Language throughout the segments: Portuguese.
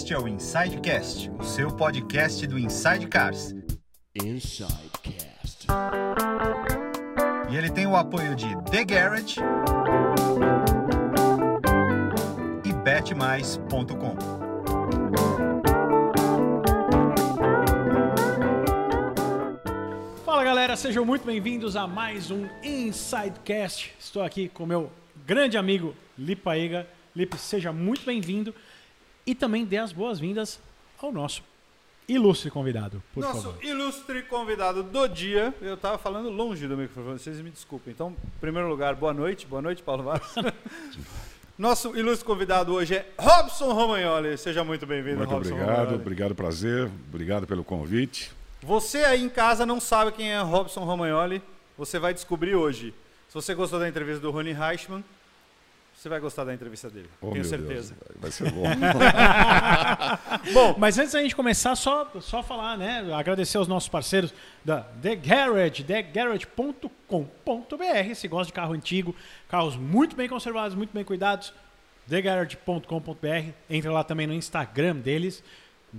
Este é o Insidecast, o seu podcast do Inside Cars. Insidecast. E ele tem o apoio de The Garage e betmais.com. Fala galera, sejam muito bem-vindos a mais um Insidecast. Estou aqui com meu grande amigo Lipe Paega. Lipe, seja muito bem-vindo e também dê as boas-vindas ao nosso ilustre convidado, por Nosso favor. ilustre convidado do dia. Eu tava falando longe do microfone, vocês me desculpem. Então, em primeiro lugar, boa noite. Boa noite, Paulo Vaz. Nosso ilustre convidado hoje é Robson Romagnoli. Seja muito bem-vindo, Muito Robson obrigado, Romagnoli. obrigado, prazer, obrigado pelo convite. Você aí em casa não sabe quem é Robson Romagnoli, você vai descobrir hoje. Se você gostou da entrevista do Rony Reichmann, você vai gostar da entrevista dele. Oh, tenho certeza. Deus, vai ser bom. Bom, mas antes da gente começar, só, só falar, né? Agradecer aos nossos parceiros da The Garage, thegarage.com.br. Se gosta de carro antigo, carros muito bem conservados, muito bem cuidados, thegarage.com.br. Entra lá também no Instagram deles,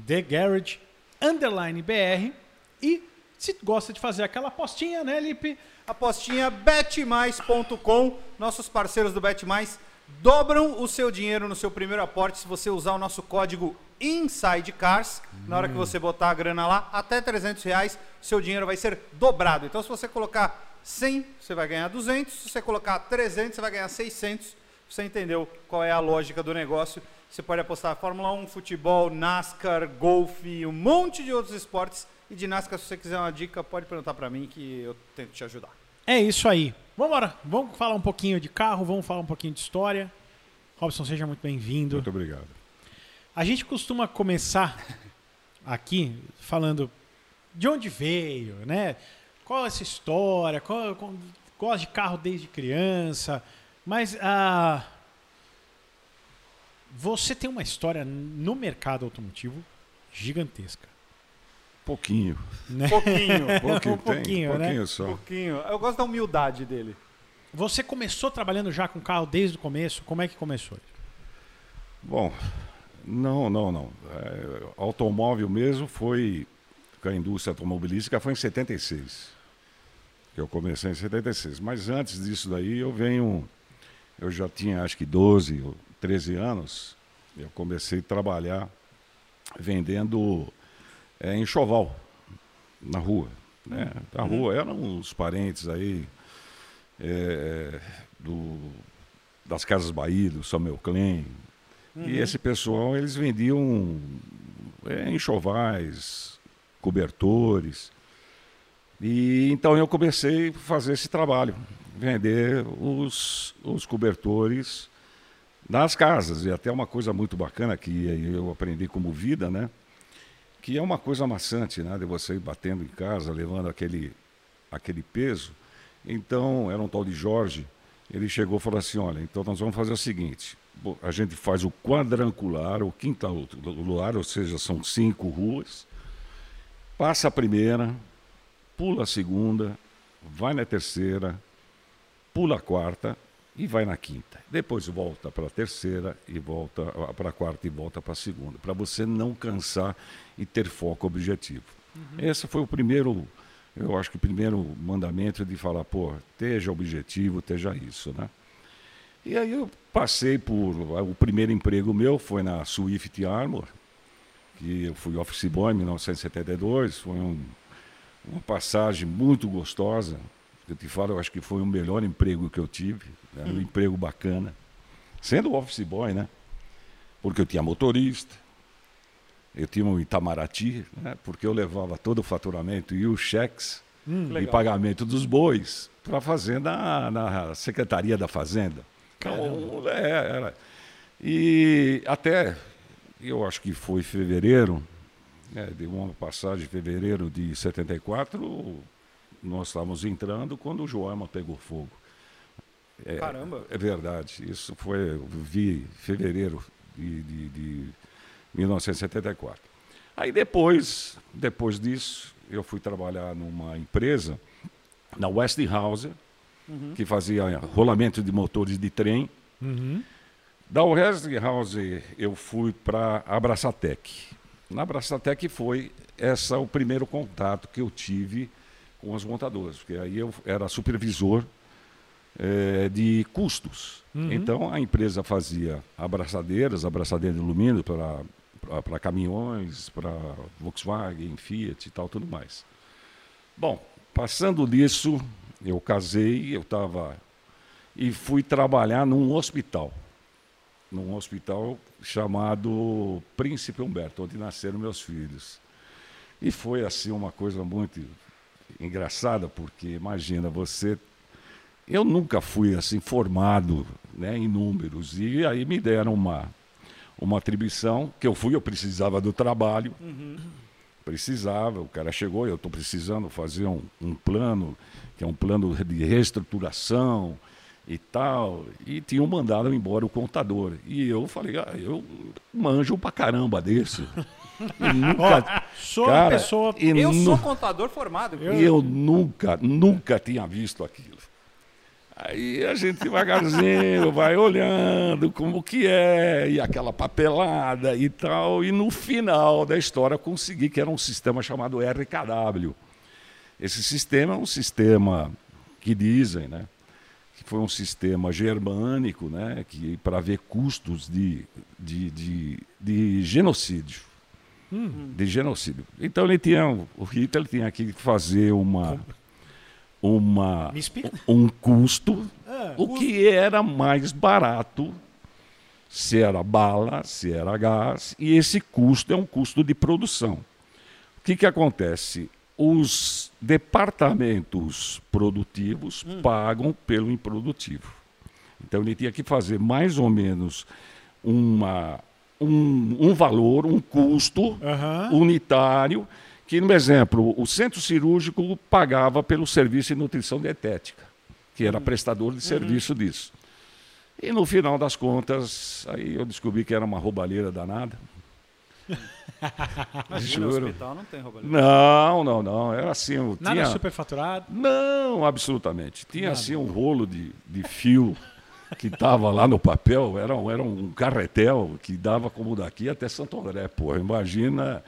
The Garage underline BR. E se gosta de fazer aquela apostinha, né, Lipe? Apostinha betmais.com. Nossos parceiros do Betmais dobram o seu dinheiro no seu primeiro aporte se você usar o nosso código INSIDECARS. Na hora que você botar a grana lá, até 300 reais, seu dinheiro vai ser dobrado. Então, se você colocar 100, você vai ganhar 200. Se você colocar 300, você vai ganhar 600. Você entendeu qual é a lógica do negócio. Você pode apostar Fórmula 1, futebol, NASCAR, golfe, um monte de outros esportes. E de NASCAR, se você quiser uma dica, pode perguntar para mim que eu tento te ajudar. É isso aí. Vamos embora. Vamos falar um pouquinho de carro, vamos falar um pouquinho de história. Robson, seja muito bem-vindo. Muito obrigado. A gente costuma começar aqui falando de onde veio, né? Qual é essa história? Qual, qual- gosta de carro desde criança, mas ah, você tem uma história no mercado automotivo gigantesca, Pouquinho, né? Pouquinho. pouquinho, Um pouquinho, tem, né? pouquinho só. pouquinho. Eu gosto da humildade dele. Você começou trabalhando já com carro desde o começo? Como é que começou? Bom, não, não, não. É, automóvel mesmo foi, com a indústria automobilística foi em 76. Que eu comecei em 76. Mas antes disso daí eu venho, eu já tinha acho que 12 ou 13 anos, eu comecei a trabalhar vendendo é, enxoval na rua. Né? Na rua eram os parentes aí é, do, das Casas Bahia, do Samuel Klein. E esse pessoal, eles vendiam é, enxovais, cobertores. E então eu comecei a fazer esse trabalho, vender os, os cobertores nas casas. E até uma coisa muito bacana que eu aprendi como vida, né? Que é uma coisa maçante, né? De você ir batendo em casa, levando aquele, aquele peso. Então, era um tal de Jorge, ele chegou e falou assim, olha, então nós vamos fazer o seguinte, a gente faz o quadrangular, o quintalular, ou seja, são cinco ruas, passa a primeira, pula a segunda, vai na terceira, pula a quarta e vai na quinta. Depois volta para a terceira e volta para a quarta e volta para a segunda, para você não cansar e ter foco objetivo. Esse foi o primeiro, eu acho que o primeiro mandamento de falar, pô, esteja objetivo, esteja isso, né? E aí eu passei por, o primeiro emprego meu foi na Swift Armor, que eu fui office boy em 1972, foi um, uma passagem muito gostosa. Eu te falo, eu acho que foi o melhor emprego que eu tive, né? um emprego bacana. Sendo office boy, né? Porque eu tinha motorista, eu tinha um Itamaraty, né? porque eu levava todo o faturamento e os cheques de legal. pagamento dos bois para a fazenda, na Secretaria da Fazenda. Então, é, era. E até, eu acho que foi fevereiro, né, de uma passagem, fevereiro de 74, nós estávamos entrando quando o Joelma pegou fogo. É, Caramba. É verdade. Isso foi, eu vi fevereiro de, de, de 1974. Aí depois, depois disso, eu fui trabalhar numa empresa, na Westinghouse, que fazia rolamento de motores de trem. Da Westinghouse eu fui para a Abraçatec. Na Abraçatec foi essa o primeiro contato que eu tive com as montadoras, porque aí eu era supervisor eh, de custos. Então a empresa fazia abraçadeiras, abraçadeira de alumínio para para caminhões, para Volkswagen, Fiat e tal, tudo mais. Bom, passando disso, eu casei, eu estava e fui trabalhar num hospital, num hospital chamado Príncipe Humberto, onde nasceram meus filhos. E foi assim uma coisa muito engraçada, porque imagina você eu nunca fui assim formado né, em números e aí me deram uma uma atribuição que eu fui, eu precisava do trabalho, precisava, o cara chegou, eu estou precisando fazer um, um plano, que é um plano de reestruturação e tal, e tinham mandado embora o contador. E eu falei, ah, eu manjo pra caramba desse. E nunca, Sou cara, a pessoa. e Eu nu- sou contador formado. e eu nunca, nunca tinha visto aquilo. Aí a gente devagarzinho vai olhando como que é, e aquela papelada e tal, e no final da história consegui que era um sistema chamado RKW. Esse sistema é um sistema que dizem, né, que foi um sistema germânico, né, que para ver custos de, de, de, de genocídio. De genocídio. Então ele tinha, o Hitler tinha que fazer uma, uma um custo, Ah, o que era mais barato, se era bala, se era gás, e esse custo é um custo de produção. O que, que acontece? Os departamentos produtivos pagam pelo improdutivo. Então ele tinha que fazer mais ou menos uma, um, um valor, um custo Aham. unitário, que, no exemplo, o centro cirúrgico pagava pelo serviço de nutrição dietética, que era prestador de serviço disso. E no final das contas, aí eu descobri que era uma roubalheira danada. Imagina, no Juro. hospital não tem roubalheira. Não, não, não. Era assim. eu Nada tinha... superfaturado. Não, absolutamente. Tinha assim um rolo de, de fio que estava lá no papel, era, era um carretel que dava como daqui até Santo André, porra. Imagina.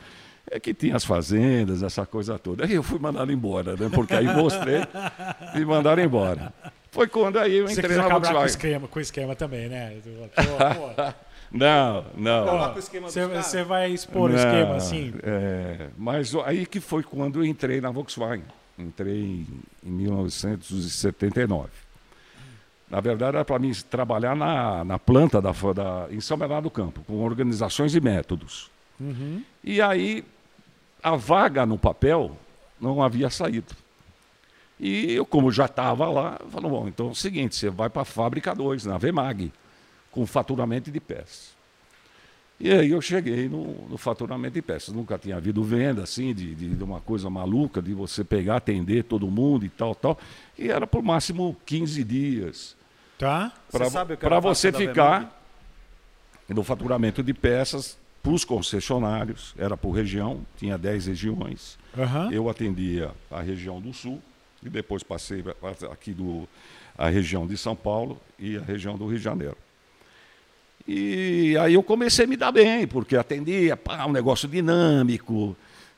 É que tinha as fazendas, essa coisa toda. Aí eu fui mandado embora, né? Porque aí mostrei e mandaram embora. Foi quando aí eu Você entrei quis na acabar com o Volkswagen. esquema, com o esquema também, né? Pô, pô, Não, não. O Você você vai expor o Não, esquema assim? é, mas aí que foi quando eu entrei na Volkswagen. Entrei em, em 1979. Na verdade, era para mim trabalhar na, na planta da, da, em São Bernardo do Campo, com organizações e métodos. E aí, a vaga no papel não havia saído. E eu, como já estava lá, falei, bom, então é o seguinte, você vai para a fábrica 2, na Vemag, com faturamento de peças. E aí eu cheguei no, no faturamento de peças. Nunca tinha havido venda assim, de, de, de uma coisa maluca, de você pegar, atender todo mundo e tal, tal. E era por máximo 15 dias. Tá? Você sabe o que Para era fácil você ficar no faturamento de peças para os concessionários, era por região, tinha 10 regiões. Aham. Eu atendia a região do Sul e depois passei aqui do a região de São Paulo e a região do Rio de Janeiro. E aí eu comecei a me dar bem, porque atendia, pá, um negócio dinâmico.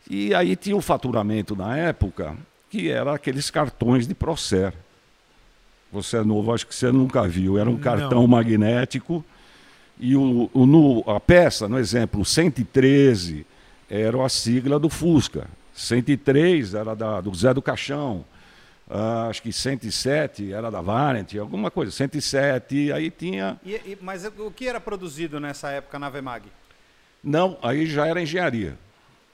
E aí tinha o faturamento na época, que era aqueles cartões de Procer. Você é novo, acho que você nunca viu. Era um Não. cartão magnético e o, o- no- a peça, no exemplo, 113 era a sigla do Fusca. 103 era da, do Zé do Caixão. Ah, acho que 107 era da Varent, alguma coisa. 107, aí tinha. E- e- mas o que era produzido nessa época na Vemag? Não, aí já era engenharia.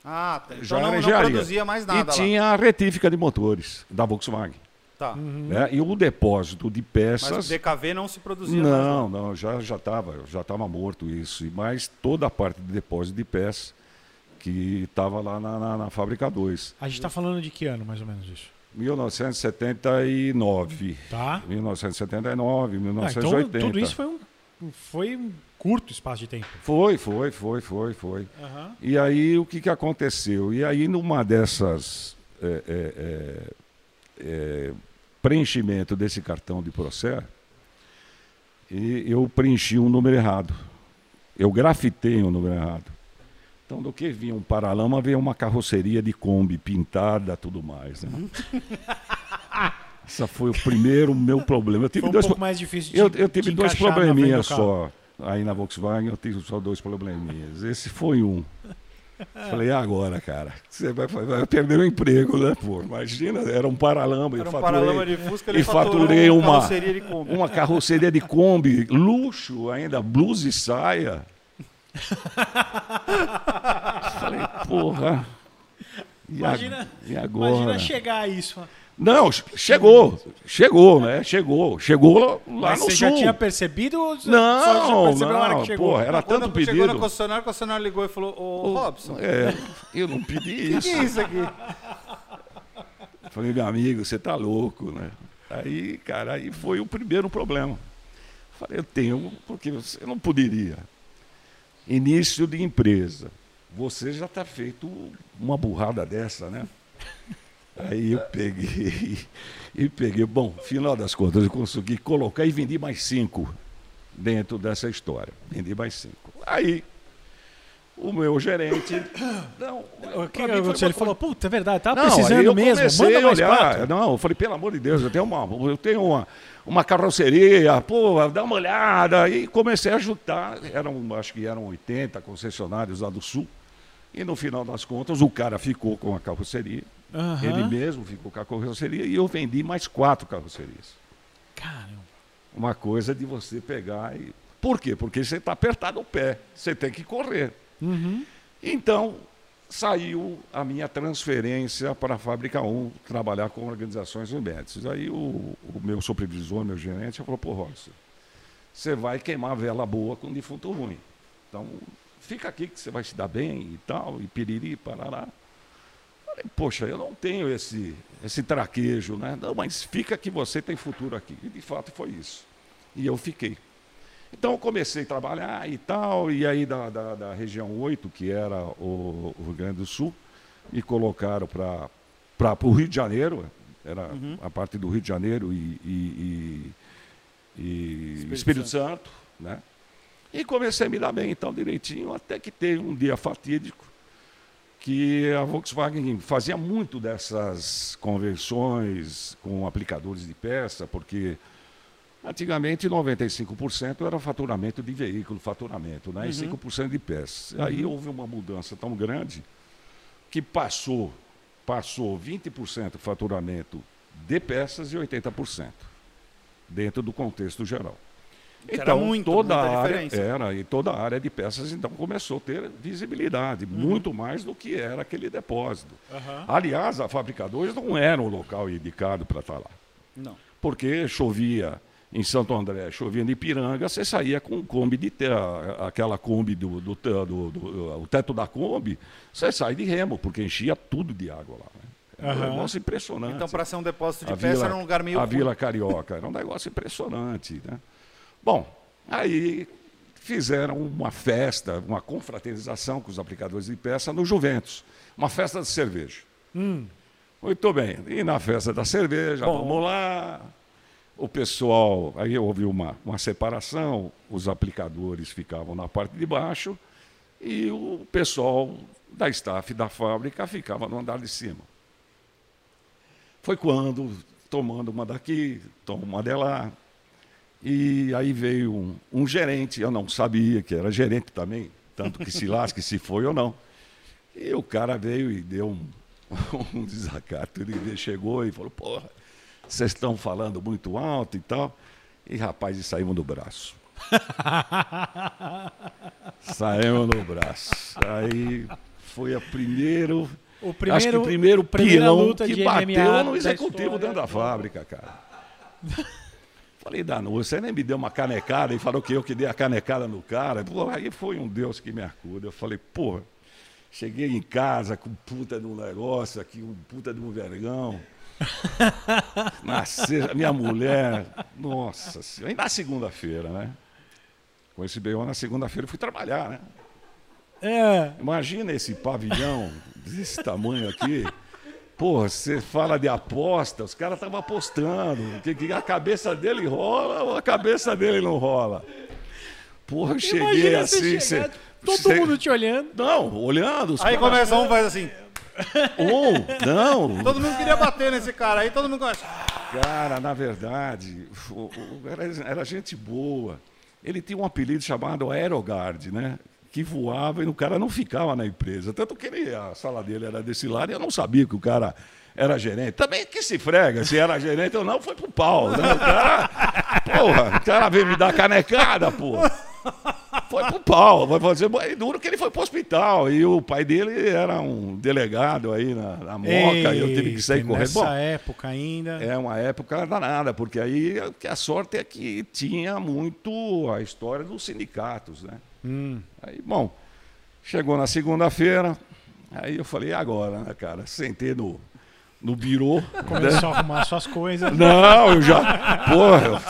Ah, tá. então Já não, era não engenharia. produzia mais nada e lá. tinha a retífica de motores da Volkswagen. Tá. né? E o depósito de Mas peças. DKV não se produzia mais lá. Não, não, já já estava já tava morto isso. Mas toda a parte de depósito de peças que estava lá na, na, na fábrica 2. A gente tá falando de que ano, mais ou menos, isso? 1979. Tá? 1979, Ah, 1980. então tudo isso foi um, foi um curto espaço de tempo. Foi, foi, foi, foi, foi. Aham. E aí o que, que aconteceu? E aí numa dessas é, é, é, é, preenchimento desse cartão de processo, e eu preenchi um número errado. Eu grafitei um número errado. Então, do que vinha um paralama, veio uma carroceria de Kombi pintada, tudo mais. Né? Esse foi o primeiro meu problema. Eu tive um dois, pouco mais difícil de eu, eu tive dois probleminhas só. Aí na Volkswagen eu tive só dois probleminhas. Esse foi um. Falei, e agora, cara? Você vai, vai perder o emprego, né? Pô, imagina, era um paralama. Era eu um faturei, paralama de Fusca, ele e faturei uma uma, carroceria de Kombi. uma carroceria de Kombi, luxo ainda, blusa e saia. Falei, porra. E, a- Imagina, e agora? imagina chegar a isso. falar, Não, chegou, chegou, né? Chegou, chegou lá, Mas no você sul. já tinha percebido ou você Não, só percebeu na hora não, que chegou? porra, era Quando tanto chegou pedido. na concessionária, a concessionária ligou e falou, ô Robson, o É, eu não pedi que isso. é isso aqui? Falei, meu amigo, você tá louco, né? Aí, cara, aí foi o primeiro problema. Falei, eu tenho, porque você não poderia. Início de empresa. Você já está feito uma burrada dessa, né? Aí eu peguei e peguei. Bom, final das contas, eu consegui colocar e vendi mais cinco dentro dessa história. Vendi mais cinco. Aí, o meu gerente. Não, O que aconteceu? Ele falou, puta, é verdade, aí precisando mesmo, manda mais olhar. quatro. Não, eu falei, pelo amor de Deus, eu tenho uma, eu tenho uma, uma carroceria, pô, dá uma olhada. E comecei a juntar, eram, acho que eram 80 concessionários lá do Sul. E no final das contas, o cara ficou com a carroceria, Aham. ele mesmo ficou com a carroceria, e eu vendi mais quatro carrocerias. Caramba. Uma coisa de você pegar e. Por quê? Porque você está apertado o pé, você tem que correr. Uhum. Então, saiu a minha transferência para a Fábrica 1, trabalhar com organizações UMEDs. Aí o, o meu supervisor, meu gerente, falou, pô, Robson, você vai queimar vela boa com defunto ruim. Então, fica aqui que você vai se dar bem e tal, e piriri, parará. Falei, poxa, eu não tenho esse, esse traquejo, né? Não, mas fica que você tem futuro aqui. E de fato foi isso. E eu fiquei. Então eu comecei a trabalhar e tal, e aí da, da, da região 8, que era o, o Rio Grande do Sul, me colocaram para o Rio de Janeiro, era a parte do Rio de Janeiro e, e, e- e Espírito Espírito, Santo. né? E comecei a me dar bem então direitinho, até que teve um dia fatídico que a Volkswagen fazia muito dessas conversões com aplicadores de peça, porque antigamente 95% era faturamento de veículo, faturamento, né? e 5% de peças. Aí houve uma mudança tão grande que passou, passou 20% faturamento de peças e 80% dentro do contexto geral. Que era muito, toda a área era e toda a área de peças então começou a ter visibilidade, Uhum. muito mais do que era aquele depósito. Aham. Aliás, a fabricadores não era o local indicado para estar lá, Não. porque chovia em Santo André, chovia em Ipiranga, você saía com um Kombi de te- a- aquela Kombi do, do, do- do- o teto da Kombi, você sai de remo, porque enchia tudo de água lá. Né? Era um negócio impressionante. Então, para ser um depósito de A peça, Vila- era um lugar meio A. Vila Carioca, era um negócio impressionante. Né? Bom, aí fizeram uma festa, uma confraternização com os aplicadores de peça no Juventus, uma festa de cerveja. Muito bem, e na festa da cerveja, Bom. vamos lá. O pessoal, aí houve uma, uma separação, os aplicadores ficavam na parte de baixo e o pessoal da staff da fábrica ficava no andar de cima. Foi quando, tomando uma daqui, toma uma de lá. E aí veio um, um gerente, eu não sabia que era gerente também, tanto que se lasque se foi ou não. E o cara veio e deu um, um desacato. Ele chegou e falou, porra, vocês estão falando muito alto e tal. E rapaz, e saímos do braço. saímos no braço. Aí foi a primeiro. O acho que o primeiro- primeiro peão que bateu no executivo dentro da fábrica, cara. Falei, Danu, você nem me deu uma canecada e falou que eu que dei a canecada no cara. Pô, aí foi um Deus que me acuda. Eu falei, porra, cheguei em casa com puta de um negócio aqui, um puta de um vergão. Nascer, minha mulher, nossa senhora. E na segunda-feira, né? Com esse B.O. na segunda-feira eu fui trabalhar, né? É. Imagina esse pavilhão desse tamanho aqui. Porra, você fala de aposta, os caras estavam apostando. Que, que a cabeça dele rola ou a cabeça dele não rola? Porra, eu cheguei Imagina você assim. chegar, cê- todo cê- mundo te olhando. Não, olhando. Os Aí caras- começa um faz assim. Um, não. Todo mundo queria bater nesse cara. Aí todo mundo começa. Cara, na verdade, o- o- era, era gente boa. Ele tinha um apelido chamado Aerogard, né? Que voava e o cara não ficava na empresa. Tanto que ele, a sala dele era desse lado e eu não sabia que o cara era gerente. Também que se frega, se era gerente ou não, foi pro pau. Né? O cara, porra, o cara veio me dar canecada, porra. Foi pro pau, vai fazer e duro que ele foi pro hospital. E o pai dele era um delegado aí na, na Moca, e eu tive que sair correndo. Nessa Bom, época ainda. é uma época danada, porque aí que a sorte é que tinha muito a história dos sindicatos, né? Aí, bom, chegou na segunda-feira, aí eu falei, e agora, né, cara? Sentei no, no birô. Começou a arrumar suas coisas. Não, eu já. Porra,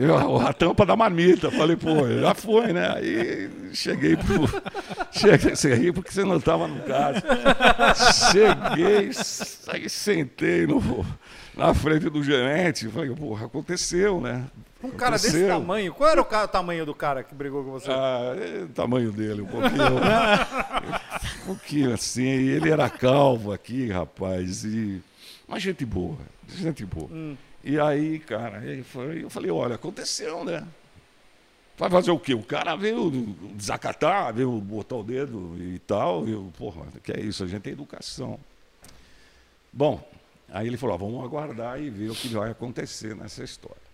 eu, eu- a tampa da marmita. Falei, pô, já foi, né? Aí cheguei pro. Cheguei, cheguei porque você não estava no caso. Cheguei, aí sentei no, na frente do gerente. Falei, porra, aconteceu, né? Um cara desse tamanho. Qual era o ca- tamanho do cara que brigou com você? Ah, é o tamanho dele, um pouquinho. um pouquinho assim. Ele era calvo aqui, rapaz. E... Mas gente boa, gente boa. E aí, cara, eu falei, olha, aconteceu, né? Vai fazer o quê? O cara veio desacatar, veio botar o dedo e tal. E eu, porra, que é isso? A gente tem educação. Bom, aí ele falou, ó, vamos aguardar e ver o que vai acontecer nessa história.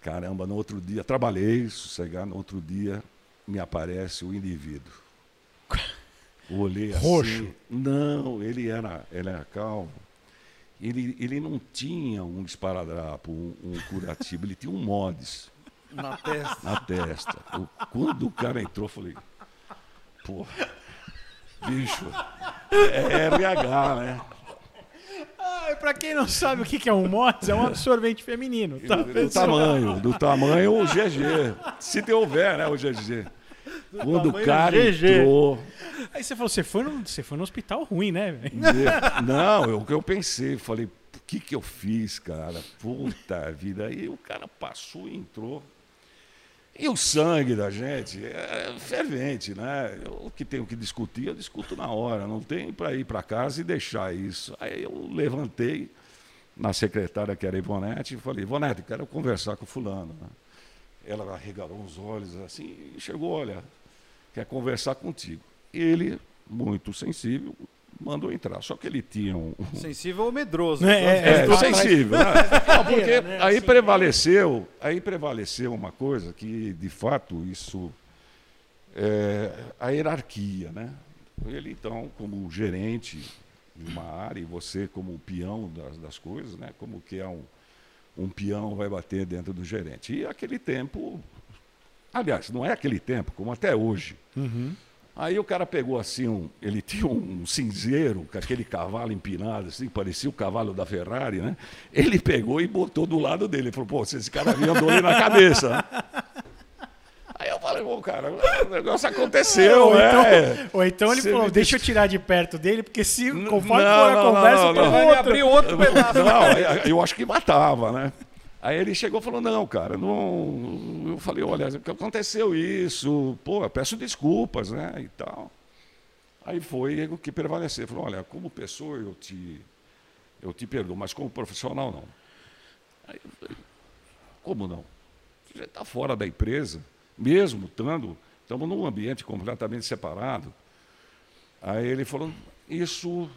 Caramba, no outro dia, trabalhei, sossegar, no outro dia me aparece o indivíduo. Olhei assim. Roxo. Não, ele era, ele era calmo. Ele, ele não tinha um esparadrapo, um, um curativo, ele tinha um mods Na testa. na testa. Eu- quando o cara entrou, eu falei, porra, bicho, é RH, né? Ah, pra quem não sabe o que é um MOTS, é um absorvente feminino. Tá, do tamanho, do tamanho o GG. Se te houver, né, o GG. Quando o cara GG. entrou. Aí você falou, você foi no, você foi no hospital ruim, né? Não, o que eu pensei, falei, o que que eu fiz, cara? Puta vida. Aí o cara passou e entrou. E o sangue da gente é fervente, né? O que tenho que discutir, eu discuto na hora. Não tem para ir para casa e deixar isso. Aí eu levantei na secretária, que era Ivonete, e falei, Ivonete, quero conversar com o fulano. né? Ela arregalou os olhos assim e chegou, olha, quer conversar contigo. Ele, muito sensível, mandou entrar. Só que ele tinha um, Sensível ou medroso. É, é, é, Mas- sensível. né? Não, porque né, aí assim. prevaleceu, aí prevaleceu uma coisa que, de fato, isso é a hierarquia, né? Ele, então, como gerente de uma área, e você como peão das, das coisas, né? Como que é um, um peão vai bater dentro do gerente. E aquele tempo, aliás, não é aquele tempo, como até hoje. Aí o cara pegou assim, um, ele tinha um cinzeiro, com aquele cavalo empinado, assim, parecia o cavalo da Ferrari, né? Ele pegou e botou do lado dele. Ele falou, pô, se esse cara vinha, ele na cabeça. Aí eu falei, pô, cara, o negócio aconteceu, ou, né? então, ou então ele Você falou, me deixa eu tirar de perto dele, porque se conforme não, for a não, conversa, não, não. Ele outro. abriu outro pedaço. Não, eu acho que matava, né? Aí ele chegou e falou, não, cara, não. Eu falei, olha, aconteceu isso, pô, peço desculpas, né? E tal. Aí foi o que prevaleceu. Falou, olha, como pessoa eu te, eu te perdoo, mas como profissional não. Aí eu falei, como não? Você está fora da empresa, mesmo estando, estamos num ambiente completamente separado. Aí ele falou, isso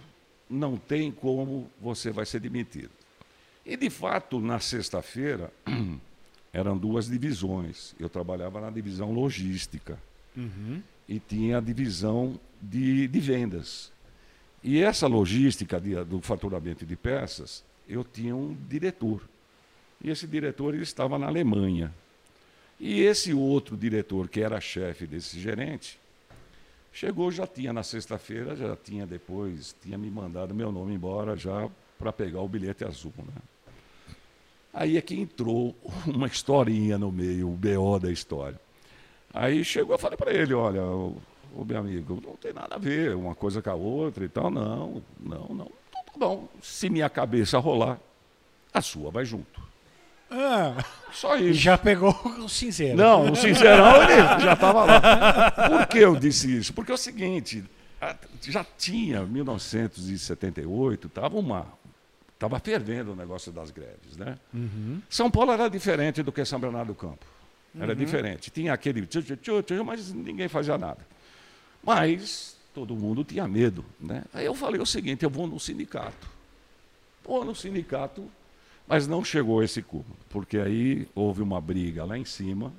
não tem como você vai ser demitido. E, de fato, na sexta-feira, eram duas divisões. Eu trabalhava na divisão logística e tinha a divisão de, de vendas. E essa logística de- do faturamento de peças, eu tinha um diretor. E esse diretor ele estava na Alemanha. E esse outro diretor, que era chefe desse gerente, chegou, já tinha na sexta-feira, já tinha depois, tinha me mandado meu nome embora já para pegar o bilhete azul. Né? Aí é que entrou uma historinha no meio, o BO da história. Aí chegou, eu falei para ele, olha, ô, ô, meu amigo, não tem nada a ver uma coisa com a outra e tal, não, não, não, tudo Tá bom, se minha cabeça rolar, a sua vai junto. Ah, Só isso. já pegou o cinzeiro. Não, o sincerão ele já estava lá. Por que eu disse isso? Porque é o seguinte, já tinha 1978, estava uma estava fervendo o negócio das greves, né? São Paulo era diferente do que São Bernardo do Campo. Era diferente. Tinha aquele tchu, tchu, tchu, mas ninguém fazia nada. Mas todo mundo tinha medo, né? Aí eu falei o seguinte, eu vou no sindicato. Vou no sindicato, mas não chegou a esse cúmulo, porque aí houve uma briga lá em cima,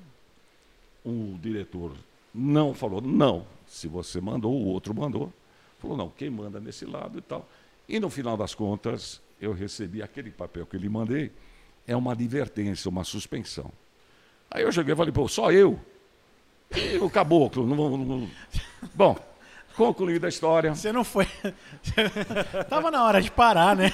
o diretor não falou, não, se você mandou, o outro mandou. Falou, não, quem manda nesse lado e tal. E no final das contas, eu recebi aquele papel que eu lhe mandei, é uma advertência, uma suspensão. Aí eu cheguei e falei, pô, só eu? E o caboclo, não, não, não. Bom, concluída a história. Você não foi. Tava na hora de parar, né?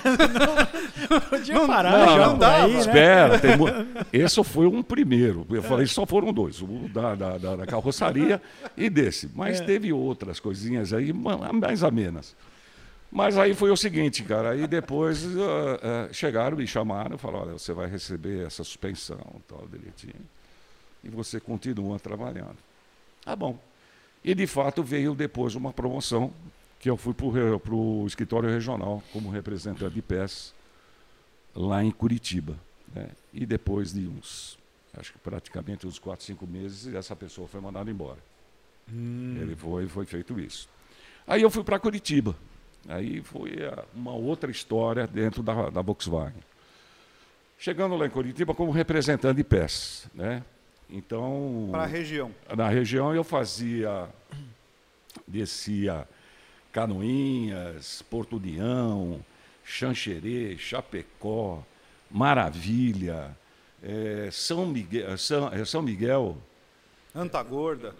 Não, podia parar, não, já não por dava. aí, né? Espera, tem mu- esse foi um primeiro. Eu falei, só foram dois, o da, da, da- da carroçaria e desse. Mas teve outras coisinhas aí, ma- mais amenas. Mas aí foi o seguinte, cara, aí depois ah, ah, chegaram, me chamaram, falaram, olha, você vai receber essa suspensão, tal, direitinho, e você continua trabalhando. Tá bom. E de fato veio depois uma promoção, que eu fui para o escritório regional como representante de pés lá em Curitiba. né? E depois de uns, acho que praticamente uns 4, 5 meses, essa pessoa foi mandada embora. Ele foi, foi feito isso. Aí eu fui para Curitiba. Aí foi uma outra história dentro da, da Volkswagen. Chegando lá em Curitiba como representante de pés. Né? Então, Para a região. na região eu fazia, descia Canoinhas, Porto União, Xanxerê, Chapecó, Maravilha, eh, São Miguel, São, eh, São Miguel, Antagorda.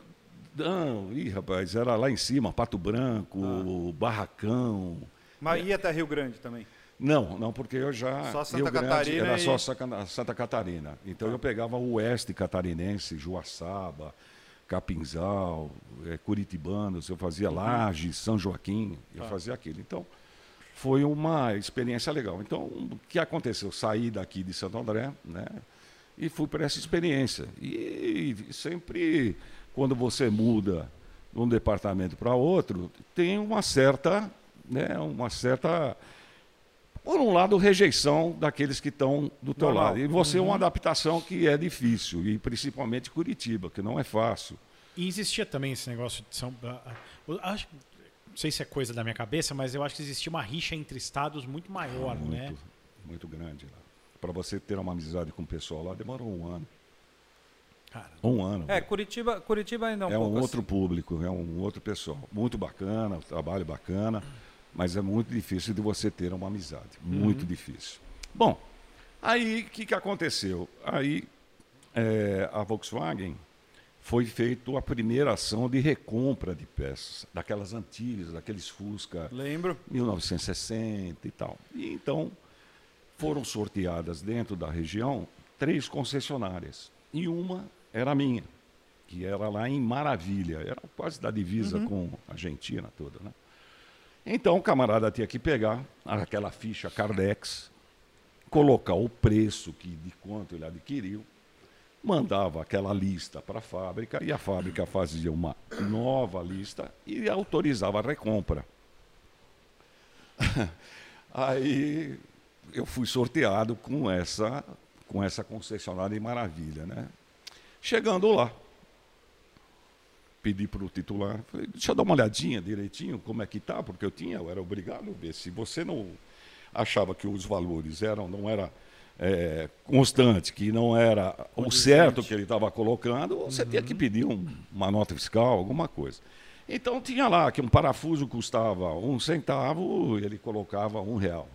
Não, ih, rapaz, era lá em cima, Pato Branco, Ah. Barracão. Mas ia até Rio Grande também. Não, não, porque eu já. Só Santa Rio Grande Catarina Era e- só Santa Catarina. Então eu pegava o oeste catarinense, Joaçaba, Capinzal, eh, Curitibanos, eu fazia Lages, São Joaquim, eu fazia aquilo. Então foi uma experiência legal. Então o que aconteceu? Saí daqui de Santo André, né? E fui para essa experiência. E sempre, quando você muda de um departamento para outro, tem uma certa, né, uma certa por um lado, rejeição daqueles que estão do teu Normal. lado. E você é uma adaptação que é difícil, e principalmente Curitiba, que não é fácil. E existia também esse negócio de São. ah, ah, acho, não sei se é coisa da minha cabeça, mas eu acho que existia uma rixa entre estados muito maior, muito, né? muito grande lá. Para você ter uma amizade com o pessoal lá, demorou um ano. Cara, Um ano. É, Curitiba, Curitiba ainda é um é um outro público, é um outro pessoal. Muito bacana, o trabalho bacana, mas é muito difícil de você ter uma amizade. Muito difícil. Bom, aí o que, que aconteceu? Aí é, a Volkswagen foi feita a primeira ação de recompra de peças, daquelas antigas, daqueles Fusca assim. Lembro. 1960 e tal. E então foram sorteadas dentro da região três concessionárias. E uma era minha, que era lá em Maravilha, era quase da divisa com a Argentina toda. Né? Então o camarada tinha que pegar aquela ficha Cardex, colocar o preço que, de quanto ele adquiriu, mandava aquela lista para a fábrica e a fábrica fazia uma nova lista e autorizava a recompra. Aí eu fui sorteado com essa, com essa concessionária em Maravilha, né? Chegando lá, pedi para o titular, falei, deixa eu dar uma olhadinha direitinho como é que tá, porque eu tinha, eu era obrigado a ver. Se você não achava que os valores eram, não era é, constante, que não era o certo que ele estava colocando, você tinha que pedir um- uma nota fiscal, alguma coisa. Então tinha lá que um parafuso custava um centavo, ele colocava um real.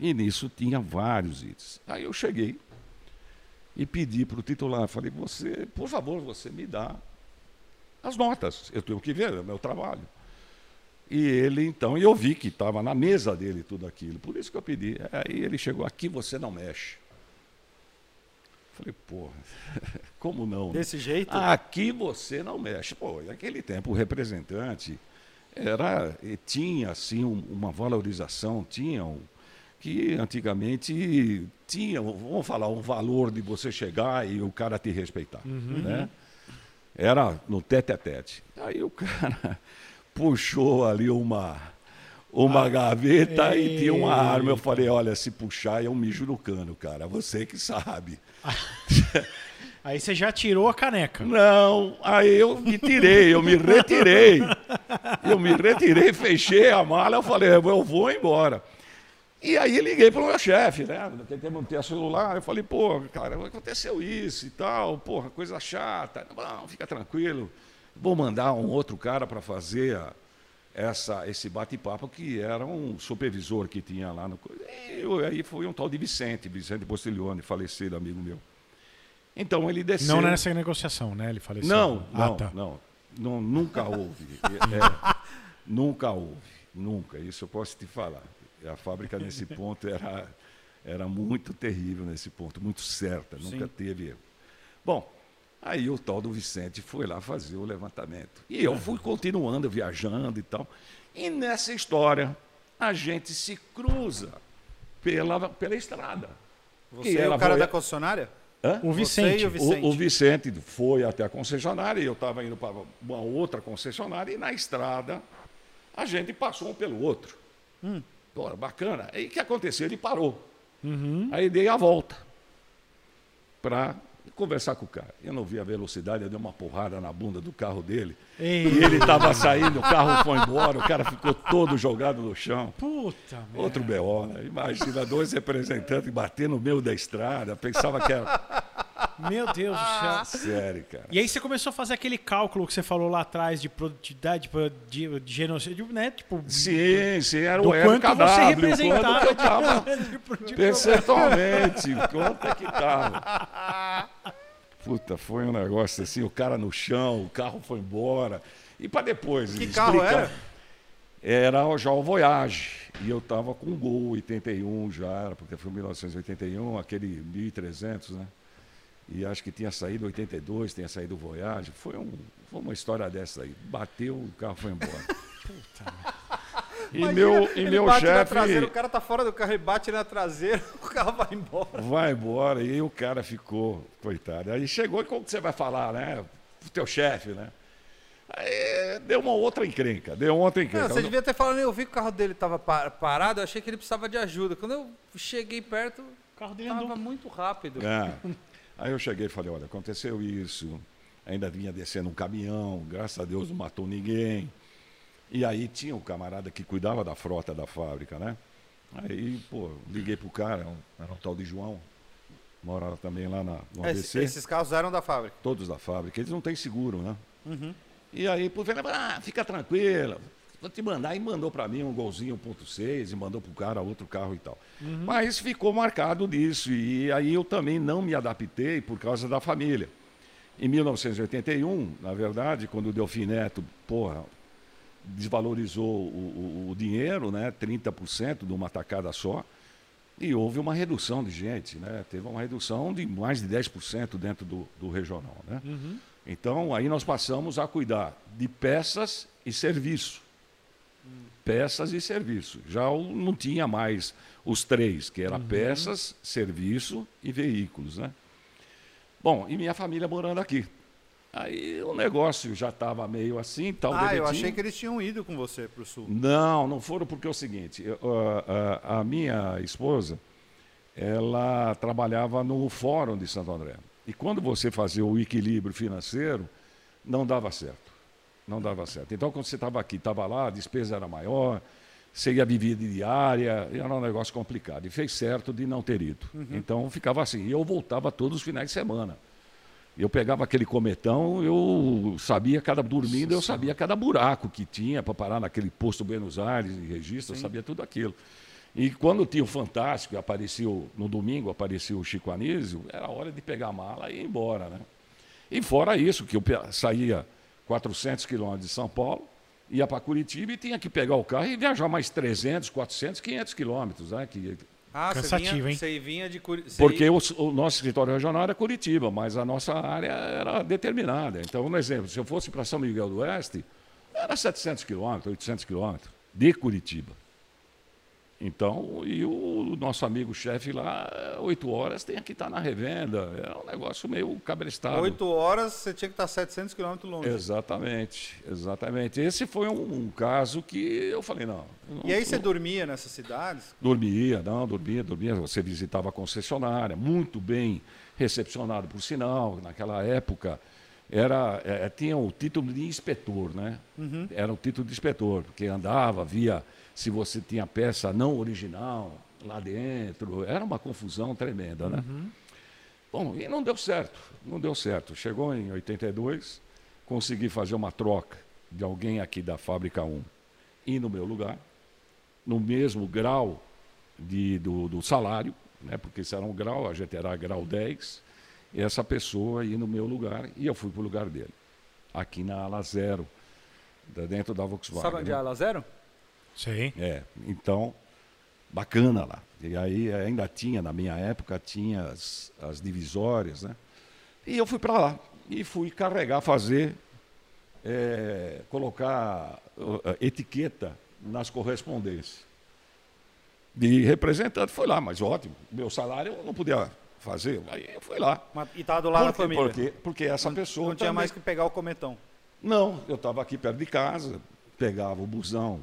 E nisso tinha vários itens. Aí eu cheguei e pedi para o titular, falei, você, por favor, você me dá as notas. Eu tenho que ver, é meu trabalho. E ele, então, e eu vi que estava na mesa dele tudo aquilo. Por isso que eu pedi. Aí ele chegou, aqui você não mexe. Falei, porra, como não? né? Desse jeito? Aqui você não mexe. Pô, naquele tempo o representante era tinha assim um, uma valorização, tinha um, que antigamente tinha, vamos falar, um valor de você chegar e o cara te respeitar, Uhum. né? Era no tete a tete. Aí o cara puxou ali uma uma gaveta e tinha uma arma. Eu falei, olha, se puxar eu mijo no cano, cara. Você que sabe. Aí você já tirou a caneca. Não, aí eu me tirei, eu me retirei. Eu me retirei, fechei a mala, eu falei, eu vou embora. E aí liguei para o meu chefe, né? Tempo não tinha celular. Eu falei, pô, cara, aconteceu isso e tal, porra, coisa chata. Não, fica tranquilo. Vou mandar um outro cara para fazer a- essa, esse bate-papo, que era um supervisor que tinha lá no. E eu- aí foi um tal de Vicente, Vicente Postiglione, falecido amigo meu. Então ele desceu. Não nessa negociação, né? Ele faleceu. Não, Ah, não, tá. não, não, Nunca houve. É, nunca houve. Nunca. Isso eu posso te falar. A fábrica nesse ponto era, era muito terrível nesse ponto, muito certa. Nunca teve erro. Bom, aí o tal do Vicente foi lá fazer o levantamento. E eu fui continuando viajando e tal. E nessa história, a gente se cruza pela, pela estrada. Você Que é o cara boia- da concessionária? Hã? O Vicente. e o Vicente. O, o Vicente foi até a concessionária e eu estava indo para uma outra concessionária e na estrada a gente passou um pelo outro. Hum. Pô, bacana. Aí o que aconteceu? Ele parou. Uhum. Aí dei a volta para conversar com o cara. Eu não vi a velocidade, eu dei uma porrada na bunda do carro dele. Ei, E ele estava saindo, o carro foi embora, o cara ficou todo jogado no chão. puta merda. Outro BO, né? Imagina dois representantes bater no meio da estrada. Pensava que era. Meu Deus do céu. Sério, cara. E aí você começou a fazer aquele cálculo que você falou lá atrás de produtividade, de, de genocídio, né? Tipo, Sim, sim, era o quanto você RKW, representava. quanto que eu tava de- de- percentualmente, quanto é que tava. Puta, foi um negócio assim, o cara no chão, o carro foi embora. E para depois Que explicar- carro era? Era já o Voyage. E eu tava com um Gol 81 já, era, porque foi 1981, aquele 1300, né? E acho que tinha saído 82, tinha saído o Voyage. Foi, um, foi uma história dessa aí. Bateu, o carro foi embora. e Imagina, meu, e ele meu bate na chefe traseira, o cara tá fora do carro e bate na traseira, o carro vai embora. vai embora. E aí o cara ficou, coitado. Aí chegou e como que você vai falar, né? O teu chefe, né? Aí deu uma outra encrenca, deu uma outra Não, encrenca. você devia ter falado, eu vi que o carro dele tava pa- parado, eu achei que ele precisava de ajuda. Quando eu cheguei perto, O carro dele tava andou. muito rápido. É. Aí eu cheguei e falei, olha, aconteceu isso, ainda vinha descendo um caminhão, graças a Deus não matou ninguém. E aí tinha um camarada que cuidava da frota da fábrica, né? Aí, pô, liguei pro cara, era um tal de João, mora também lá na, no Esse- ABC, esses carros eram da fábrica. todos da fábrica, eles não têm seguro, né? Uhum. E aí, pô, falei, ah, fica tranquila, vou te mandar. E mandou para mim um golzinho 1.6 e mandou pro cara outro carro e tal. Mas ficou marcado disso. E aí eu também não me adaptei por causa da família. Em 1981, na verdade, quando o Delfim Neto, porra, desvalorizou o, o- o dinheiro, né, 30% de uma tacada só, e houve uma redução de gente, né? Teve uma redução de mais de 10% dentro do, do regional, né? Então, aí nós passamos a cuidar de peças e serviço. Peças e serviço. Já o- não tinha mais os três, que era peças, serviço e veículos, né? Bom, e minha família morando aqui. Aí o negócio já estava meio assim, tal. Ah, eu achei que eles tinham ido com você pro sul. Não, não foram porque é o seguinte, eu, ah, ah, a minha esposa, ela trabalhava no Fórum de Santo André. E quando você fazia o equilíbrio financeiro, não dava certo. Não dava certo. Então, quando você estava aqui, estava lá, a despesa era maior, você ia viver de diária, era um negócio complicado. E fez certo de não ter ido. Então, ficava assim. E eu voltava todos os finais de semana. Eu pegava aquele cometão, eu sabia cada dormindo, eu sabia cada buraco que tinha para parar naquele posto Buenos Aires e registro, eu sabia tudo aquilo. E quando tinha o Fantástico, aparecia o- no domingo, aparecia o Chico Anísio, era hora de pegar a mala e ir embora, né? E fora isso, que eu saía 400 quilômetros de São Paulo, ia para Curitiba e tinha que pegar o carro e viajar mais 300, 400, 500 quilômetros, né? Que Ah, Cansativo, você vinha, hein? Você vinha de Curi... você porque ia- o, o nosso escritório regional era Curitiba, mas a nossa área era determinada. Então, um exemplo, se eu fosse para São Miguel do Oeste, era 700 quilômetros, 800 quilômetros de Curitiba. Então, e o nosso amigo chefe lá, oito horas, tem que estar na revenda. É um negócio meio cabrestado. Oito horas, você tinha que estar 700 quilômetros longe. Exatamente, exatamente. Esse foi um, um caso que eu falei, não. não e aí você dormia nessas cidades? Dormia, não, dormia, dormia. Você visitava a concessionária, muito bem recepcionado, por sinal, naquela época era é, tinha o título de inspetor, né? Uhum. Era o título de inspetor, porque andava, via se você tinha peça não original lá dentro. Era uma confusão tremenda, né? Uhum. Bom, e não deu certo, não deu certo. Chegou em 82, consegui fazer uma troca de alguém aqui da fábrica 1 e no meu lugar, no mesmo grau de, do, do salário, né? porque isso era um grau, a gente era grau 10, e essa pessoa ia no meu lugar e eu fui para o lugar dele, aqui na ala zero, dentro da Volkswagen. Sabe onde é a ala zero? Sim. É, então, bacana lá. E aí ainda tinha, na minha época, tinha as, as divisórias, né? E eu fui para lá e fui carregar, fazer, é, colocar uh, etiqueta nas correspondências. De representante, foi lá, mas ótimo. Meu salário eu não podia fazer, aí eu fui lá. Mas, e estava do lado porque, da família? Porque, porque essa não, pessoa. Não tinha também... mais que pegar o cometão. Não, eu estava aqui perto de casa, pegava o busão,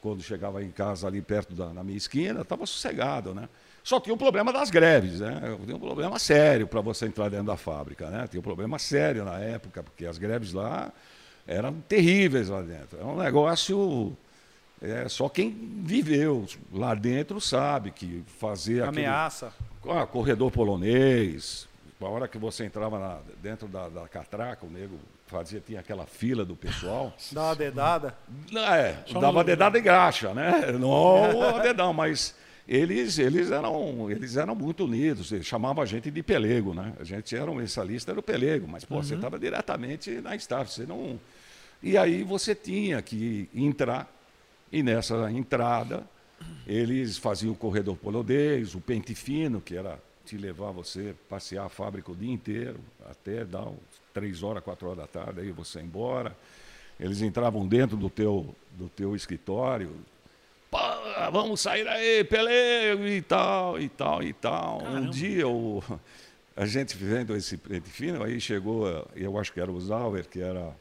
quando chegava em casa ali perto da minha esquina, estava sossegado, né? Só tinha o problema das greves, né? Tinha um problema sério para você entrar dentro da fábrica, né? Tinha um problema sério na época, porque as greves lá eram terríveis lá dentro. É um negócio. É, só quem viveu lá dentro sabe que fazer Ameaça. Aquele, ah, corredor polonês, a hora que você entrava na, dentro da, da catraca, o nego fazia, tinha aquela fila do pessoal. Dá uma dedada? É, Só dava dedada e graxa, né? Não a dedão, mas eles, eles, eram, eles eram muito unidos, eles chamavam a gente de pelego, né? A gente era um mensalista, era o pelego, mas pô, uhum. você estava diretamente na staff, você não. E aí você tinha que entrar, e nessa entrada eles faziam o corredor polonês, o pente fino, que era te levar você passear a fábrica o dia inteiro, até dar três horas, quatro horas da tarde, aí você embora. Eles entravam dentro do teu, do teu escritório. Vamos sair aí, pelego e tal, e tal, e tal. Caramba. Um dia o, a gente vendo esse pente fino, aí chegou, eu acho que era o Zauer, que era,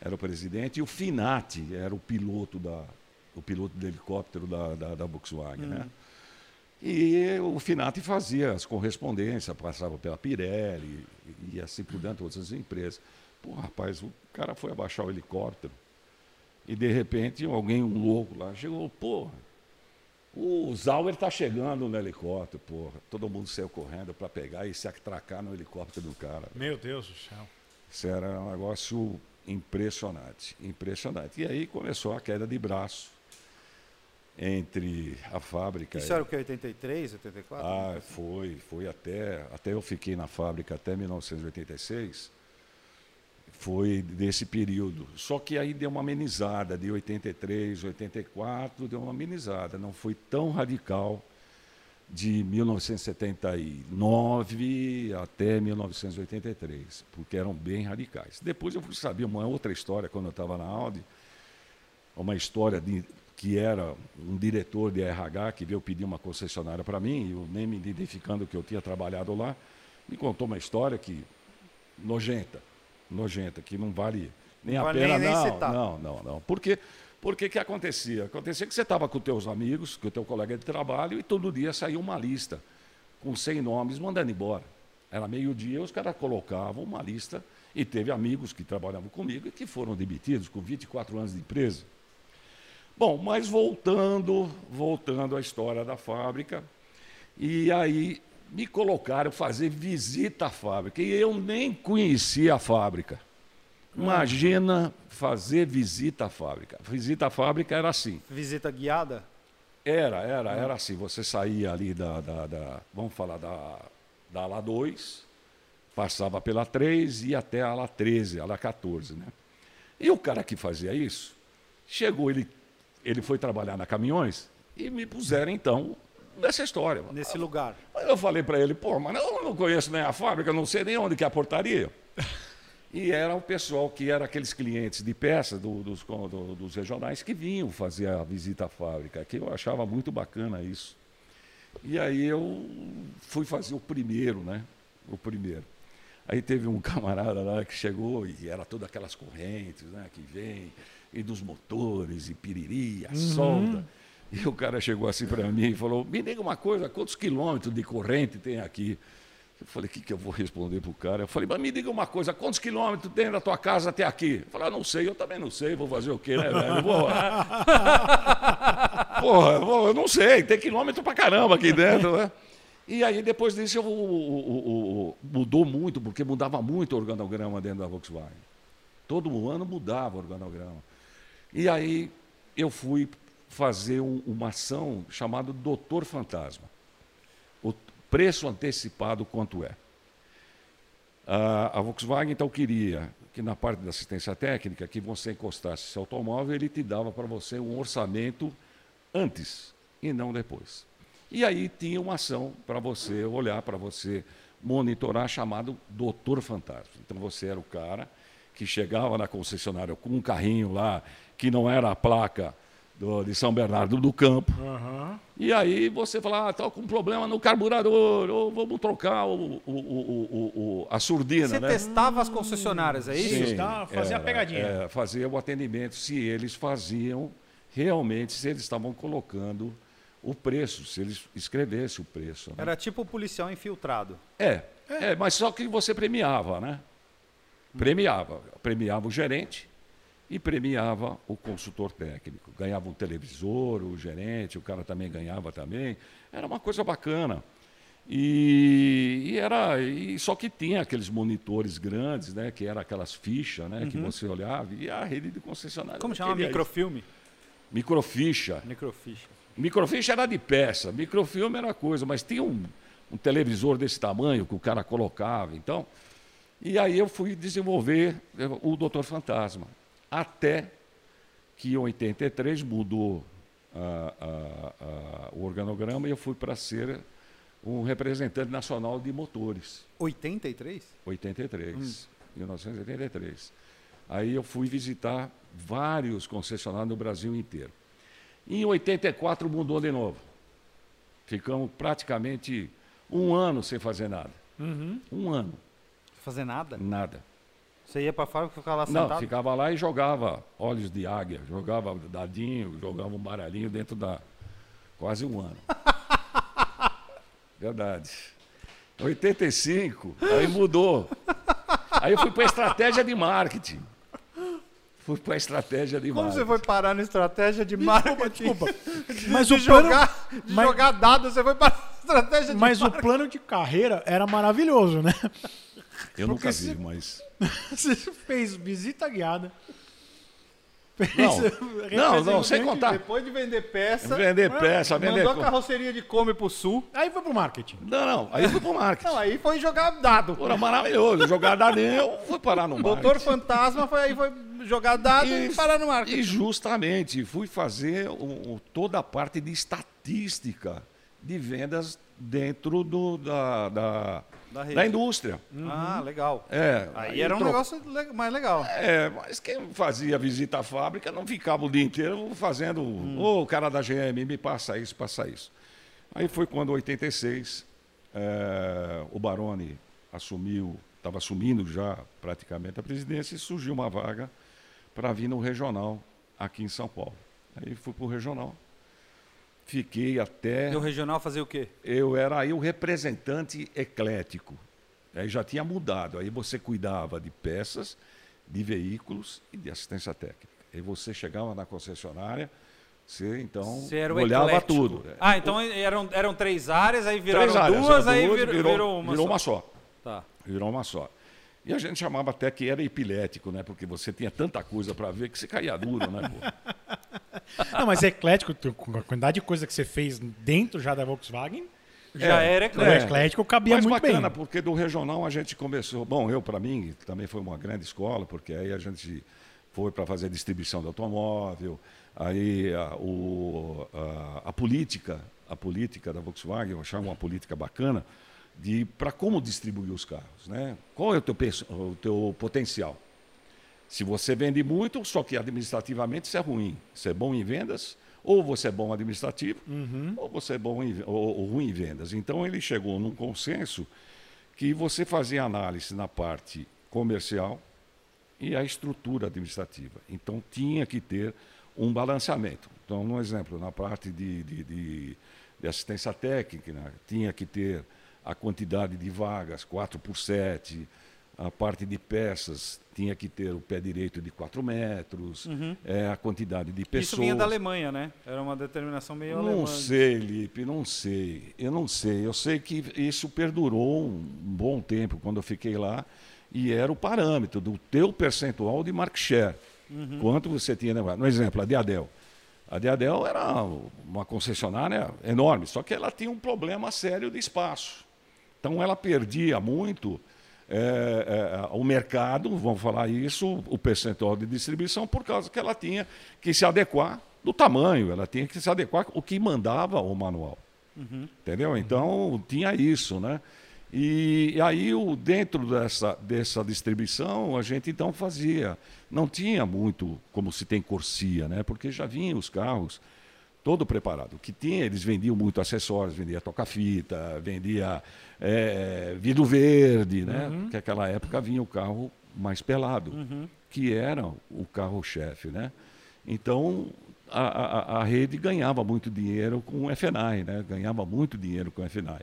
era o presidente, e o Finati era o piloto da, o piloto do helicóptero da, da, da Volkswagen, né? hum. né? E o Finati fazia as correspondências, passava pela Pirelli e assim por dentro, outras empresas. Pô, rapaz, o cara foi abaixar o helicóptero e de repente alguém, um louco lá, chegou, porra, o Zauer está chegando no helicóptero, porra. Todo mundo saiu correndo para pegar e se atracar no helicóptero do cara. Meu Deus do céu. Isso era um negócio impressionante, impressionante. E aí começou a queda de braço entre a fábrica. Isso era o que, 83, 84? Ah, foi, foi até, até eu fiquei na fábrica até 1986, foi desse período. Só que aí deu uma amenizada, de 83, 84, deu uma amenizada, não foi tão radical de 1979 até 1983, porque eram bem radicais. Depois eu fui saber uma outra história quando eu estava na Audi, uma história de que era um diretor de RH que veio pedir uma concessionária para mim, eu nem me identificando que eu tinha trabalhado lá, me contou uma história que nojenta, nojenta, que não vale nem não a pena nem, não, nem não, não, não. Por quê? Porque que acontecia? Acontecia que você estava com teus amigos, com o teu colega de trabalho e todo dia saía uma lista com 100 nomes mandando embora. Era meio-dia, os caras colocavam uma lista e teve amigos que trabalhavam comigo e que foram demitidos com 24 anos de empresa. Bom, mas voltando, voltando à história da fábrica, e aí me colocaram fazer visita à fábrica, e eu nem conhecia a fábrica. Imagina fazer visita à fábrica. Visita à fábrica era assim. Visita guiada? Era, era, era assim. Você saía ali da, da, da vamos falar, da, da ala 2, passava pela 3 e ia até a ala 13, a ala 14, né? E o cara que fazia isso, chegou, ele ele foi trabalhar na Caminhões e me puseram, então, nessa história. Nesse lugar. Eu falei para ele, pô, mas eu não conheço nem a fábrica, não sei nem onde que é a portaria. E era o pessoal que era aqueles clientes de peça do, dos, do, dos regionais que vinham fazer a visita à fábrica, que eu achava muito bacana isso. E aí eu fui fazer o primeiro, né? O primeiro. Aí teve um camarada lá que chegou e era todas aquelas correntes, né? Que vem, e dos motores, e piriri, a uhum. solda. E o cara chegou assim para mim e falou: Me diga uma coisa, quantos quilômetros de corrente tem aqui? Eu falei: O que, que eu vou responder para o cara? Eu falei: Mas me diga uma coisa, quantos quilômetros tem da tua casa até aqui? Eu falei: ah, Não sei, eu também não sei, vou fazer o quê, né, velho? Vou... Porra, eu não sei, tem quilômetro para caramba aqui dentro, né? E aí, depois disso, eu, o, o, mudou muito, porque mudava muito o organograma dentro da Volkswagen. Todo ano mudava o organograma. E aí, eu fui fazer um, uma ação chamada Doutor Fantasma. O preço antecipado quanto é. A, a Volkswagen, então, queria que na parte da assistência técnica, que você encostasse esse automóvel, ele te dava para você um orçamento antes e não depois. E aí tinha uma ação para você olhar, para você monitorar, chamado Doutor Fantasma. Então você era o cara que chegava na concessionária com um carrinho lá, que não era a placa do, de São Bernardo do Campo. Uhum. E aí você falava, ah, está com problema no carburador, ou vamos trocar o, o, o, a surdina. Você né? testava as concessionárias, é isso? Sim, fazia a pegadinha. É, fazia o atendimento se eles faziam realmente, se eles estavam colocando o preço, se eles escrevessem o preço. Né? Era tipo o policial infiltrado. É, é, é, mas só que você premiava, né? Premiava. Premiava o gerente e premiava o consultor técnico. Ganhava um televisor, o gerente, o cara também ganhava também. Era uma coisa bacana. E, e, era e só que tinha aqueles monitores grandes, né, que eram aquelas fichas, né, uhum. que você olhava e a rede de concessionária. Como chama microfilme? Microficha. Microficha. Microficha era de peça, microfilme era coisa, mas tinha um, um televisor desse tamanho que o cara colocava, então. E aí eu fui desenvolver eh, o Doutor Fantasma. Até que em 83 mudou a, a, a, o organograma e eu fui para ser um representante nacional de motores. 83? 83, hum. 1983. Aí eu fui visitar vários concessionários no Brasil inteiro. Em 84 mudou de novo. Ficamos praticamente um ano sem fazer nada. Uhum. Um ano. Fazer nada? Nada. Você ia para a fábrica e ficava lá sentado? Não, ficava lá e jogava olhos de águia, jogava dadinho, jogava um baralhinho dentro da. Quase um ano. Verdade. 85, aí mudou. Aí eu fui para a estratégia de marketing. Fui para a estratégia de Como marketing. você foi parar na estratégia de marketing? Desculpa, desculpa. Mas de, o plano, jogar, de mas, jogar dados, você foi para a estratégia de Mas marketing. o plano de carreira era maravilhoso, né? Eu Porque nunca vi, mas... Você fez visita guiada. Não, não, não, sem contar. Depois de vender peça. Vender peça, vender. Mandou a carroceria de Come pro sul. Aí foi pro marketing. Não, não, aí foi pro marketing. Não, aí foi jogar dado. Era maravilhoso. Jogar dado eu fui parar no marketing. Doutor Fantasma foi aí, foi jogar dado e, e parar no marketing. E justamente, fui fazer o, toda a parte de estatística de vendas dentro do, da, da da, da indústria. Uhum. Ah, legal. É, aí, aí era um tro... negócio mais legal. É, mas quem fazia visita à fábrica não ficava o dia inteiro fazendo, hum. ô, hum. oh, cara da GM, me passa isso, passa isso. Aí foi quando, em 86, é, o Baroni assumiu, estava assumindo já praticamente a presidência e surgiu uma vaga para vir no regional aqui em São Paulo. Aí fui para o regional Fiquei até. E o regional fazia o quê? Eu era aí o representante eclético. Aí já tinha mudado. Aí você cuidava de peças, de veículos e de assistência técnica. Aí você chegava na concessionária, você então olhava eclético. tudo. Ah, então eram, eram três áreas, aí viraram áreas, duas, aí virou, virou, uma virou só. uma só. Tá. Virou uma só. E a gente chamava até que era epilético, né? Porque você tinha tanta coisa para ver que você caía duro, né, pô? Não, mas é eclético, com a quantidade de coisa que você fez dentro já da Volkswagen. Já é, era eclético. É, eclético cabia mas muito bacana, bem. porque do regional a gente começou. Bom, eu, para mim, também foi uma grande escola, porque aí a gente foi para fazer distribuição de automóvel, aí a, o, a, a, política, a política da Volkswagen, eu achava uma política bacana, de para como distribuir os carros, né? Qual é o teu, o teu potencial? Se você vende muito, só que administrativamente isso é ruim. Você é bom em vendas, ou você é bom administrativo, uhum. ou você é bom em, ou, ou ruim em vendas. Então ele chegou num consenso que você fazia análise na parte comercial e a estrutura administrativa. Então tinha que ter um balanceamento. Então, um exemplo, na parte de, de, de, de assistência técnica, né, tinha que ter a quantidade de vagas, 4 por 7, a parte de peças tinha que ter o pé direito de 4 metros, uhum. é, a quantidade de pessoas. Isso vinha da Alemanha, né? Era uma determinação meio não alemã. Não sei, Lipe, não sei. Eu não sei. Eu sei que isso perdurou um bom tempo quando eu fiquei lá e era o parâmetro do teu percentual de market share. Uhum. Quanto você tinha. No exemplo, a Diadel. A Diadel era uma concessionária enorme, só que ela tinha um problema sério de espaço. Então ela perdia muito é, é, o mercado, vamos falar isso, o percentual de distribuição, por causa que ela tinha que se adequar do tamanho, ela tinha que se adequar o que mandava o manual. Uhum. Entendeu? Então uhum. tinha isso, né? E, e aí, o, dentro dessa, dessa distribuição, a gente então fazia. Não tinha muito como se tem Corsia, né? Porque já vinham os carros todo preparado. O que tinha, eles vendiam muito acessórios, vendia toca-fita, vendia é, vidro verde, né? Uhum. Que naquela época vinha o carro mais pelado, uhum. que era o carro-chefe, né? Então, a, a, a, rede ganhava muito dinheiro com o FNAI, né? Ganhava muito dinheiro com o FNAI.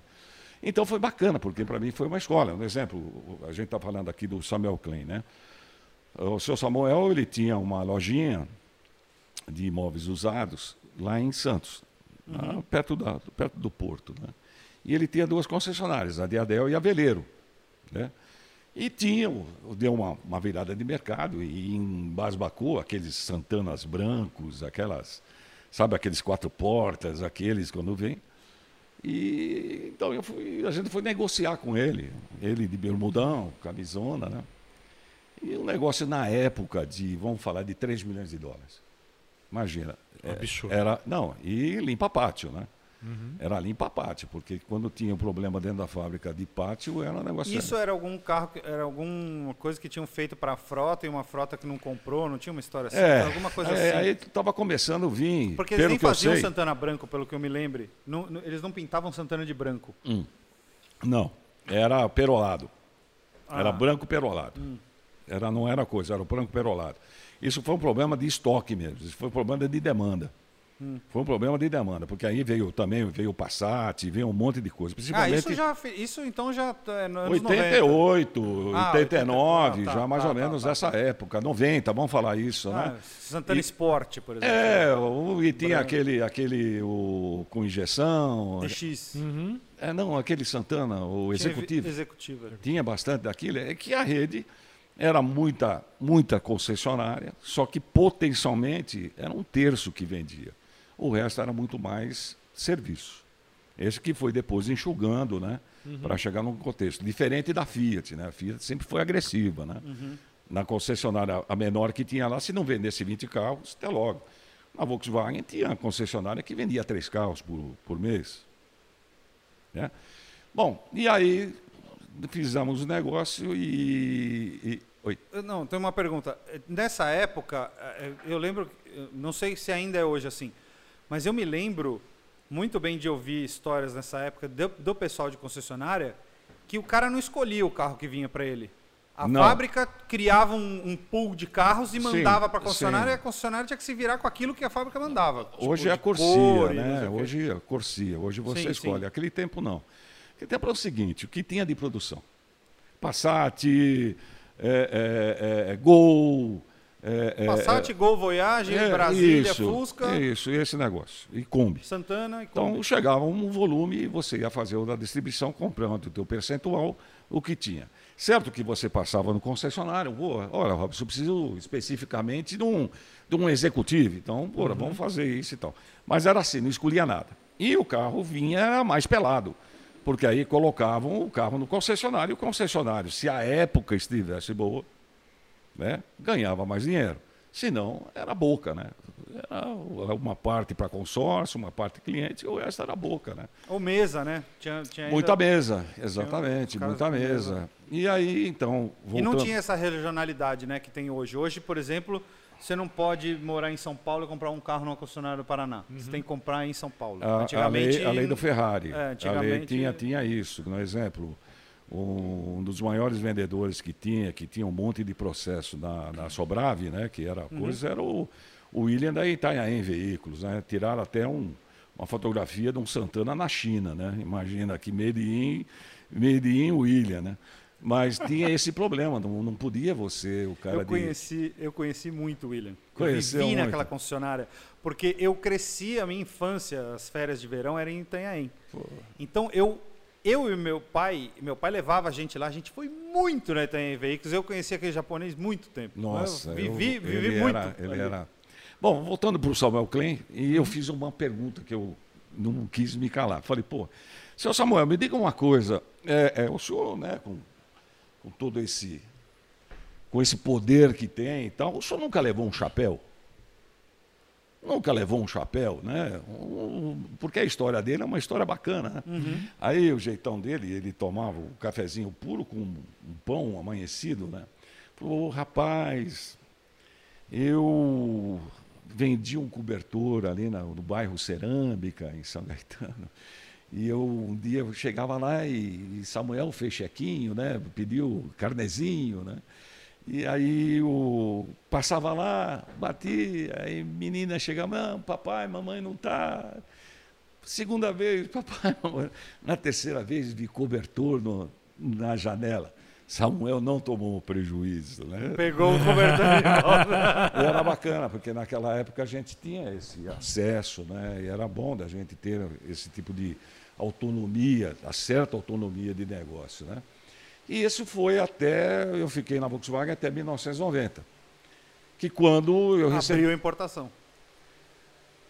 Então foi bacana, porque para mim foi uma escola. Um exemplo, a gente está falando aqui do Samuel Klein, né? O seu Samuel, ele tinha uma lojinha de imóveis usados lá em Santos, uhum. lá perto, da, perto do porto. Né? E ele tinha duas concessionárias, a de Adel e a Veleiro. Né? E tinha, deu uma, uma virada de mercado, e em Basbacu, aqueles Santanas brancos, aquelas, sabe, aqueles quatro portas, aqueles quando vem. E então eu fui, a gente foi negociar com ele, ele de bermudão, camisona, né? E um negócio na época de, vamos falar, de 3 milhões de dólares. Imagina. É, Absurdo. Era, não, e limpa pátio, né? Uhum. Era limpa pátio, porque quando tinha um problema dentro da fábrica de pátio, era um negócio. Isso sério. era algum carro, era alguma coisa que tinham feito para a frota e uma frota que não comprou, não tinha uma história assim? É, alguma coisa é, assim. Aí estava começando a vir. Porque eles nem faziam Santana branco, pelo que eu me lembre. Não, não, eles não pintavam Santana de branco. Hum. Não, era perolado. Ah. Era branco perolado. Hum. Era, não era coisa, era o branco perolado. Isso foi um problema de estoque mesmo, isso foi um problema de demanda. Hum. Foi um problema de demanda, porque aí veio também veio o Passat, veio um monte de coisa. Principalmente ah, isso, já, isso então já é no 88, 90. Ah, 89, ah, tá, já mais tá, ou tá, menos tá, essa tá. época, 90, vamos falar isso, né? ah? Santana e, Sport, por exemplo. É, o, e tinha aquele, aquele o, com injeção. TX. Uhum. É, não, aquele Santana, o executivo. Executivo. Tinha bastante daquilo. É que a rede era muita, muita concessionária, só que potencialmente era um terço que vendia. O resto era muito mais serviço. Esse que foi depois enxugando, né? Uhum. Para chegar num contexto. Diferente da Fiat, né? A Fiat sempre foi agressiva, né? Uhum. Na concessionária, a menor que tinha lá, se não vendesse 20 carros, até logo. Na Volkswagen tinha concessionária que vendia três carros por, por mês. Né? Bom, e aí fizemos o negócio e, e... Oi. Não, tem uma pergunta. Nessa época, eh, eu lembro, não sei se ainda é hoje assim, mas eu me lembro muito bem de ouvir histórias nessa época do, do pessoal de concessionária que o cara não escolhia o carro que vinha para ele. A não. fábrica criava um, um, pool de carros e mandava para a concessionária sim. e a concessionária tinha que se virar com aquilo que a fábrica mandava. Tipo, hoje é a Corsia, né? Hoje é a Corsia. Hoje você sim, escolhe. Sim. Aquele tempo não. Aquele tempo é o seguinte, o que tinha de produção? Passat, é, é, é, Gol, é, é, Passat, é, Gol, Voyage, é, Brasília, isso, Fusca. Isso, esse negócio. E Kombi. Santana e Kombi. Então chegava um volume e você ia fazer da distribuição comprando o teu percentual, o que tinha. Certo que você passava no concessionário, olha, Robson, eu preciso especificamente de um, de um executivo, então, porra, uhum. vamos fazer isso e tal. Mas era assim, não escolhia nada. E o carro vinha mais pelado, porque aí colocavam o carro no concessionário, e o concessionário, se a época estivesse boa, né, ganhava mais dinheiro. Se não, era boca, né? Era uma parte para consórcio, uma parte cliente, e o resto era boca, né? Ou mesa, né? Tinha, tinha Muita ainda- mesa, exatamente, caras muita mesa. mesa. E aí, então, E voltando... não tinha essa regionalidade, né, que tem hoje. Hoje, por exemplo, você não pode morar em São Paulo e comprar um carro numa concessionária do Paraná. Você tem que comprar em São Paulo. A, a, lei, a lei do Ferrari. É, a lei antigamente- tinha, tinha isso. No exemplo, um dos maiores vendedores que tinha, que tinha um monte de processo na, na Sobrave, né, que era a Uhum. coisa, era o, o William da Itanhaém Veículos. Né, tiraram até um, uma fotografia de um Santana na China. Né, imagina que made in William. Né, mas tinha esse problema, não, não podia você, o cara Eu de... conheci, eu conheci muito o William. Conheceu eu vivi muito. naquela concessionária. Porque eu cresci, a minha infância, as férias de verão eram em Itanhaém. Então eu, eu e meu pai, meu pai levava a gente lá, a gente foi muito na Itanhaém Veículos. Eu conheci aquele japonês muito tempo. Nossa, eu vivi, eu- vivi ele muito. Era, ele ali. era. Bom, voltando para o Samuel Klein, e eu fiz uma pergunta que eu não quis me calar. Falei, pô, seu Samuel, me diga uma coisa. É, é, o senhor, né, com, com todo esse com esse poder que tem e tal, o senhor nunca levou um chapéu? Nunca levou um chapéu, né? Um- porque a história dele é uma história bacana, né? Aí o jeitão dele, ele tomava o cafezinho puro com um pão amanhecido, né? Falou, rapaz, eu vendi um cobertor ali na- no bairro Cerâmica, em São Gaetano. E eu um dia eu chegava lá e, e Samuel fez chequinho, né? Pediu carnezinho, né? E aí passava lá, batia, aí menina chegava, papai, mamãe não tá. Segunda vez, papai, mamãe. Na terceira vez vi cobertor no- na janela. Samuel não tomou prejuízo, né? Pegou o cobertor de volta. E era bacana, porque naquela época a gente tinha esse acesso, né? E era bom da gente ter esse tipo de autonomia, a certa autonomia de negócio, né? E isso foi até, eu fiquei na Volkswagen até 1990. Que quando eu recebi... Abriu a importação.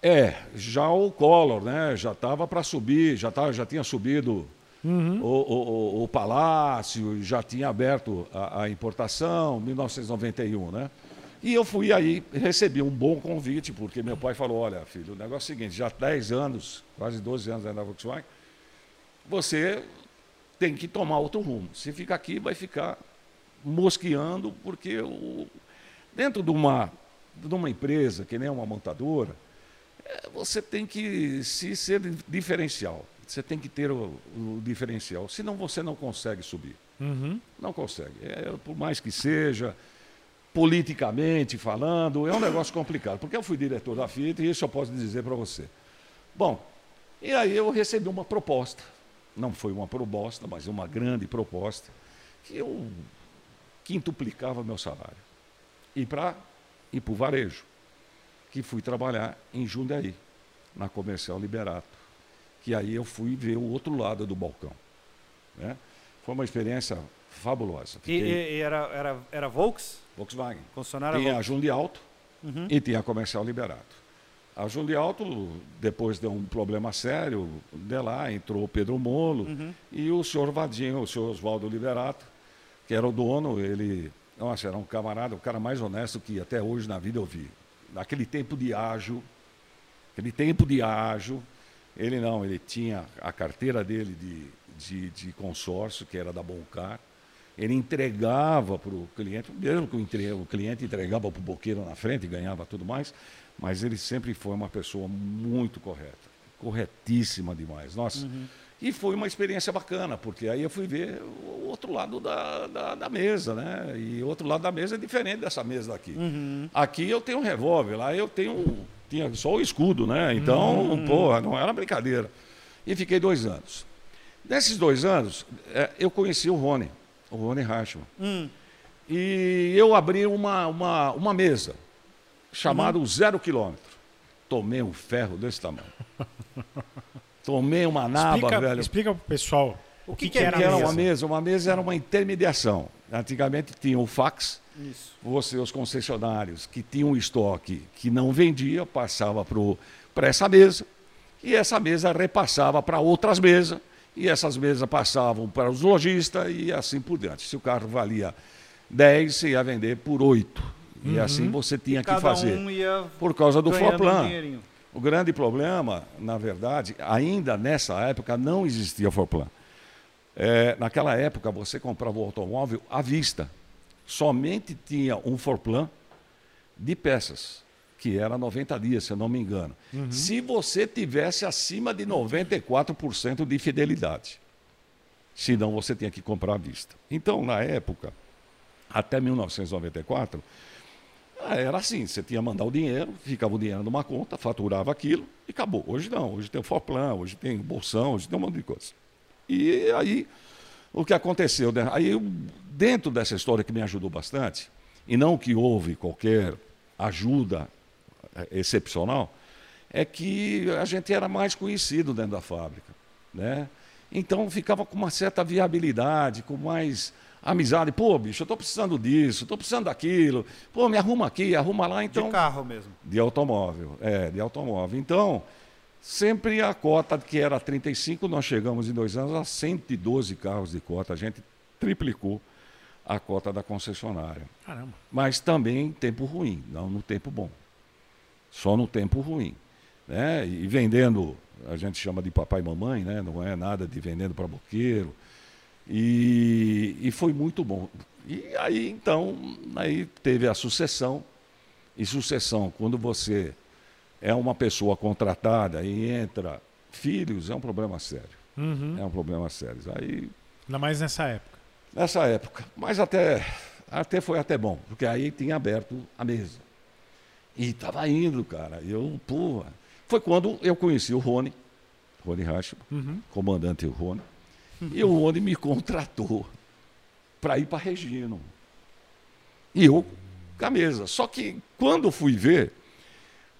É, já o Collor, né? Já estava para subir, já, tava, já tinha subido o, o, o- o Palácio, já tinha aberto a, a importação, 1991, né? E eu fui aí, recebi um bom convite, porque meu pai falou, olha, filho, o negócio é o seguinte, já há 10 anos, quase 12 anos aí na Volkswagen, você tem que tomar outro rumo. Se fica aqui, vai ficar mosqueando, porque o, dentro de uma, de uma empresa, que nem uma montadora, é, você tem que se ser diferencial. Você tem que ter o, o diferencial. Senão você não consegue subir. Uhum. Não consegue. É, por mais que seja, politicamente falando, é um negócio complicado. Porque eu fui diretor da Fiat e isso eu posso dizer para você. Bom, e aí eu recebi uma proposta. Não foi uma proposta, mas uma grande proposta, que eu quintuplicava meu salário. E para ir para o varejo, que fui trabalhar em Jundiaí, na Comercial Liberato. Que aí eu fui ver o outro lado do balcão. né? Foi uma experiência fabulosa. E, Fiquei- e- e era, era, era Volks? Volkswagen. Concessionária Tinha a. Jundi Alto Uhum. e tinha a Comercial Liberato. A Jundi Alto, depois deu um problema sério, de lá entrou o Pedro Molo Uhum. e o senhor Vadinho, o senhor Oswaldo Liberato, que era o dono, ele, nossa, era um camarada, o cara mais honesto que até hoje na vida eu vi. Naquele tempo de ágil, aquele tempo de ágil, ele não, ele tinha a carteira dele de, de, de consórcio, que era da Boncar, ele entregava para o cliente, mesmo que o, entre- o cliente entregava para o boqueiro na frente e ganhava tudo mais, mas ele sempre foi uma pessoa muito correta, corretíssima demais. Nossa, e foi uma experiência bacana, porque aí eu fui ver o outro lado da, da, da mesa, né? E o outro lado da mesa é diferente dessa mesa daqui. Aqui eu tenho um revólver, lá eu tenho um- tinha só o escudo, né? Então, porra, não era brincadeira. E fiquei dois anos. Nesses dois anos, eh, eu conheci o Rony, o Rony Rachman. Hum. E eu abri uma, uma, uma mesa, chamada Uhum. Zero Quilômetro. Tomei um ferro desse tamanho. Tomei uma naba, explica, velho. explica pro pessoal o que, que que era Que mesa. uma mesa, uma mesa era uma intermediação. Antigamente tinha o fax, Isso. você, os concessionários que tinham estoque que não vendia, passava para essa mesa, e essa mesa repassava para outras mesas, e essas mesas passavam para os lojistas e assim por diante. Se o carro valia 10, você ia vender por 8. E assim você tinha que Cada fazer. um ia Por causa do ganhando um. O grande problema, na verdade, ainda nessa época não existia Forplan. É, naquela época você comprava o automóvel à vista. Somente tinha um Forplan de peças, que era 90 dias, se eu não me engano. Se você tivesse acima de 94% de fidelidade. Senão você tinha que comprar à vista. Então, na época, até 1994, ah, Era assim, você tinha que mandar o dinheiro, ficava o dinheiro numa conta, faturava aquilo e acabou. Hoje não, hoje tem o Forplan, hoje tem bolsão, hoje tem um monte de coisa. E aí, o que aconteceu? né? Aí, eu, dentro dessa história que me ajudou bastante, e não que houve qualquer ajuda eh, excepcional, é que a gente era mais conhecido dentro da fábrica. Né? Então ficava com uma certa viabilidade, com mais amizade. Pô, bicho, eu estou precisando disso, estou precisando daquilo. Pô, me arruma aqui, arruma lá. Então, De carro mesmo. de automóvel, é, de automóvel. Então, sempre a cota que era 35, nós chegamos em dois anos a 112 carros de cota. A gente triplicou a cota da concessionária. Caramba. Mas também em tempo ruim, não no tempo bom. Só no tempo ruim. Né? E vendendo, a gente chama de papai e mamãe, né? não é nada de vendendo para boqueiro. E, e foi muito bom. E aí, então, aí teve a sucessão. E sucessão, quando você é uma pessoa contratada e entra filhos, é um problema sério. Uhum. É um problema sério. Aí Ainda mais nessa época. nessa época. Mas até, até foi até bom, porque aí tinha aberto a mesa. E estava indo, cara. Eu, pô. Foi quando eu conheci o Rony, Rony Rachman, Uhum. comandante Rony. E o Rony me contratou para ir para Regino. E eu com a mesa. Só que quando fui ver,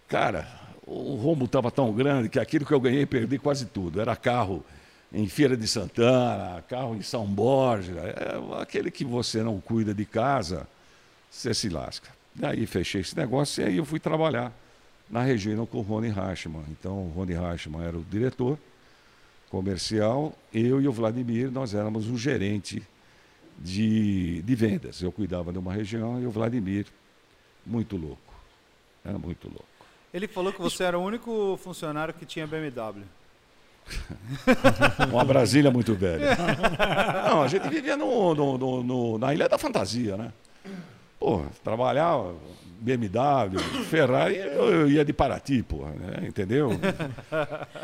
cara, o rombo estava tão grande que aquilo que eu ganhei perdi quase tudo. Era carro em Feira de Santana, carro em São Borja. É aquele que você não cuida de casa, você se lasca. Daí fechei esse negócio e aí eu fui trabalhar na Regina com o Rony Rachman. Então o Rony Rachman era o diretor comercial, eu e o Vladimir, nós éramos o gerente de, de vendas. Eu cuidava de uma região e o Vladimir, muito louco. Era muito louco. Ele falou que você era o único funcionário que tinha BMW. Uma Brasília muito velha. Não, a gente vivia no, no- no- no- na Ilha da Fantasia, né? Pô, trabalhar BMW, Ferrari, eu, eu ia de Paraty, porra, né? entendeu?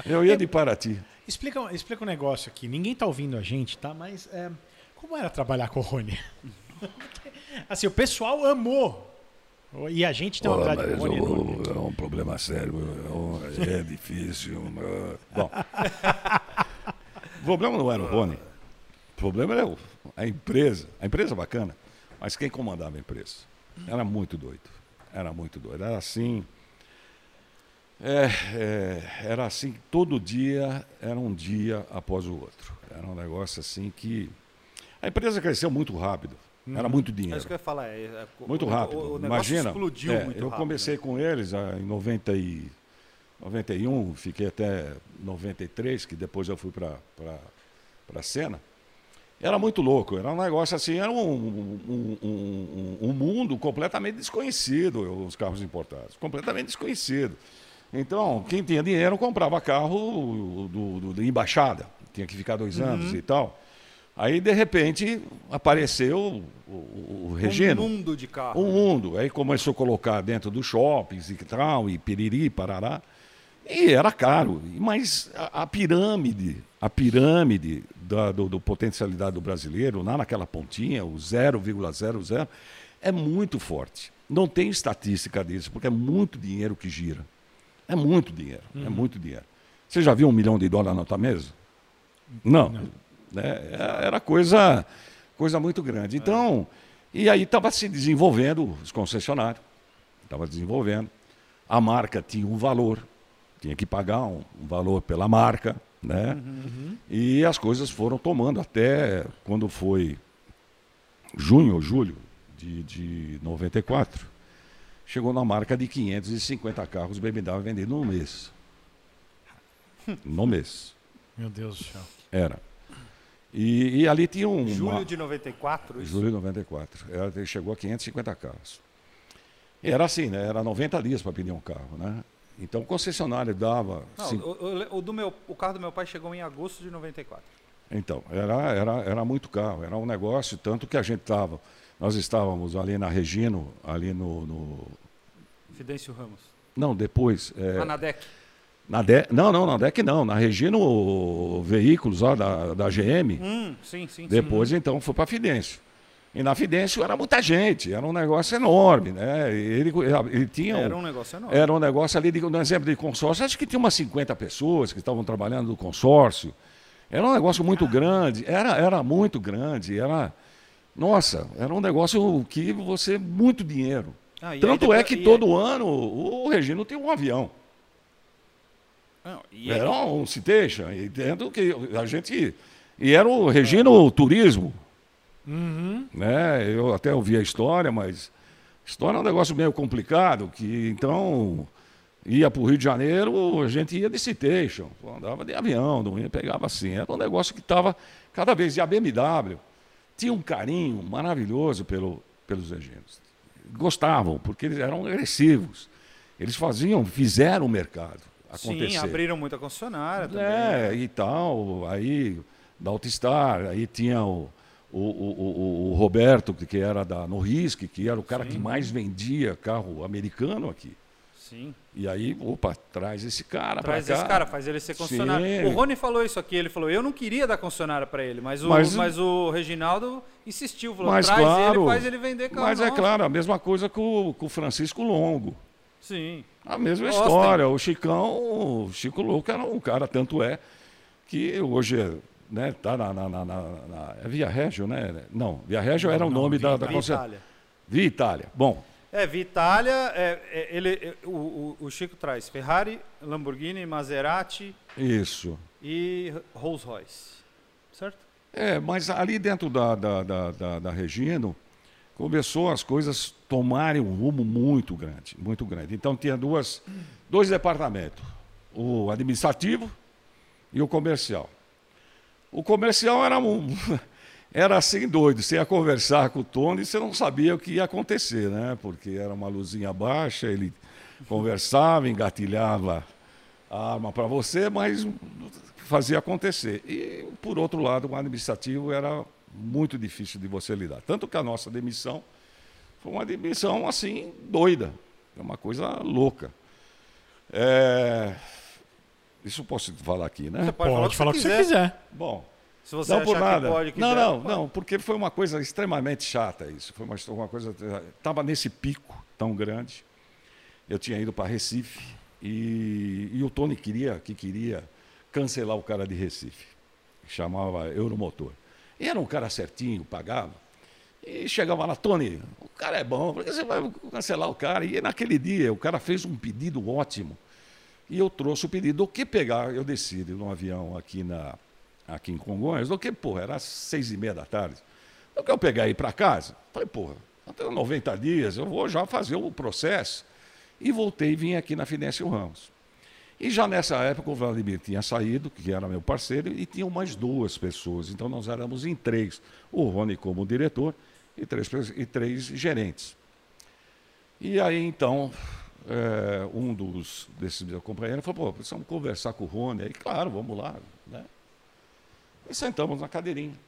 Eu ia de Paraty. Explica, explica um negócio aqui. Ninguém tá ouvindo a gente, tá? Mas é, como era trabalhar com o Rony? assim, o pessoal amou. E a gente tem uma Pô, amizade com o mas Rony é um problema sério, é é difícil. é- Bom, o problema não era o Rony, o problema era a empresa. A empresa bacana, mas quem comandava a empresa? Era muito doido, era muito doido. Era assim, é, é, era assim, todo dia era um dia após o outro. Era um negócio assim que... A empresa cresceu muito rápido, era muito É dinheiro. isso que eu ia falar. é- é- Muito o- rápido. O, o Imagina. explodiu é, muito eu rápido. comecei com eles ah, em 90 e, 91, fiquei até 93, que depois eu fui para a cena. Era muito louco, era um negócio assim, era um, um, um- um- mundo completamente desconhecido, os carros importados, completamente desconhecido. Então, quem tinha dinheiro comprava carro do, do- de embaixada, tinha que ficar dois anos e tal. Aí, de repente, apareceu o, o, o Regino. Um mundo de carro. Um mundo. Aí começou a colocar dentro dos shoppings e tal, e piriri, parará. E era caro. Mas a, a pirâmide, a pirâmide da do, do potencialidade do brasileiro, lá naquela pontinha, o 0,00, é muito forte. Não tem estatística disso, porque é muito dinheiro que gira. É muito dinheiro, é muito dinheiro. Você já viu um milhão de dólares na tua mesa? Não. Né? Era coisa, coisa muito grande. Então, e aí estava se desenvolvendo os concessionários, estava desenvolvendo. A marca tinha um valor, tinha que pagar um, um valor pela marca, né? E as coisas foram tomando até quando foi junho ou julho de, de 94, chegou na marca de 550 carros BMW vendidos no mês. No mês. Meu Deus do céu. Era. E, e ali tinha um. Julho uma- de 94, isso? Julho de 94. Ela chegou a 550 carros. Era assim, né? Era 90 dias para pedir um carro, né? Então o concessionário dava. Não, cin- o, o- do meu, o carro do meu pai chegou em agosto de 94. Então, era, era, era muito carro, era um negócio, tanto que a gente estava. Nós estávamos ali na Regino, ali no. no- Fidêncio Ramos. não, depois. é, Ah, na De, não, não, na DEC não, na Regino Veículos, lá da, da GM. Hum, sim, sim. Depois, sim. então, foi para Fidêncio. E na Fidêncio era muita gente, era um negócio enorme, né? Ele, ele tinha. Era um- negócio enorme. Era um negócio ali, de, no exemplo de consórcio, acho que tinha umas 50 pessoas que estavam trabalhando no consórcio. Era um negócio muito grande, era, era muito grande, era. Nossa, era um negócio que você. muito dinheiro. Ah, aí Tanto depois- é que e aí- todo ano o Regino tem um avião. Não, e aí- Era um citation, e dentro que a gente. E era o Regino Turismo. Né? Eu até ouvi a história, mas história é um negócio meio complicado, que então ia para o Rio de Janeiro, a gente ia de citation, andava de avião, não ia, pegava assim. Era um negócio que estava cada vez. E a BMW tinha um carinho maravilhoso pelo, pelos reginos. Gostavam, porque eles eram agressivos. Eles faziam, fizeram o mercado acontecer. Sim, abriram muita concessionária também. É, e tal. Aí, da Altistar, aí tinha o, o, o, o- Roberto, que era da Norrisque, que era o cara que mais vendia carro americano aqui. Sim. E aí, opa, traz esse cara Traz pra cá. esse cara, faz ele ser concessionário. Sim. O Rony falou isso aqui, ele falou, eu não queria dar concessionária para ele, mas o, Mas- mas, o Reginaldo insistiu, falou, Mas traz claro, ele, faz ele vender carro mas é nosso." claro, a mesma coisa com, com o Francisco Longo. Sim. A mesma Austin. história. O Chicão, o Chico Louco era um cara, tanto é que hoje né, tá na, na, na, na- na- é Via Régio, né? Não, Via Régio era o nome da, da Via. Itália. Via Itália. Bom, É, Vitalia, é, é, ele, é, o, o, o Chico traz Ferrari, Lamborghini, Maserati isso. e Rolls Royce. Certo? É, mas ali dentro da, da, da, da, da Regino, começou as coisas tomarem um rumo muito grande, muito grande. Então tinha duas, dois departamentos, o administrativo e o comercial. O comercial era um, era assim doido, você ia conversar com o Tony você não sabia o que ia acontecer, né? Porque era uma luzinha baixa, ele conversava, engatilhava a arma para você, mas fazia acontecer. E, por outro lado, o administrativo era muito difícil de você lidar. Tanto que a nossa demissão foi uma demissão assim, doida, é uma coisa louca. É, Isso eu posso falar aqui, né? Você pode, falar o Pode falar o que você quiser. quiser. Bom, Se você não achar por nada. que pode, que não, deve, não, pode. não, porque foi uma coisa extremamente chata isso. Foi uma, uma coisa. Estava nesse pico tão grande. Eu tinha ido para Recife e, e o Tony queria que queria cancelar o cara de Recife, que chamava Euromotor. Era um cara certinho, pagava. E chegava lá, Tony, o cara é bom, por que você vai cancelar o cara? E naquele dia o cara fez um pedido ótimo. E eu trouxe o pedido do que pegar, eu desci num avião aqui, na, aqui em Congonhas, do que, porra, era às seis e meia da tarde. Do que eu pegar ir para casa, falei, porra, eu tenho 90 dias, eu vou já fazer o processo. E voltei e vim aqui na Fidêncio Ramos. E já nessa época o Vladimir tinha saído, que era meu parceiro, e tinham mais duas pessoas. Então nós éramos em três. O Rony como diretor e três, e três gerentes. E aí então, eh, um dos desses meus companheiros falou, pô, precisamos conversar com o Rony. Aí, claro, vamos lá. Né? E sentamos na cadeirinha.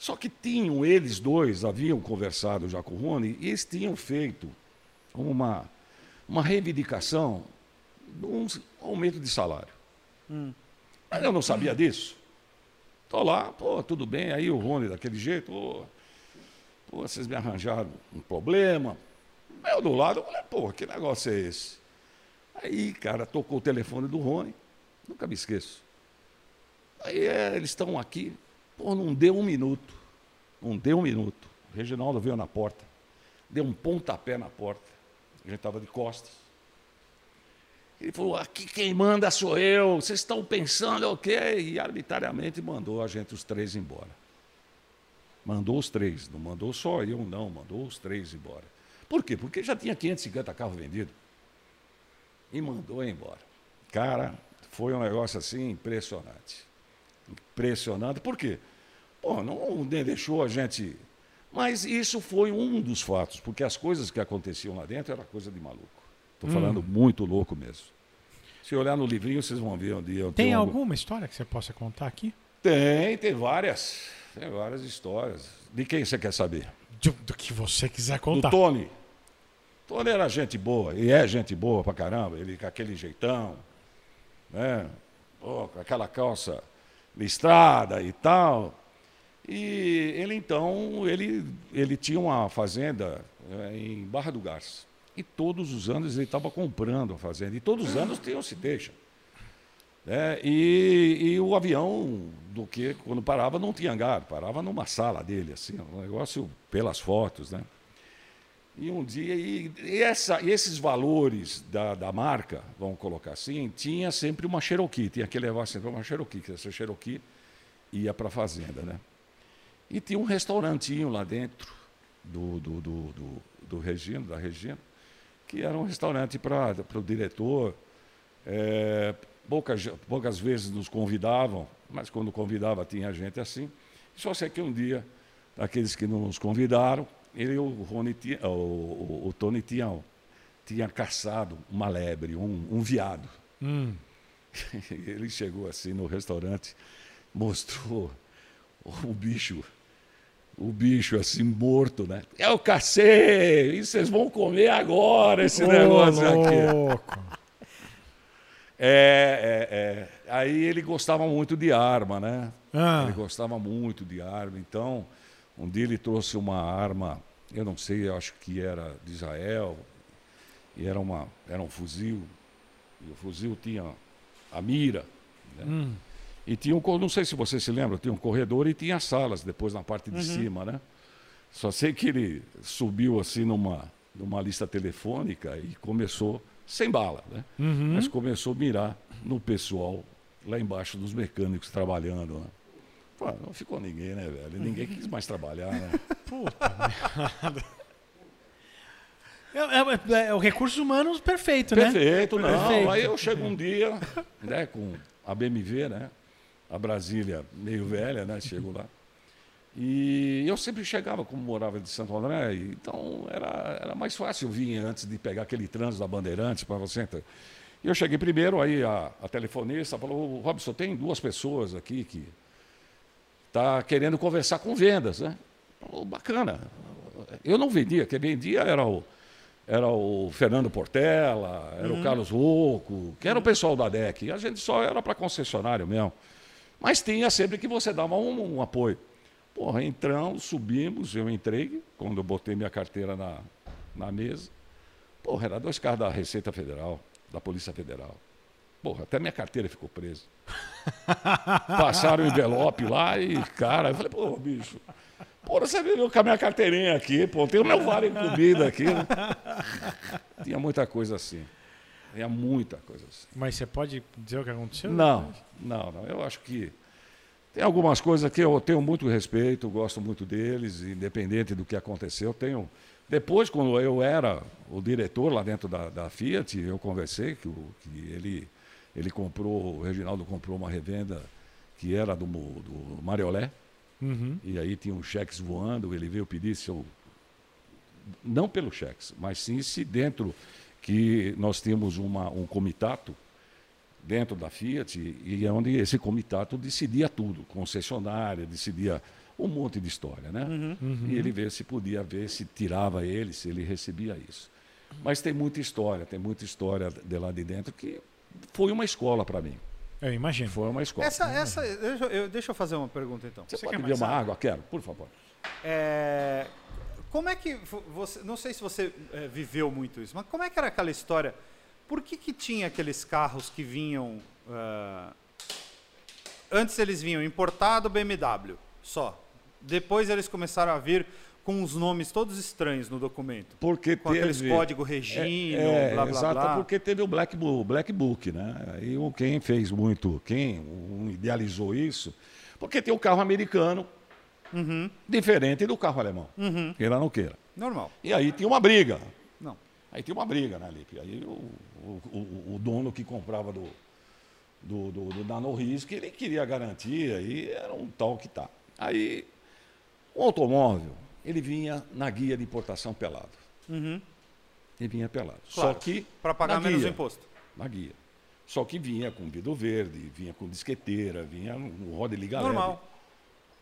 Só que tinham, eles dois haviam conversado já com o Rony, e eles tinham feito uma, uma reivindicação um aumento de salário. Mas eu não sabia disso. Estou lá, pô, tudo bem. Aí o Rony, daquele jeito, pô, pô, vocês me arranjaram um problema. Eu do lado, eu falei, pô, que negócio é esse? Aí, cara, tocou o telefone do Rony, nunca me esqueço. Aí é, eles estão aqui, pô, não deu um minuto. Não deu um minuto. O Reginaldo veio na porta, deu um pontapé na porta. A gente estava de costas. Ele falou: aqui quem manda sou eu, vocês estão pensando o quê? E arbitrariamente mandou a gente os três embora. Mandou os três, não mandou só eu, não, mandou os três embora. Por quê? Porque já tinha 550 carros vendidos. E mandou embora. Cara, foi um negócio assim impressionante. Impressionante. Por quê? Pô, não deixou a gente Mas isso foi um dos fatos, porque as coisas que aconteciam lá dentro era coisa de maluco. Estou falando muito louco mesmo. Se olhar no livrinho, vocês vão ver onde eu Tem tenho alguma história que você possa contar aqui? Tem, tem várias. Tem várias histórias. De quem você quer saber? Do, do que você quiser Do contar. Tony. Tony era gente boa, e é gente boa pra caramba, ele com aquele jeitão, né? Pô, com aquela calça listrada e tal. E ele então, ele, ele tinha uma fazenda eh, em Barra do Garça. E todos os anos ele estava comprando a fazenda. E todos os anos tinha um citation. né? e, e o avião, do que quando parava, não tinha hangar, parava numa sala dele, assim, um negócio pelas fotos, né? E um dia, e, e essa, esses valores da, da marca, vamos colocar assim, tinha sempre uma Cherokee, tinha que levar sempre uma Cherokee, que essa Cherokee ia para a fazenda, né? E tinha um restaurantinho lá dentro do, do, do, do, do Regina, da Regina, que era um restaurante para o diretor. É, poucas, poucas vezes nos convidavam, mas quando convidava tinha gente assim. Só sei que um dia, daqueles que não nos convidaram, ele e o, Rony o, o, o Tony tinham, tinha caçado uma lebre, um, um viado. Hum. Ele chegou assim no restaurante, mostrou o bicho, o bicho assim morto, né? Eu cacei, e vocês vão comer agora esse Ô, negócio aqui. louco. É, é, é. Aí ele gostava muito de arma, né? Ah. Ele gostava muito de arma. Então, um dia ele trouxe uma arma, eu não sei, eu acho que era de Israel, e era, uma, era um fuzil. E o fuzil tinha a mira. Né? E tinha um, não sei se você se lembra, tinha um corredor e tinha salas depois na parte de cima, né? Só sei que ele subiu assim numa, numa lista telefônica e começou, sem bala, né? Mas começou a mirar no pessoal lá embaixo dos mecânicos trabalhando, né? Pô, não ficou ninguém, né, velho? Ninguém quis mais trabalhar, né? É, é- é o recursos humanos perfeito, né? Perfeito, não. Perfeito. Aí eu chego um dia, né, com a BMW, né? A Brasília meio velha, né? Chego lá. E eu sempre chegava, como morava de Santo André, então era, era mais fácil vir antes de pegar aquele trânsito da Bandeirantes para você. entrar. E eu cheguei primeiro, aí a, a telefonista falou, Robson, tem duas pessoas aqui que tá querendo conversar com vendas, né? Falou, bacana. Eu não vendia, quem vendia era o, era o Fernando Portela, era o Carlos Rouco, que era o pessoal da DEC. A gente só era para concessionário mesmo. Mas tinha sempre que você dava um, um apoio. Porra, entramos, subimos, eu entrei, quando eu botei minha carteira na, na mesa. Porra, era dois carros da Receita Federal, da Polícia Federal. Porra, até minha carteira ficou presa. Passaram o envelope lá e, cara, eu falei, pô, bicho, porra, você viu com a minha carteirinha aqui, pô, tem o meu vale comida aqui. Né? Tinha muita coisa assim. Tinha muita coisa assim. Mas você pode dizer o que aconteceu? Não, não, não. Eu acho que tem algumas coisas que eu tenho muito respeito, gosto muito deles, independente do que aconteceu. Tenho. Depois, quando eu era o diretor lá dentro da, da Fiat, eu conversei que, o- que ele, ele comprou, o Reginaldo comprou uma revenda que era do, do Mariolé, Uhum. e aí tinha uns cheques voando, ele veio pedir se eu. Não pelo cheques, mas sim se dentro que nós temos uma, um comitato dentro da Fiat, e é onde esse comitato decidia tudo, concessionária, decidia um monte de história, né? E ele veio se podia ver se tirava ele, se ele recebia isso. Mas tem muita história, tem muita história de lá de dentro que foi uma escola para mim. Eu imagino. Foi uma escola. Essa, essa, deixa, eu, deixa eu fazer uma pergunta então. Você, Você pode mais uma água? água? Quero, por favor. É, como é que vo- você, não sei se você é, viveu muito isso, mas como é que era aquela história? Por que que tinha aqueles carros que vinham ah, antes eles vinham importado BMW só, depois eles começaram a vir com os nomes todos estranhos no documento, Porque com aqueles teve- código Regino, É, é, blá blá exato, blá. porque teve o Black, Bu- Black Book, né? O- quem fez muito, quem idealizou isso, porque tem o carro americano Uhum. diferente do carro alemão, queira ou não queira. Normal. E aí tinha uma briga, Não. aí tinha uma briga, né, Lipe? Aí o, o, o- o dono que comprava do, do, do, do Nano Risk, ele queria garantia e era um tal que tá. Aí o automóvel, ele vinha na guia de importação pelado. Uhum. Ele vinha pelado. Claro, Só que. Para pagar menos guia, imposto. Na guia. Só que vinha com vidro verde, vinha com disqueteira, vinha no roda e liga leve.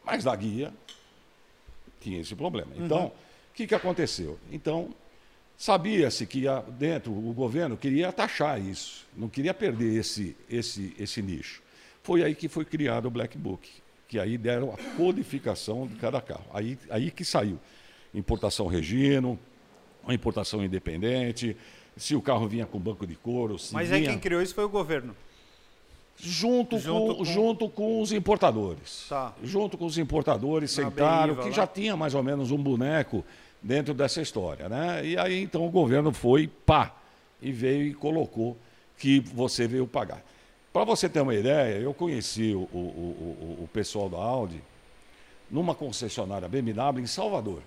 Mas na guia tinha esse problema. Então, o que, que aconteceu? Então, sabia-se que dentro o governo queria taxar isso, não queria perder esse, esse, esse nicho. Foi aí que foi criado o Black Book, que aí deram a codificação de cada carro. Aí, aí que saiu importação Regino, a importação independente, se o carro vinha com banco de couro, se Mas aí vinha quem criou isso foi o governo. Junto, Junto com, com- junto com os importadores. Tá. Junto com os importadores, Na sentaram, que lá. já tinha mais ou menos um boneco dentro dessa história. Né? E aí então o governo foi, pá, e veio e colocou que você veio pagar. Para você ter uma ideia, eu conheci o, o, o, o- o pessoal da Audi numa concessionária BMW em Salvador.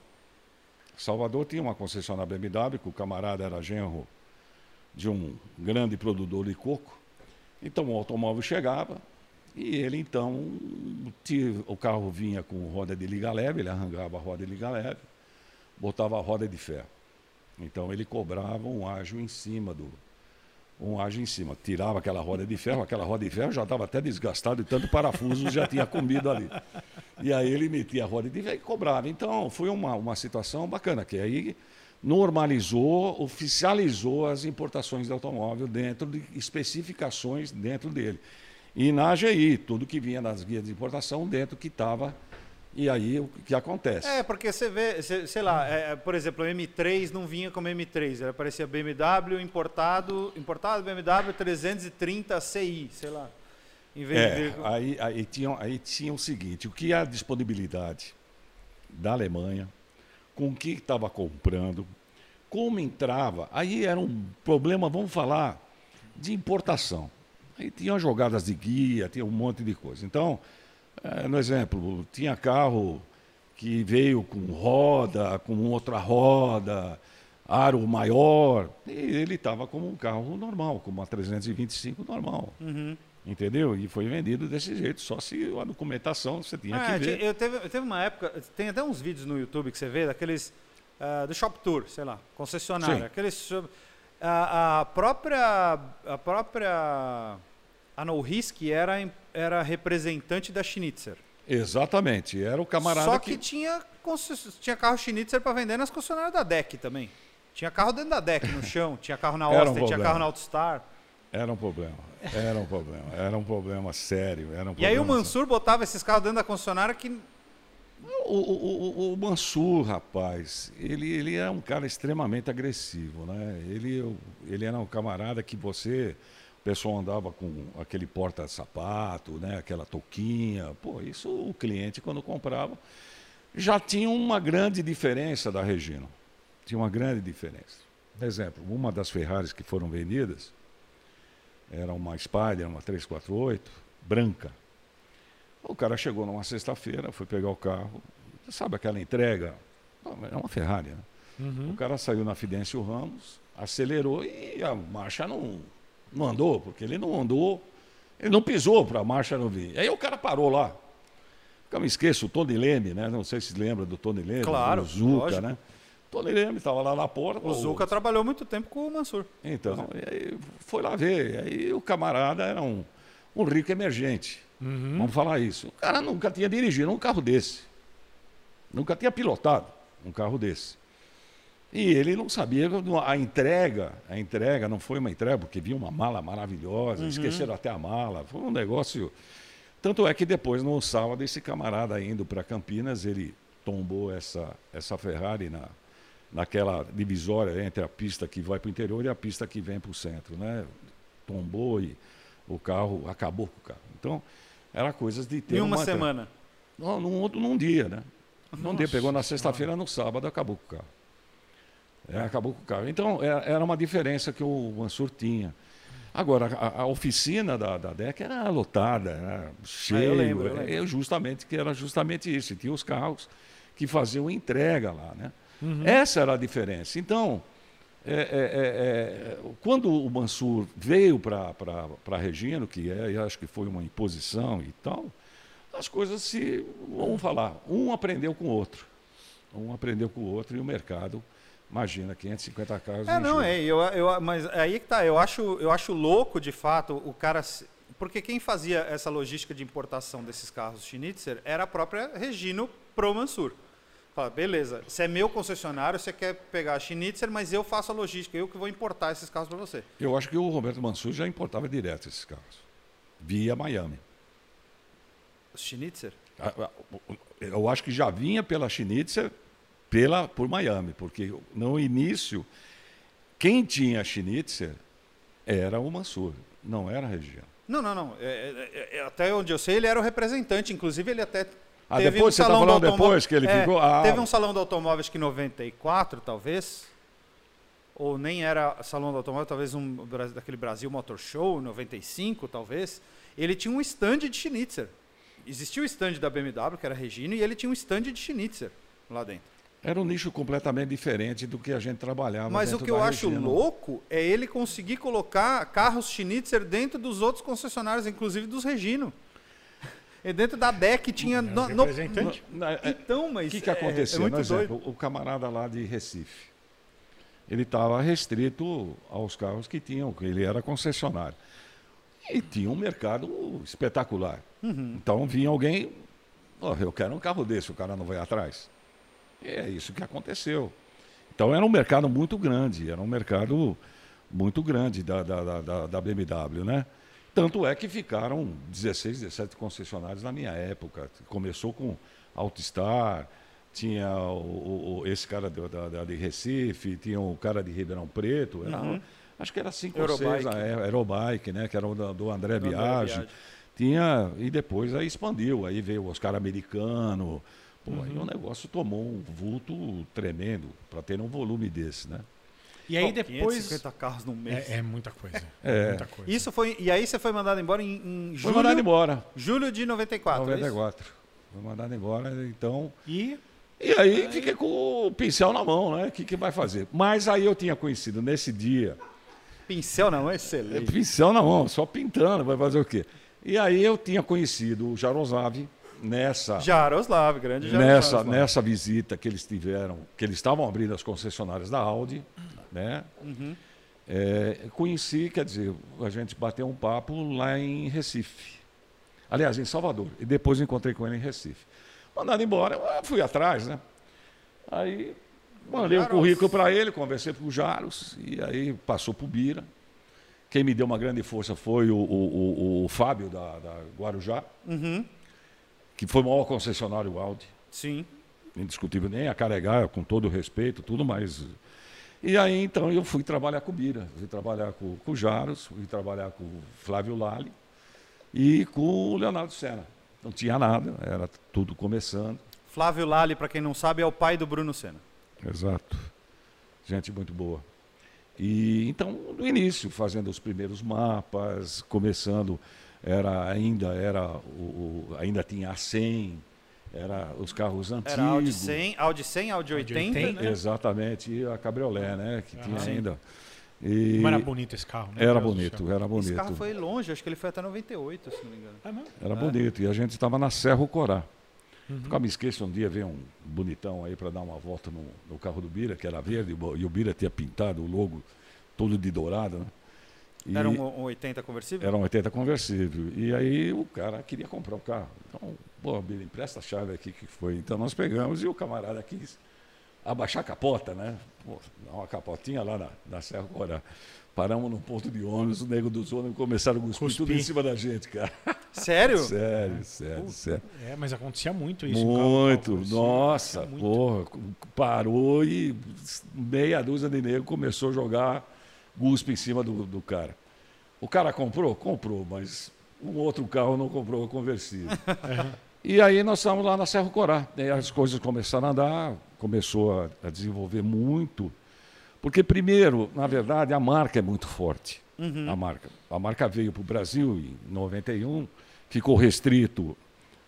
Salvador tinha uma concessionária BMW, que o camarada era genro de um grande produtor de coco. Então o automóvel chegava e ele então, o carro vinha com roda de liga leve, ele arrancava a roda de liga leve, botava a roda de ferro. Então ele cobrava um ágio em cima do um ágio em cima, tirava aquela roda de ferro, aquela roda de ferro já estava até desgastada e tanto parafuso já tinha comido ali. E aí ele metia a roda de ferro e cobrava. Então foi uma, uma situação bacana, que aí normalizou, oficializou as importações de automóvel dentro de especificações dentro dele. E na AGI, tudo que vinha nas guias de importação dentro que estava. E aí o que acontece? É, porque você vê, cê- sei lá, é, é, por exemplo, o M3 não vinha como M3, ele parecia BMW importado, importado BMW 330 CI, sei lá. Em vez É, de. aí, aí, tinha, aí tinha o seguinte, o que é a disponibilidade da Alemanha, com o que estava comprando, como entrava, aí era um problema, vamos falar, de importação. Aí tinha jogadas de guia, tinha um monte de coisa. Então, eh, no exemplo, tinha carro que veio com roda, com outra roda, aro maior, e ele estava como um carro normal, como uma 325 normal. Entendeu? E foi vendido desse jeito, só se a documentação você tinha Ah, que ver. eu teve, eu teve uma época, tem até uns vídeos no YouTube que você vê, daqueles ah, do Shop Tour, sei lá, concessionária. Sim. Aqueles, so- a, própria, a própria a No Risk era, era representante da Schnitzer. Exatamente, era o camarada Só que, tinha, concess- tinha carro Schnitzer para vender nas concessionárias da DEC também. Tinha carro dentro da DEC, no chão, tinha carro na Era um Austin, tinha carro na Autostar. Era um problema, era um problema, era um problema sério. Era um E aí o problema Mansur botava esses carros dentro da concessionária que O, o, o, o Mansur, rapaz, ele, ele é um cara extremamente agressivo, né? Ele, ele era um camarada que você, o pessoal andava com aquele porta-sapato, né? Aquela touquinha. Pô, isso o cliente, quando comprava, já tinha uma grande diferença da Regina. Tinha uma grande diferença. Por exemplo, uma das Ferraris que foram vendidas era uma Spider, uma 348, branca. O cara chegou numa sexta-feira, foi pegar o carro, sabe aquela entrega? É uma Ferrari, né? O cara saiu na Fidêncio Ramos, acelerou e a marcha não, não andou, porque ele não andou, ele não pisou para a marcha não vir. Aí o cara parou lá. Nunca me esqueço, o Tony Leme, né? Não sei se lembra do Tony Leme, Claro, do Zuca, lógico. né? Tony Leme estava lá na porta. o Zuca trabalhou muito tempo com o Mansur. Então, aí foi lá ver. Aí o camarada era um, um rico emergente. Vamos falar isso. O cara nunca tinha dirigido um carro desse. Nunca tinha pilotado um carro desse. E ele não sabia a entrega, a entrega não foi uma entrega, porque vinha uma mala maravilhosa, esqueceram até a mala. Foi um negócio. Tanto é que depois, no sábado, esse camarada indo para Campinas, ele tombou essa, essa Ferrari na, naquela divisória entre a pista que vai para o interior e a pista que vem para o centro. Né? Tombou e o carro acabou com o carro. Então, era coisas de ter Em uma uma semana. não, num, outro, num dia, né? Num dia, pegou na sexta-feira, no sábado, acabou com o carro. É, acabou com o carro. Então, era, era uma diferença que o Mansur tinha. Agora, a, a oficina da, da DEC era lotada, era cheio. Ah, lembro, eu lembro. é, justamente, que era justamente isso. E tinha os carros que faziam entrega lá, né? Essa era a diferença. Então, é, é, é, é, quando o Mansur veio para a Regina, que é, eu acho que foi uma imposição e tal, as coisas se, vamos falar, um aprendeu com o outro. Um aprendeu com o outro e o mercado, imagina, 550 carros. É, não, é, eu, eu, mas aí que tá, eu acho, eu acho louco, de fato, o cara... se- Porque quem fazia essa logística de importação desses carros Schnitzer era a própria Regino Pro Mansur. Fala, beleza, você é meu concessionário, você quer pegar a Schnitzer, mas eu faço a logística, eu que vou importar esses carros para você. Eu acho que o Roberto Mansur já importava direto esses carros, via Miami. Schnitzer? A- a- Eu acho que já vinha pela Schnitzer pela, por Miami, porque no início, quem tinha Schnitzer era o Mansur, não era a região. Não, não, não. É, é, é, até onde eu sei, ele era o representante. Inclusive, ele até. Ah, teve depois? Você tá salão do falando depois que ele É, ficou? Ah. Teve um salão do automóvel, acho que em 94, talvez. Ou nem era salão do automóvel, talvez um daquele Brasil Motor Show, 95, talvez. Ele tinha um stand de Schnitzer. Existia o stand da BMW, que era Regino, e ele tinha um stand de Schnitzer lá dentro. Era um nicho completamente diferente do que a gente trabalhava. Mas o que eu da acho Regina. louco é ele conseguir colocar carros Schnitzer dentro dos outros concessionários, inclusive dos Regino. E dentro da DEC tinha. No, no- representante. Na- é- então, O mas. que, que é- aconteceu? É muito Por doido. exemplo, o camarada lá de Recife, ele estava restrito aos carros que tinham, que ele era concessionário. E tinha um mercado espetacular. Uhum. Então vinha alguém, "Ó, eu quero um carro desse, o cara não vai atrás. E é isso que aconteceu. Então era um mercado muito grande, era um mercado muito grande da, da- da, da BMW, né? Tanto é que ficaram 16, 17 concessionários na minha época. Começou com Altistar, tinha o, o- esse cara do- da, de Recife, tinha o cara de Ribeirão Preto. era- Acho que era cinco ou seis, Eurobike. é- Aerobike, né? Que era o do André Do André Biagi. Tinha, e depois aí expandiu, aí veio o Oscar americano. Pô, aí Uhum. o negócio tomou um vulto tremendo para ter um volume desse, né? E aí Bom, depois. 550 carros num mês. É, é muita coisa. É. Muita coisa. Isso foi. E aí você foi mandado embora em, em Foi julho, mandado embora. julho de 94. é isso? 94. Foi mandado embora, então. E E aí fiquei com o pincel na mão, né? O que, que vai fazer? Mas aí eu tinha conhecido nesse dia, Pincel não, é é, excelente. pincel na mão, só pintando, vai fazer o quê? E aí eu tinha conhecido o Jaroslav nessa. Jaroslav, grande nessa, Jaroslav. nessa visita que eles tiveram, que eles estavam abrindo as concessionárias da Audi, né? É, conheci, quer dizer, a gente bateu um papo lá em Recife. Aliás, em Salvador. E depois encontrei com ele em Recife. Mandado embora, eu fui atrás, né? Aí mandei o Jaros. currículo para ele, conversei com o Jaros, e aí passou para o Bira. Quem me deu uma grande força foi o, o- o- o Fábio da, da Guarujá, Uhum, que foi o maior concessionário Audi sim. indiscutível, nem a carregar, com todo o respeito, tudo, mas. E aí, então, eu fui trabalhar com o Bira, fui trabalhar com, com o Jaros, fui trabalhar com o Flávio Lali e com o Leonardo Senna. Não tinha nada, era tudo começando. Flávio Lali, para quem não sabe, é o pai do Bruno Senna. Exato. Gente muito boa. E então, no início, fazendo os primeiros mapas, começando, era ainda era o, o- ainda tinha a 100, era os carros antigos. Era Audi 100, Audi 100, Audi 80, 80, né? Exatamente, e a cabriolé, né, que tinha Sim. ainda. E como era bonito esse carro, né? era bonito, era bonito. Esse carro foi longe, acho que ele foi até 98, se não me engano. É mesmo? Era bonito. E a gente estava na Serra Corá. Uhum. Nunca me esqueço, um dia veio um bonitão aí para dar uma volta no, no carro do Bira, que era verde, e o- e o Bira tinha pintado o logo todo de dourado, né? E Era um, um 80 conversível? era um 80 conversível. E aí o cara queria comprar o carro. Então, pô, Bira, empresta a chave aqui que foi. Então nós pegamos e o camarada quis abaixar a capota, né? Pô, dar uma capotinha lá na, na Serra Corá. Paramos num ponto de ônibus, o nego dos ônibus começaram a cuspir, tudo em cima da gente, cara. Sério? Sério, sério, sério. É, mas acontecia muito isso. carro- Muito, carro- nossa, muito. porra, parou e meia dúzia de negro começou a jogar guspe em cima do, do cara. O cara comprou? Comprou, mas um outro carro não comprou o conversível. e aí nós estávamos lá na Serra Corá. E as coisas começaram a andar, começou a, a desenvolver muito. Porque, primeiro, na verdade, a marca é muito forte. A marca. A marca veio para o Brasil em 91, ficou restrito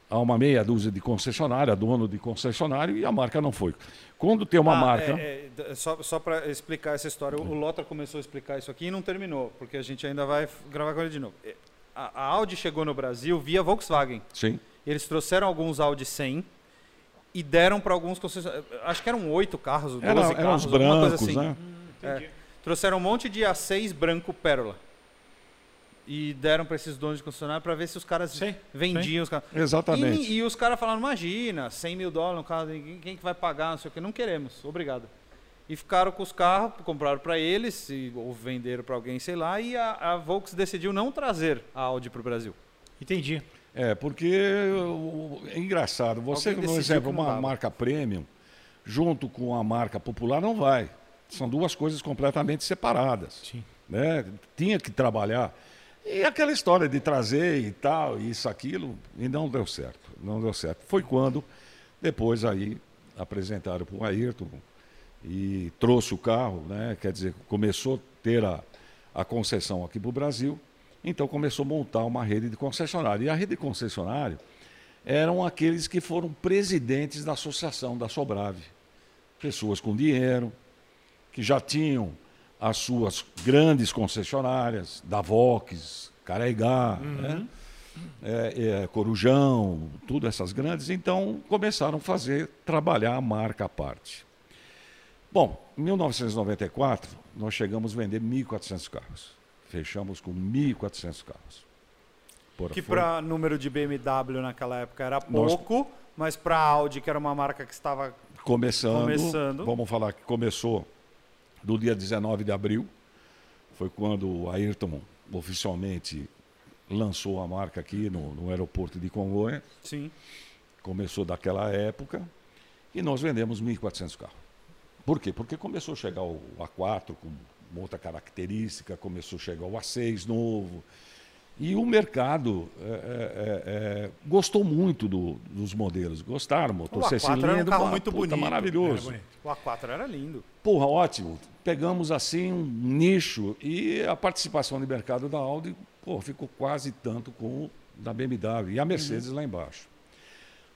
a uma meia dúzia de concessionária, dono de concessionário, e a marca não foi. Quando tem uma Ah, marca. é, é, só só para explicar essa história, o Lota começou a explicar isso aqui e não terminou, porque a gente ainda vai gravar com ele de novo. É, A, a Audi chegou no Brasil via Volkswagen. Sim. Eles trouxeram alguns Audi 100 e deram para alguns concessionários. Acho que eram oito carros, 12 Era, eram carros, coisa brancos, assim. né? É. Trouxeram um monte de A6 branco pérola. E deram para esses donos de concessionário para ver se os caras Sim, vendiam os carros. Exatamente. E, e os caras falaram, imagina, 100 mil dólares no carro, quem, quem que vai pagar, não sei o que, não queremos, obrigado. E ficaram com os carros, compraram para eles, e, ou venderam para alguém, sei lá, e a, a Volks decidiu não trazer a Audi para o Brasil. Entendi. É, porque o- é engraçado. Você, Alguém não uma dava. marca premium, junto com a marca popular, não vai. São duas coisas completamente separadas. Sim. né? Tinha que trabalhar. E aquela história de trazer e tal, isso, aquilo, e não deu certo. Não deu certo. Foi quando, depois aí, apresentaram para o Ayrton e trouxe o carro, né? quer dizer, começou a ter a, a concessão aqui para o Brasil, então começou a montar uma rede de concessionário. E a rede de concessionário eram aqueles que foram presidentes da associação da Sobrave. Pessoas com dinheiro, que já tinham as suas grandes concessionárias, da Vox, Caraigá, né? É, é, Corujão, tudo essas grandes, então começaram a fazer, trabalhar a marca à parte. Bom, em 1994, nós chegamos a vender 1.400 carros. Fechamos com 1.400 carros. Porra, Que para número de BMW naquela época era Nós- pouco, mas para Audi, que era uma marca que estava Começando, Começando. vamos falar que começou do dia 19 de abril, foi quando o Ayrton oficialmente lançou a marca aqui no, no aeroporto de Congonha, Sim. começou daquela época, e nós vendemos 1.400 carros. Por quê? Porque começou a chegar o A4 com outra característica, começou a chegar o A6 novo, e o mercado é, é, é, é, gostou muito do- dos modelos, gostaram, motor O A4 seis era um carro muito puta, bonito. maravilhoso. Era bonito. O A4 era lindo. Porra, ótimo. Pegamos assim um nicho e a participação de mercado da Audi pô, ficou quase tanto com o da BMW e a Mercedes lá embaixo.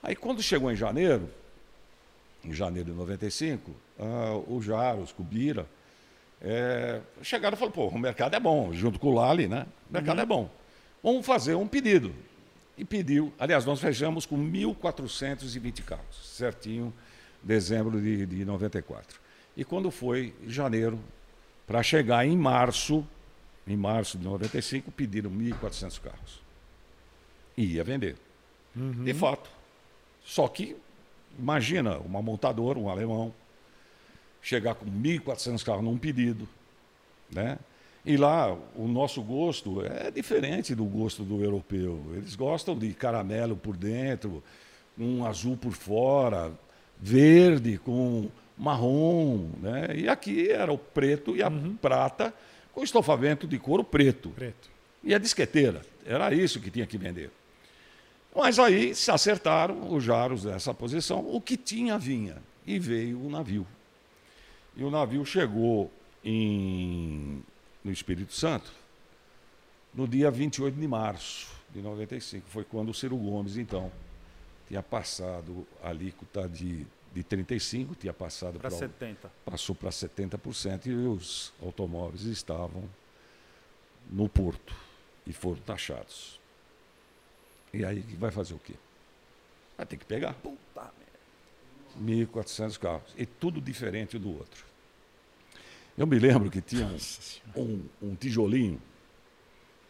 Aí quando chegou em janeiro, em janeiro de 95, ah, o Jaros, Cubira, é, chegaram e falaram, pô, o mercado é bom, junto com o Lali, né? O mercado é bom. Vamos fazer um pedido. E pediu, aliás, nós fechamos com 1.420 carros, certinho, dezembro de, de 94. E quando foi janeiro, para chegar em março, em março de 95, pediram 1.400 carros. E ia vender. De fato. Só que, imagina, uma montadora, um alemão, chegar com 1.400 carros num pedido, né? E lá o nosso gosto é diferente do gosto do europeu. Eles gostam de caramelo por dentro, um azul por fora, verde com marrom, né? E aqui era o preto e a prata com estofamento de couro preto. Preto. E a disqueteira. Era isso que tinha que vender. Mas aí se acertaram os jaros nessa posição, o que tinha vinha. E veio o navio. E o navio chegou em, no Espírito Santo no dia 28 de março de 95. Foi quando o Ciro Gomes, então, tinha passado a alíquota de, de 35%, tinha passado Para para 70. passou para 70% e os automóveis estavam no porto e foram taxados. E aí vai fazer o quê? Vai ter que pegar. Puta merda. 1.400 carros. E tudo diferente do outro. Eu me lembro que tinha um, um, um tijolinho,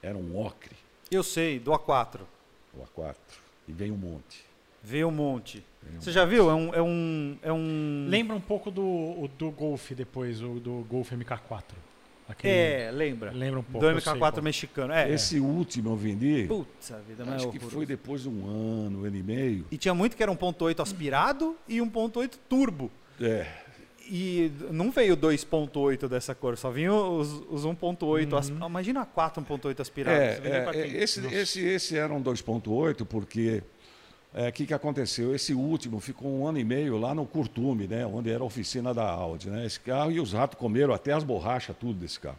era um ocre, Eu sei, do A4. o A4, e veio um monte. Veio um monte. Veio um Você já viu? É um. É um, é um... Lembra um pouco do, do Golf depois, o do Golf MK4. Aquele- É, lembra. Lembra um pouco. Do eu sei MK4 qual. mexicano. É. Esse último eu vendi, Puta vida, mas é acho que horroroso. foi depois de um ano, um ano e meio. E tinha muito que era 1.8 aspirado e 1.8 turbo. É, E não veio 2.8 dessa cor, só vinha os, os 1.8. as- ah, Imagina a 4 1.8 aspirado. É, é, é, esse, esse, esse era um 2.8, porque o que, que aconteceu? Esse último ficou um ano e meio lá no Curtume, né, onde era a oficina da Audi. Né, esse carro e os ratos comeram até as borrachas, tudo desse carro.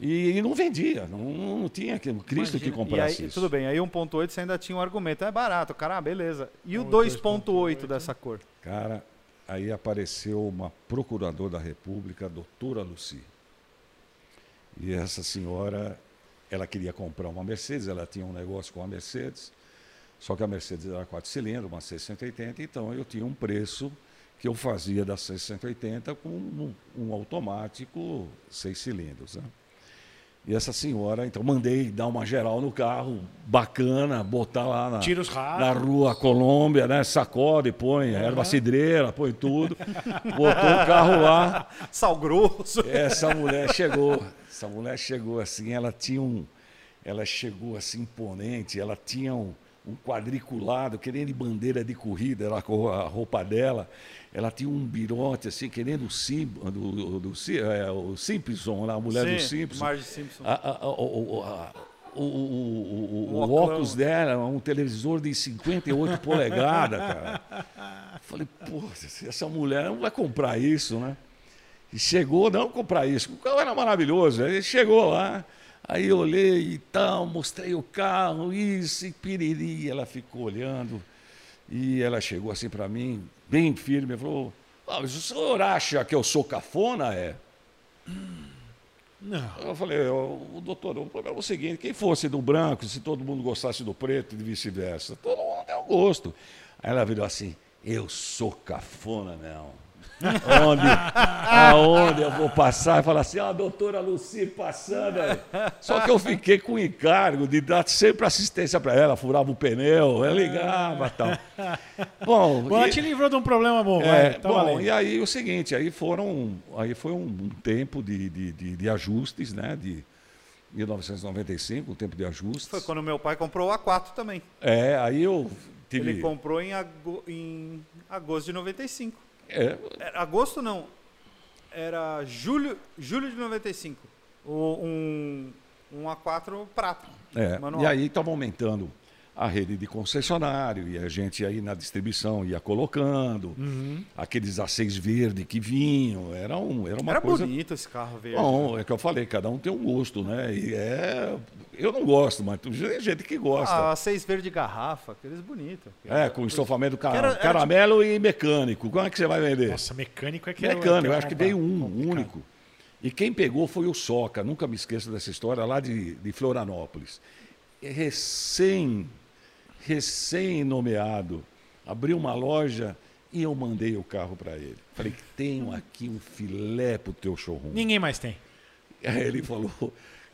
E, e não vendia, não, não tinha que, Cristo que Imagina. comprasse e aí, isso. Tudo bem, aí 1.8 você ainda tinha um argumento. É barato, cara, ah, beleza. E o O 2.8 dessa cor? Cara, aí apareceu uma procuradora da República, a doutora Luci. E essa senhora, ela queria comprar uma Mercedes, ela tinha um negócio com a Mercedes. Só que a Mercedes era quatro cilindros, uma C180, então eu tinha um preço que eu fazia da C180 com um, um automático seis cilindros. Né? E essa senhora, então, mandei dar uma geral no carro, bacana, botar lá na, Tira os na rua Colômbia, né? Sacode, põe erva cidreira, põe tudo. Botou o carro lá. Sal grosso. Essa mulher chegou, essa mulher chegou assim, ela tinha um, ela chegou assim imponente, ela tinha um, um quadriculado, querendo de bandeira de corrida, ela com a roupa dela, ela tinha um birote assim, querendo o, Sim, do, do, do, é, o Simpson, lá, a mulher do Simpson. Marge Simpson. A, a, a, o, o, o, o, óculos dela, um televisor de 58 polegadas, cara. Falei, pô, essa mulher não vai comprar isso, né? E chegou, não comprar isso. O carro era maravilhoso. Aí chegou lá, aí eu olhei e tal, mostrei o carro, isso, e piriri. Ela ficou olhando. E ela chegou assim para mim, bem firme, falou: ah, mas o senhor acha que eu sou cafona? É. Não. Eu falei, "Ô, o doutor, o problema é o seguinte, quem fosse do branco, se todo mundo gostasse do preto e vice-versa, todo mundo tem o gosto. Aí ela virou assim, eu sou cafona, não. Onde, aonde eu vou passar e falar assim, ah, a doutora Luci passando. aí." Só que eu fiquei com o encargo de dar sempre assistência para ela, furava o pneu, ela ligava e tal. Bom, Bom, ela te livrou de um problema bom, é, vai. Tá bom, valendo. e aí o seguinte, aí foram, aí foi um, um tempo de, de, de- de ajustes, né? De 1995, um tempo de ajustes. Foi quando meu pai comprou o A4 também. É, aí eu tive. Ele comprou em agosto de 95. É, Era agosto não. Era julho, julho de 95. O, um, um A4 prata. é, manual. e aí estava aumentando a rede de concessionário e a gente aí na distribuição ia colocando Uhum. aqueles A6 verde que vinham, era, um, era uma Era coisa. bonito esse carro verde. Bom, é que eu falei, cada um tem um gosto, né? E é, eu não gosto, mas tem gente que gosta. Ah, seis verde garrafa, aqueles bonitos. É, com estofamento ca- Era- era caramelo e mecânico. Como é que você vai vender? Nossa, mecânico é que mecânico, é eu acho que veio um, complicado. único. E quem pegou foi o Soca, nunca me esqueço dessa história, lá de, de Florianópolis. Recém, recém-nomeado, abriu uma loja e eu mandei o carro para ele. Falei, tenho aqui um filé pro teu showroom. Ninguém mais tem. Aí ele falou,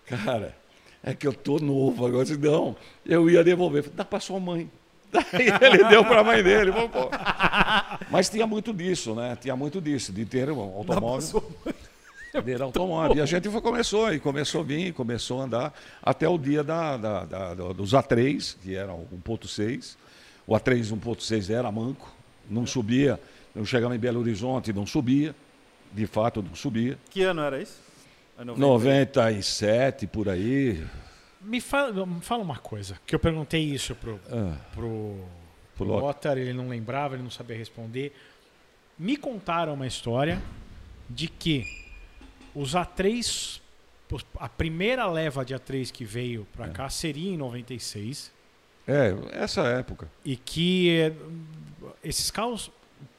cara, é que eu tô novo agora. Eu disse, não, eu ia devolver. Falei, dá para sua mãe. Daí ele deu para a mãe dele. Mas tinha muito disso, né? Tinha muito disso, de ter um automóvel. Ter automóvel. E a gente foi, começou, e começou a vir, começou a andar até o dia da, da- da- dos A3, que eram 1.6. O A3 1.6 era manco, não subia. Eu chegava em Belo Horizonte, não subia. De fato, não subia. Que ano era isso? É 90. 97 por aí. Me fala, me fala uma coisa, que eu perguntei isso pro, Ah, pro, Pro. Lothar, ele não lembrava, ele não sabia responder. Me contaram uma história de que os A3, os- a primeira leva de A3 que veio pra cá seria em 96 é, essa época. e que eh, esses carros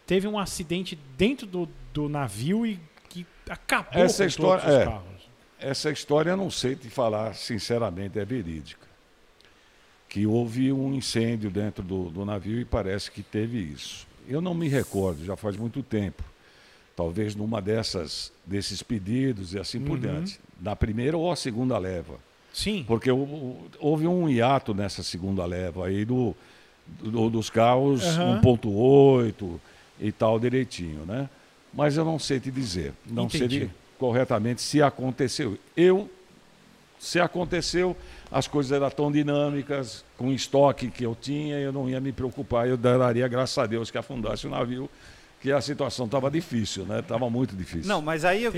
teve um acidente dentro do, do navio e que acabou Essa com história- todos os é. carros. Essa história eu não sei te falar, sinceramente, é verídica. Que houve um incêndio dentro do, do navio e parece que teve isso. Eu não me recordo, já faz muito tempo. Talvez numa dessas desses pedidos e assim por Uhum. diante. Da primeira ou a segunda leva. Sim. Porque houve um hiato nessa segunda leva aí do, do- dos carros Aham. 1.8 e tal direitinho, né? Mas eu não sei te dizer. Não sei Entendi. de- corretamente se aconteceu. Eu, se aconteceu, as coisas eram tão dinâmicas, com o estoque que eu tinha, eu não ia me preocupar. Eu daria graças a Deus que afundasse o navio, que a situação estava difícil, né? Estava muito difícil. Não, mas aí eu-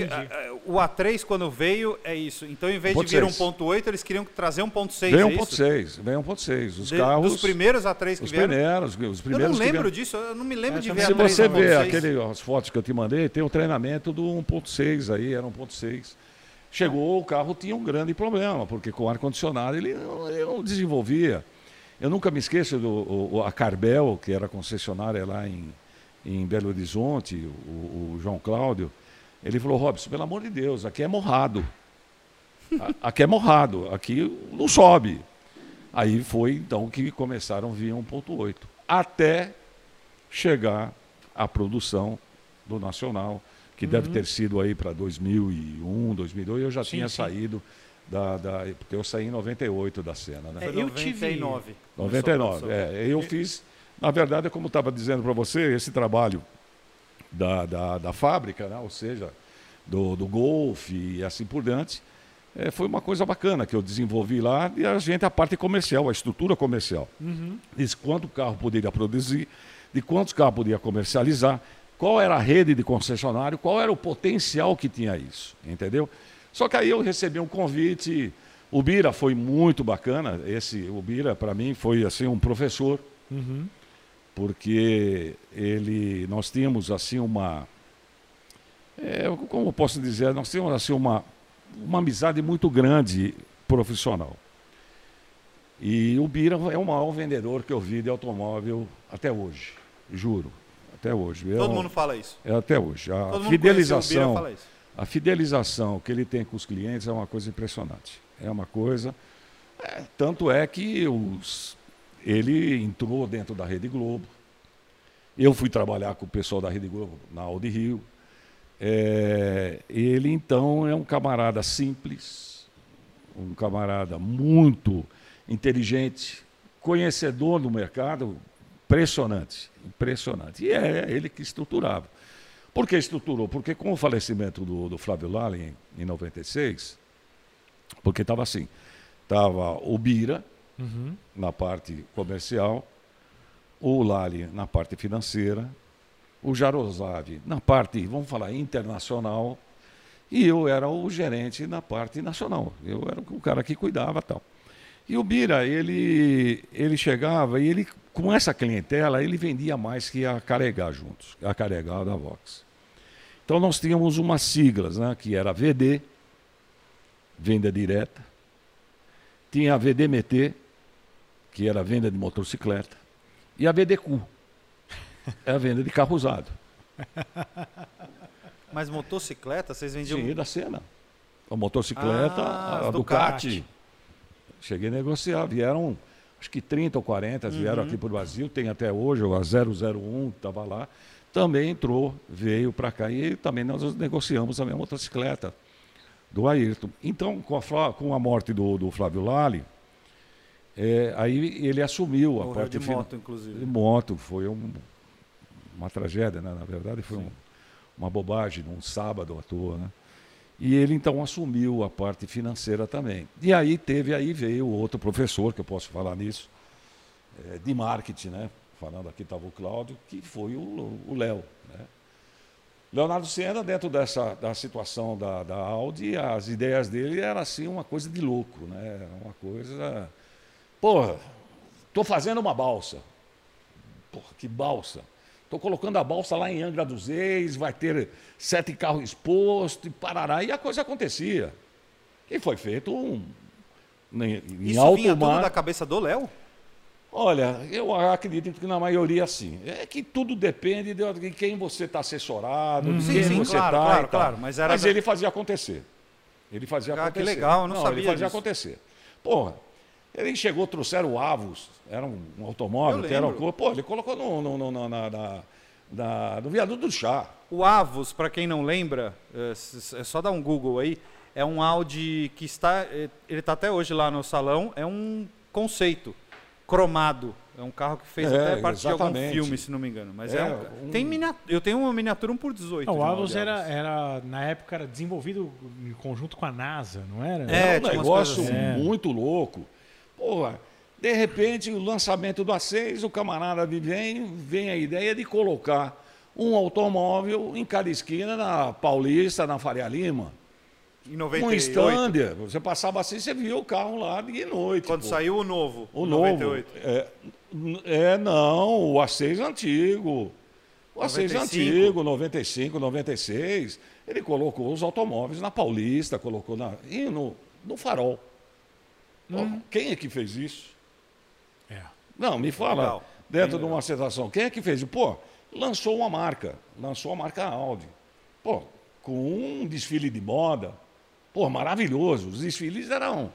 o A3 quando veio é isso. Então em vez de 1.6. vir 1.8, eles queriam trazer 1.6, Vem é 1.6, isso? vem 1.6. Os De- carros... Dos primeiros A3 que Os vieram. primeiros, os Eu primeiros não que lembro disso, eu não me lembro É, de ver Se A3 você vê 1.6. aquele, as fotos que eu te mandei, tem o treinamento do 1.6 aí, era 1.6. Chegou, o carro tinha um grande problema, porque com o ar-condicionado ele, não- ele não desenvolvia. Eu nunca me esqueço do o- a Carbel, que era concessionária lá em, em Belo Horizonte, o, o João Cláudio, ele falou, Robson, pelo amor de Deus, aqui é morrado. A- Aqui é morrado, aqui não sobe. Aí foi então que começaram a vir 1.8, até chegar a produção do Nacional, que deve ter sido aí para 2001, 2002, eu já Sim, tinha sim. saído da, da- porque eu saí em 98 da cena, né? É, eu tive- 99. 99. Começou a É, eu fiz, na verdade, como estava dizendo para você, esse trabalho da, da, da fábrica, né? ou seja, do, do Golf e assim por diante, é, foi uma coisa bacana que eu desenvolvi lá e a gente, a parte comercial, a estrutura comercial. De quanto carro poderia produzir, de quantos carros podia comercializar, qual era a rede de concessionário, qual era o potencial que tinha isso, entendeu? Só que aí eu recebi um convite, o Bira foi muito bacana, esse, o Bira para mim foi assim um professor, porque ele, nós tínhamos assim uma, é, como eu posso dizer, nós tínhamos assim uma, uma amizade muito grande profissional. E o Bira é o maior vendedor que eu vi de automóvel até hoje, juro, até hoje. É Todo um- mundo fala isso. é até hoje. A Todo Bira fidelização, isso. a fidelização que ele tem com os clientes é uma coisa impressionante. É uma coisa. é, tanto é que os, ele entrou dentro da Rede Globo. Eu fui trabalhar com o pessoal da Rede Globo na Audi Rio. É, ele então é um camarada simples, um camarada muito inteligente, conhecedor do mercado, impressionante, impressionante. E é ele que estruturava. Por que estruturou? Porque com o falecimento do, do Flávio Lali em, em 96, porque estava assim, estava o Bira na parte comercial, o Lali na parte financeira, o Jaroslav na parte, vamos falar, internacional, e eu era o gerente na parte nacional. Eu era o cara que cuidava tal. E o Bira, ele, ele chegava e ele, com essa clientela, ele vendia mais que a Carregar juntos, a Carregar da Vox. Então nós tínhamos umas siglas, né, que era VD, venda direta, tinha a VDMT, que era a venda de motocicleta, e a VDQ, é a venda de carro usado. Mas motocicleta, vocês vendiam. Sim, da cena. A motocicleta, Ah, a Ducati. Ducati. Cheguei a negociar. Vieram, acho que 30 ou 40 vieram Uhum. aqui para o Brasil. Tem até hoje, a 001 que estava lá. Também entrou, veio para cá. E também nós negociamos a minha motocicleta do Ayrton. Então, com a, com a morte do, do Flávio Lali, é, aí ele assumiu a Morreu parte de moto, inclusive. de moto. Foi um- uma tragédia, né? Na verdade, foi um- uma bobagem, num sábado à toa, né? E ele então assumiu a parte financeira também. E aí teve, aí veio outro professor, que eu posso falar nisso, eh, de marketing, né? Falando aqui estava o Cláudio, que foi o Léo. Né? Leonardo Senna, dentro dessa da situação da, da Audi, as ideias dele eram assim uma coisa de louco, né? Era Uma coisa. Porra, estou fazendo uma balsa. Porra, que balsa. Estou colocando a balsa lá em Angra dos Reis, vai ter sete carros expostos, e parará, e a coisa acontecia. E foi feito um. Em, em Isso alto vinha tudo mar. da cabeça do Léo? Olha, eu acredito que na maioria sim. É que tudo depende de de quem você está assessorado, de Sim, quem sim, você claro, está. claro, claro, mas era da- ele fazia acontecer. Ele fazia Ah, que acontecer. legal, eu não sabia Ele fazia disso. acontecer. Porra, ele chegou, trouxeram o Avos, era um, um automóvel, que era uma. Pô, ele colocou no, no, no, na- na- na- na- no viaduto do chá. O Avos, para quem não lembra, é é só dar um Google aí, é um Audi que está, é, ele está até hoje lá no salão, é um conceito cromado. É um carro que fez É, até parte de algum exatamente. filme, se não me engano. Mas é, É, um, um- tem minia- eu tenho uma miniatura 1 por 18. Não, o Avos era, era, na época, era desenvolvido em conjunto com a NASA, não era? É, É um negócio coisas assim. muito louco. Porra, de repente, o lançamento do A6, o camarada vem, vem a ideia de colocar um automóvel em cada esquina, na Paulista, na Faria Lima. Em Um 98. stand, você passava assim, você via o carro lá de noite. Quando pô. saiu o novo. O novo. 98. É, é, não, o A6 antigo. O A6 95. antigo, 95, 96. Ele colocou os automóveis na Paulista, colocou na, e no, no farol. Hum. Quem é que fez isso? É. Não, me fala, Legal. dentro Bem de uma situação, quem é que fez? Pô, lançou uma marca, lançou a marca Audi. Pô, com um desfile de moda, pô, maravilhoso. Os desfiles eram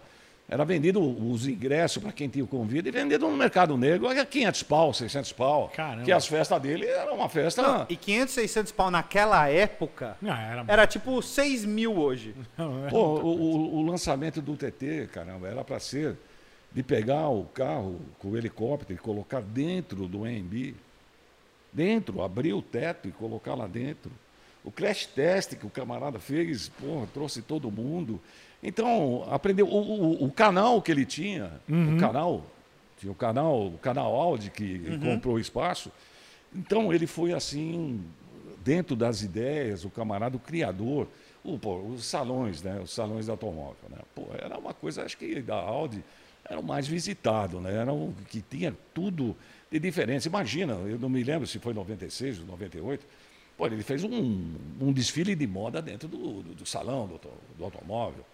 Era vendido os ingressos para quem tinha o convite e vendido no mercado negro a 500 pau, 600 pau. Caramba. Que as festas dele eram uma festa. Não, e 500, 600 pau naquela época Ah, era... era tipo 6 mil hoje. Pô, o, o- o lançamento do TT, caramba, era para ser de pegar o carro com o helicóptero e colocar dentro do AMB. Dentro, abrir o teto e colocar lá dentro. O crash test que o camarada fez, porra, trouxe todo mundo. Então, aprendeu. O, o- o canal que ele tinha, o canal, tinha o canal, o canal Audi que comprou o espaço. Então, ele foi assim, dentro das ideias, o camarada, o criador. O, pô, os salões, né? Os salões de automóvel. Né? Pô, era uma coisa, acho que da Audi era o mais visitado, né? Era o que tinha tudo de diferença. Imagina, eu não me lembro se foi 96 ou 98. Pô, ele fez um, um desfile de moda dentro do, do, do salão do, do automóvel.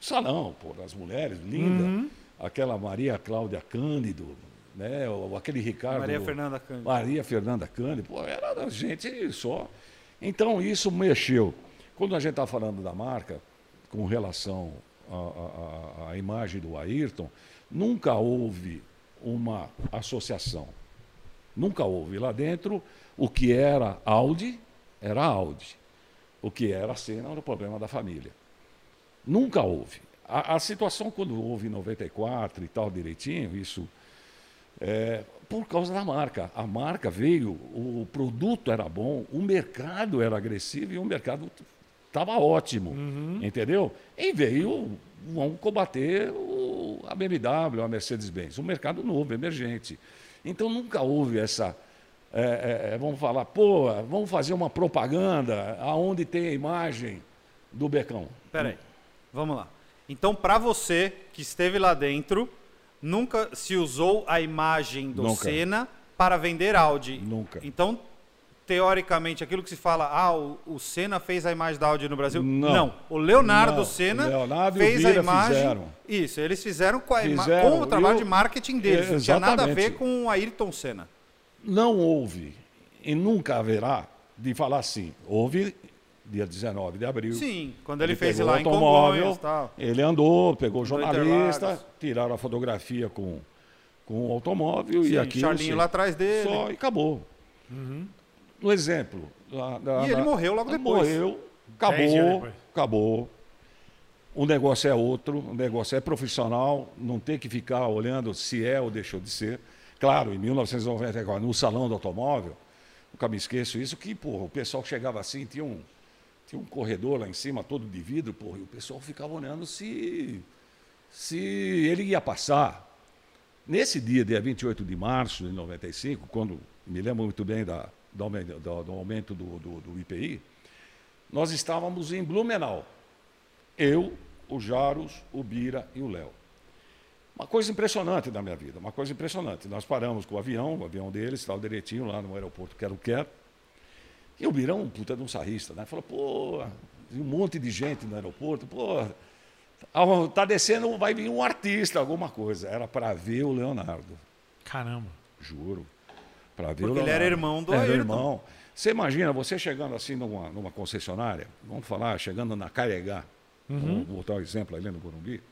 Salão, pô, das mulheres, linda. Aquela Maria Cláudia Cândido, né? Ou aquele Ricardo. Maria Fernanda Cândido. Maria Fernanda Cândido, pô, era gente só. Então isso mexeu. Quando a gente está falando da marca, com relação à- à imagem do Ayrton, nunca houve uma associação. Nunca houve. Lá dentro, o que era Audi, era Audi. O que era Senna era o problema da família. Nunca houve. A, a situação quando houve em 94 e tal direitinho, isso é por causa da marca. A marca veio, o produto era bom, o mercado era agressivo e o mercado estava ótimo, entendeu? E veio, vão combater o- a BMW, a Mercedes-Benz, um mercado novo, emergente. Então nunca houve essa, é, é, é, vamos falar, pô, vamos fazer uma propaganda aonde tem a imagem do Becão. Peraí, vamos lá. Então, pra você que esteve lá dentro, nunca se usou a imagem do Nunca. Senna para vender Audi. Nunca. Então, teoricamente, aquilo que se fala, ah, o, o Senna fez a imagem da Audi no Brasil. Não. O Leonardo Não. Senna Leonardo fez a imagem. fizeram. Isso, eles fizeram com, a Fizeram. com o trabalho E de marketing deles. Não tinha nada a ver com o Ayrton Senna. Não houve e nunca haverá de falar assim. Houve dia 19 de abril. Sim, quando ele, fez pegou lá o em automóvel, Congonhas e tal. Ele andou, pegou o jornalista, tiraram a fotografia com, com o automóvel Sim, e aqui. Charlinho lá atrás dele. Só e acabou. No exemplo. da- da- E ele da- morreu logo depois. Morreu, acabou, acabou. O negócio é outro, o negócio é profissional, não tem que ficar olhando se é ou deixou de ser. Claro, em 1994, no salão do automóvel, nunca me esqueço isso, que porra, o pessoal chegava assim, tinha um, tinha um corredor lá em cima, todo de vidro, porra, e o pessoal ficava olhando se, se ele ia passar. Nesse dia, dia 28 de março de 95, quando me lembro muito bem da, do, do- do aumento do, do- do IPI, nós estávamos em Blumenau. Eu, o Jaros, o Bira e o Léo. Uma coisa impressionante da minha vida, uma coisa impressionante. Nós paramos com o avião, o avião deles estava direitinho lá no aeroporto Quero Quero. E o Birão, um puta de um sarrista, né? Falou, pô, um monte de gente no aeroporto, pô, tá descendo, vai vir um artista, alguma coisa. Era para ver o Leonardo, Caramba. juro. Para ver Porque o ele Leonardo. era irmão do Era Ayrton. irmão. Você imagina, você chegando assim numa, numa concessionária, vamos falar, chegando na Caregá, vamos botar o exemplo ali no Burumbi,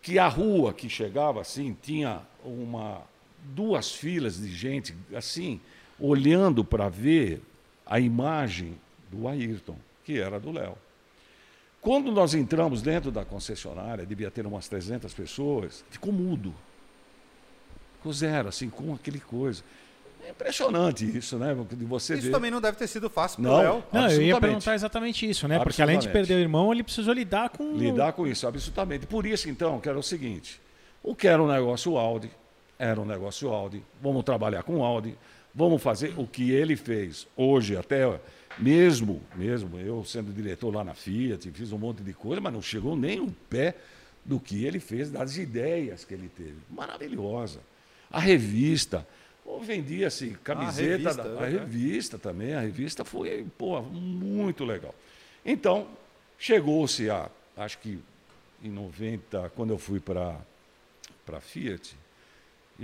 que a rua que chegava assim tinha uma duas filas de gente assim olhando para ver a imagem do Ayrton, que era do Léo. Quando nós entramos dentro da concessionária, devia ter umas 300 pessoas, ficou mudo. Ficou zero, assim, com aquele coisa. É impressionante isso, né? De você Isso ver. também não deve ter sido fácil pro Não. Léo. Não, eu ia perguntar exatamente isso, né? Porque além de perder o irmão, ele precisou lidar com. lidar com isso, absolutamente. Por isso, então, que era o seguinte: o que era um negócio Audi, era um negócio Audi, vamos trabalhar com Audi, vamos fazer o que ele fez hoje, até mesmo, mesmo eu sendo diretor lá na Fiat, fiz um monte de coisa, mas não chegou nem um pé do que ele fez, das ideias que ele teve. Maravilhosa. A revista. Vendia-se camiseta, revista, da, a é. revista também, a revista foi pô, muito legal. Então, chegou-se a, acho que em 90, quando eu fui para a Fiat,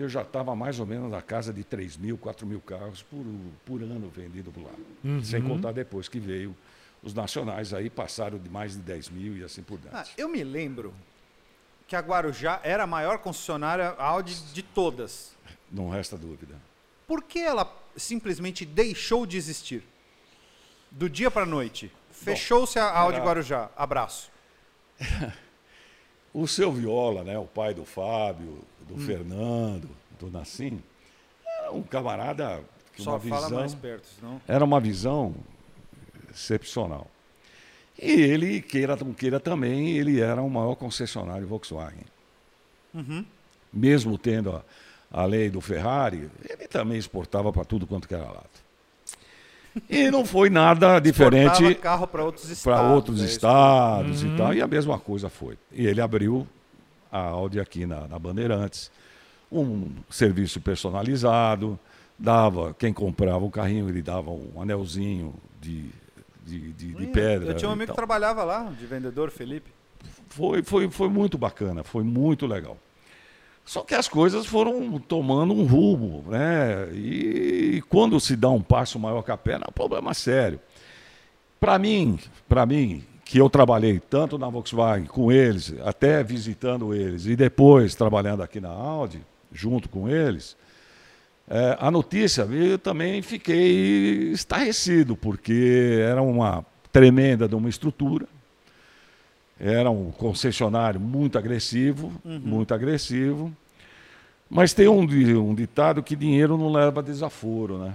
eu já estava mais ou menos na casa de 3 mil, 4 mil carros por, por ano vendido por lá. Sem contar depois que veio os nacionais aí, passaram de mais de 10 mil e assim por Ah, diante. eu me lembro que a Guarujá era a maior concessionária Audi de todas. Não resta dúvida. Por que ela simplesmente deixou de existir? Do dia para a noite. Fechou-se a Audi era- Guarujá. Abraço. O seu Viola, né, o pai do Fábio, do Hum. Fernando, do Nassim, era um camarada que Só uma fala visão, mais perto, senão... era uma visão excepcional. E ele, queira ou não queira também, ele era o maior concessionário Volkswagen. Uhum. Mesmo tendo a, a lei do Ferrari, ele também exportava para tudo quanto que era lado. E não foi nada diferente Exportava carro para outros estados. para outros é estados e tal, e a mesma coisa foi. E ele abriu a Audi aqui na, na Bandeirantes, um serviço personalizado, dava, quem comprava o carrinho, ele dava um anelzinho de, de, de, de Ih, pedra. Eu tinha um amigo que trabalhava lá, de vendedor, Felipe. Foi, foi, foi muito bacana, foi muito legal. Só que as coisas foram tomando um rumo, né? E quando se dá um passo maior que a perna, é um problema sério. Para mim, para mim, que eu trabalhei tanto na Volkswagen com eles, até visitando eles, e depois trabalhando aqui na Audi, junto com eles, é, a notícia, eu também fiquei estarrecido, porque era uma tremenda de uma estrutura, era um concessionário muito agressivo, muito agressivo. Mas tem um, um ditado que dinheiro não leva desaforo, né?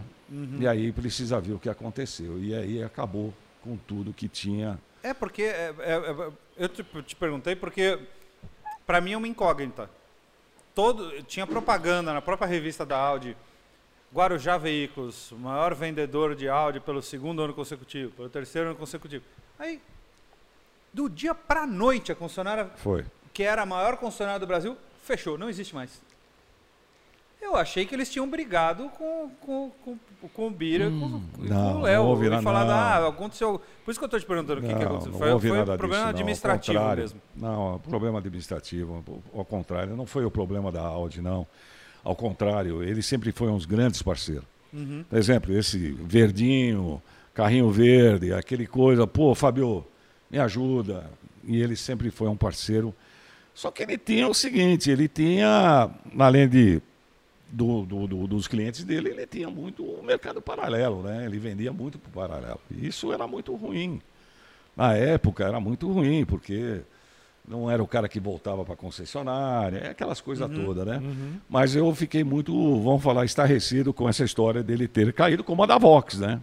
E aí precisa ver o que aconteceu. E aí acabou com tudo que tinha. É porque é, é, é, eu te, te perguntei porque para mim é uma incógnita. Todo tinha propaganda na própria revista da Audi. Guarujá Veículos, o maior vendedor de Audi pelo segundo ano consecutivo, pelo terceiro ano consecutivo. Aí, do dia para noite, a concessionária Foi. que era a maior concessionária do Brasil fechou, não existe mais. Eu achei que eles tinham brigado com, com, com, com o Bira, com, com Hum, não, o Léo. não houve nada, falado, não. ah, aconteceu. Por isso que eu estou te perguntando o que, que aconteceu. Foi, foi um problema não. Administrativo mesmo. Não, problema administrativo. Ao contrário, não foi o problema da Audi, não. Ao contrário, ele sempre foi uns grandes parceiros. Uhum. Por exemplo, esse verdinho, carrinho verde, aquele coisa, pô, Fábio, me ajuda. E ele sempre foi um parceiro. Só que ele tinha o seguinte, ele tinha, além de do, do- do- dos clientes dele, ele tinha muito o mercado paralelo, né? Ele vendia muito para o paralelo. E isso era muito ruim. Na época era muito ruim, porque não era o cara que voltava para a concessionária, é aquelas coisas todas, né? Mas eu fiquei muito, vamos falar, estarrecido com essa história dele ter caído, como a da Vox, né?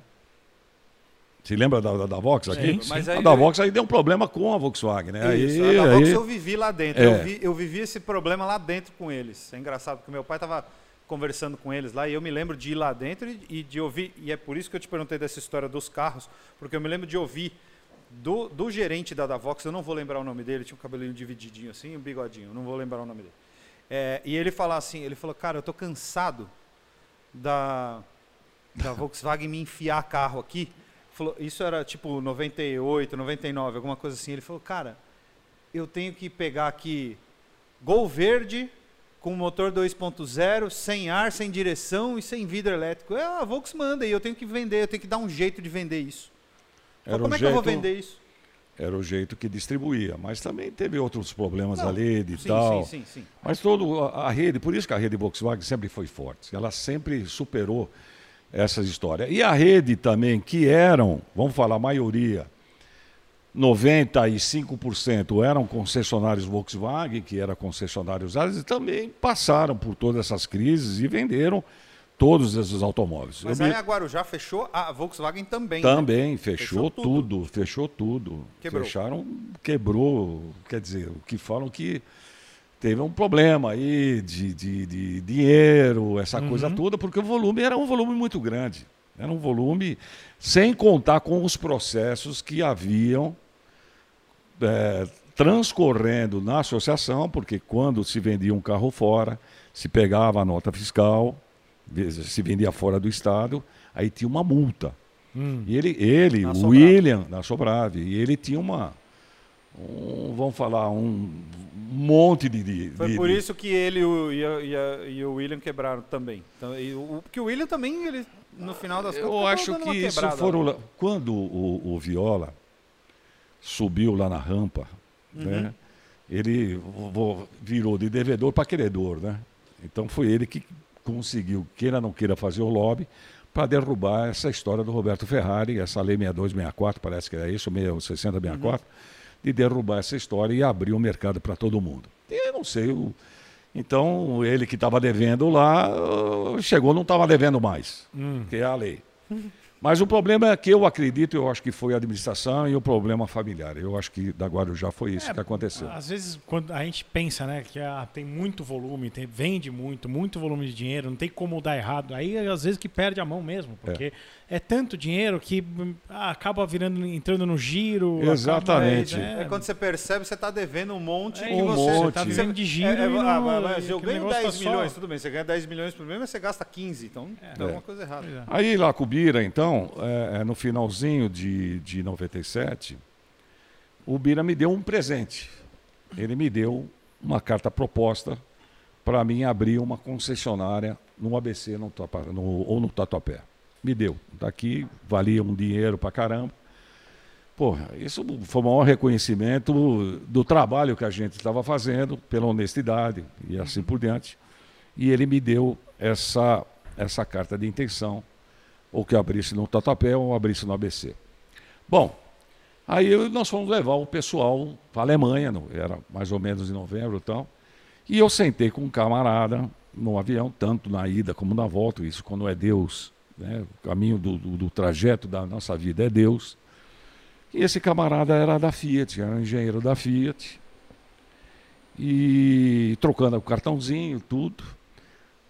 Se lembra da, da, da Vox aqui? Sim, Mas a aí- da Vox aí deu um problema com a Volkswagen, né? Isso, aí, a da Vox aí- eu vivi lá dentro. É. Eu, vi, eu vivi esse problema lá dentro com eles. É engraçado, porque meu pai estava conversando com eles lá e eu me lembro de ir lá dentro e, e de ouvir. E é por isso que eu te perguntei dessa história dos carros, porque eu me lembro de ouvir do, do gerente da Davox, eu não vou lembrar o nome dele, tinha um cabelinho divididinho assim, um bigodinho, não vou lembrar o nome dele. É, e ele falar assim, ele falou, cara, eu tô cansado da, da Volkswagen me enfiar carro aqui. Falou, isso era tipo 98, 99, alguma coisa assim. Ele falou, cara, eu tenho que pegar aqui Gol verde com motor 2.0, sem ar, sem direção e sem vidro elétrico. É, a Volks manda e eu tenho que vender, eu tenho que dar um jeito de vender isso. Mas Era como o é que eu vou vender isso? Era o jeito que distribuía, mas também teve outros problemas Não, ali de sim, tal. sim, sim, sim. Mas todo a, a rede, por isso que a rede Volkswagen sempre foi forte. Ela sempre superou essas histórias. E a rede também, que eram, vamos falar, a maioria, 95% eram concessionários Volkswagen, que eram concessionários Ares, e também passaram por todas essas crises e venderam todos esses automóveis. Mas Eu aí me- a Guarujá fechou, a Volkswagen também. né? também fechou, Fechou tudo. tudo. fechou tudo. Quebrou. Fecharam, quebrou. Quer dizer, o que falam que teve um problema aí de, de, de dinheiro, essa coisa toda, porque o volume era um volume muito grande. Era um volume, sem contar com os processos que haviam eh, transcorrendo na associação, porque quando se vendia um carro fora, se pegava a nota fiscal, se vendia fora do estado, aí tinha uma multa. E ele, ele Na o Sobrave. William, na Sobrave, e ele tinha uma, um, vamos falar, um monte de... de Foi de- por de- isso que ele e o, e, a- e a- e o William quebraram também. Então, e o, porque o William também, ele, no final das contas, Eu acho que isso foram... lá. Quando o, o Viola subiu lá na rampa, Uhum. né? ele virou de devedor para credor, né? Então foi ele que conseguiu, queira ou não queira, fazer o lobby para derrubar essa história do Roberto Ferrari, essa lei 6264, parece que era isso, 6064, de derrubar essa história e abrir o mercado para todo mundo. E eu não sei, o- então ele que estava devendo lá, uh, chegou não estava devendo mais, que é a lei. Mas o problema é que eu acredito, eu acho que foi a administração e o problema familiar. Eu acho que da Guarujá foi isso É, que aconteceu. Às vezes, quando a gente pensa, né, que ah, tem muito volume, tem- vende muito, muito volume de dinheiro, não tem como dar errado. Aí, às vezes, que perde a mão mesmo, porque é, tanto dinheiro que ah, acaba virando, entrando no giro. acaba- Exatamente. É quando você percebe, você está devendo um monte É, e um você. monte. tá vivendo de giro É, é, e ah, não- mas- mas e eu ganho negócio 10 tá só- milhões, tudo bem. Você ganha 10 milhões por mês, mas você gasta 15. Então tem alguma coisa errada. É. Aí lá com o Bira, então, é, é, no finalzinho de, de 97, o Bira me deu um presente. Ele me deu uma carta proposta para mim abrir uma concessionária no ABC no, no- ou no Tatuapé. Me deu. Daqui valia um dinheiro para caramba. Porra, isso foi o maior reconhecimento do trabalho que a gente estava fazendo, pela honestidade e assim por diante. E ele me deu essa, essa carta de intenção, ou que abrisse no Tatuapé ou abrisse no ABC. Bom, aí nós fomos levar o pessoal para a Alemanha, era mais ou menos em novembro e tal, e eu sentei com um camarada no avião, tanto na ida como na volta, isso quando é Deus, né? o caminho do, do- do trajeto da nossa vida é Deus. E esse camarada era da Fiat, era engenheiro da Fiat, e trocando o cartãozinho, tudo.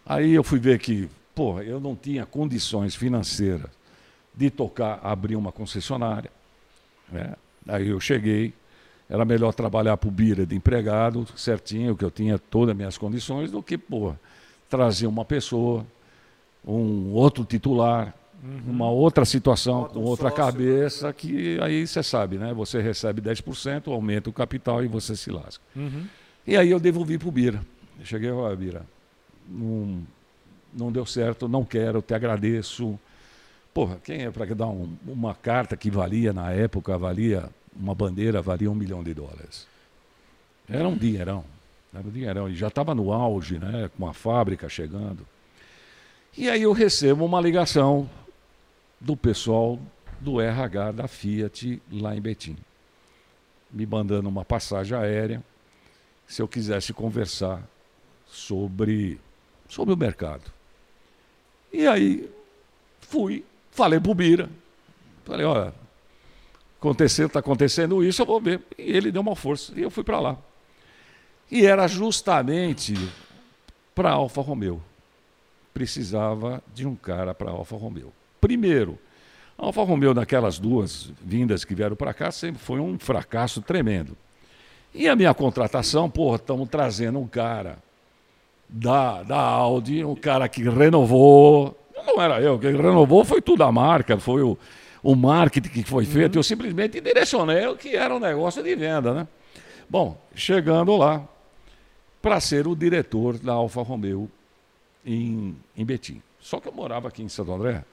Aí eu fui ver que, porra, eu não tinha condições financeiras de tocar, abrir uma concessionária. né? Aí eu cheguei, era melhor trabalhar para o Bira de empregado, certinho, que eu tinha todas as minhas condições, do que, porra, trazer uma pessoa, um outro titular, uma outra situação, Bota com um outra sócio, cabeça, que aí você sabe, né? Você recebe 10%, aumenta o capital e você se lasca. Uhum. E aí eu devolvi para o Bira. Eu cheguei, ó, Bira, não, não deu certo, não quero, te agradeço. Porra, quem é para dar um- uma carta que valia, na época, valia, uma bandeira valia um milhão de dólares. Era um dinheirão, era um dinheirão. E já estava no auge, né, com a fábrica chegando. E aí eu recebo uma ligação do pessoal do RH da Fiat lá em Betim, me mandando uma passagem aérea se eu quisesse conversar sobre, sobre o mercado. E aí fui, falei pro Bira, falei, olha, aconteceu, está acontecendo isso, eu vou ver. E ele deu uma força, e eu fui para lá. E era justamente para Alfa Romeo. Precisava de um cara para Alfa Romeo. Primeiro, a Alfa Romeo, naquelas duas vindas que vieram para cá, sempre foi um fracasso tremendo. E a minha contratação, porra, estamos trazendo um cara da, da Audi, um cara que renovou. Não era eu, quem renovou foi tudo a marca, foi o, o marketing que foi feito. Eu simplesmente direcionei o que era um negócio de venda, né? Bom, chegando lá, para ser o diretor da Alfa Romeo em, em Betim. Só que eu morava aqui em Santo André.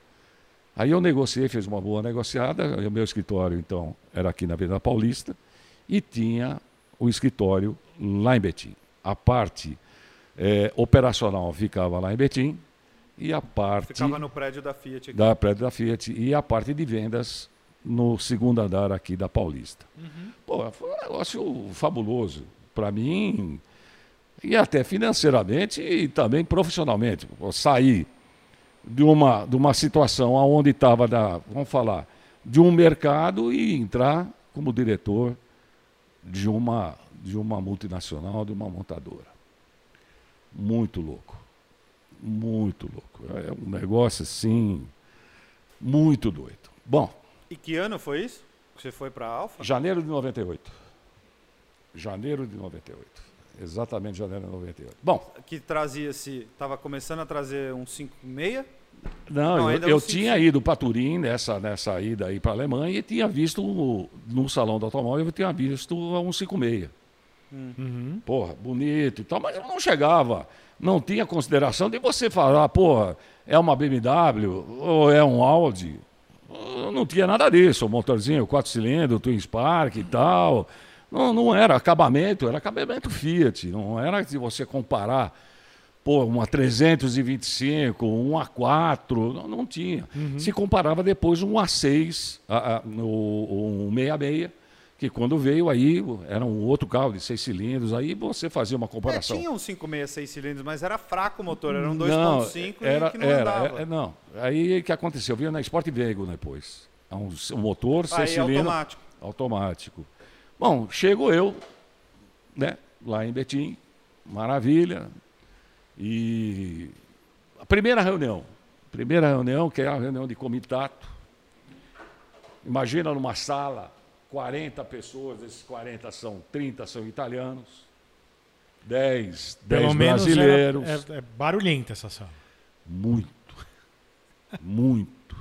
Aí eu negociei, fiz uma boa negociada. O meu escritório, então, era aqui na Avenida Paulista e tinha o escritório lá em Betim. A parte eh, operacional ficava lá em Betim e a parte Ficava no prédio da Fiat aqui. da prédio da Fiat e a parte de vendas no segundo andar aqui da Paulista. Pô, foi um negócio fabuloso para mim e até financeiramente e também profissionalmente. Sair de uma, de uma situação onde estava, vamos falar, de um mercado e entrar como diretor de uma, de uma multinacional, de uma montadora. Muito louco. Muito louco. É um negócio assim, muito doido. Bom, E que ano foi isso? Que você foi para a Alfa? janeiro de 98. Janeiro de 98. Exatamente janeiro de 98. Bom, Que trazia-se. Estava começando a trazer um 56. Não, Não, eu, eu tinha ido para Turim nessa, nessa ida aí para a Alemanha e tinha visto no, salão do automóvel, eu tinha visto a 156. Uhum. Porra, bonito e tal, mas eu não chegava, não tinha consideração de você falar, porra, é uma BMW ou é um Audi. Eu não tinha nada disso, o motorzinho, quatro cilindros, Twin Spark e tal. Não, não era acabamento, era acabamento Fiat. Não era se você comparar pô, uma 325, um A4, não, não tinha. Uhum. Se comparava depois um A6, a, a, o, um 66, que quando veio aí era um outro carro de seis cilindros, aí você fazia uma É, comparação. tinha um 566 cilindros, mas era fraco o motor, era um Não, 2.5 era, e que não era, andava. é, não. Aí o que aconteceu? Eu vi na Sport Vehicle depois. É Um, um motor, seis Aí cilindros, automático. automático. Bom, chego eu, né, lá em Betim, maravilha. E a primeira reunião, primeira reunião, que é a reunião de comitato. Imagina numa sala, 40 pessoas, esses 40 são 30 são italianos, 10, 10 Pelo menos brasileiros. era- é, é barulhenta essa sala. Muito. Muito.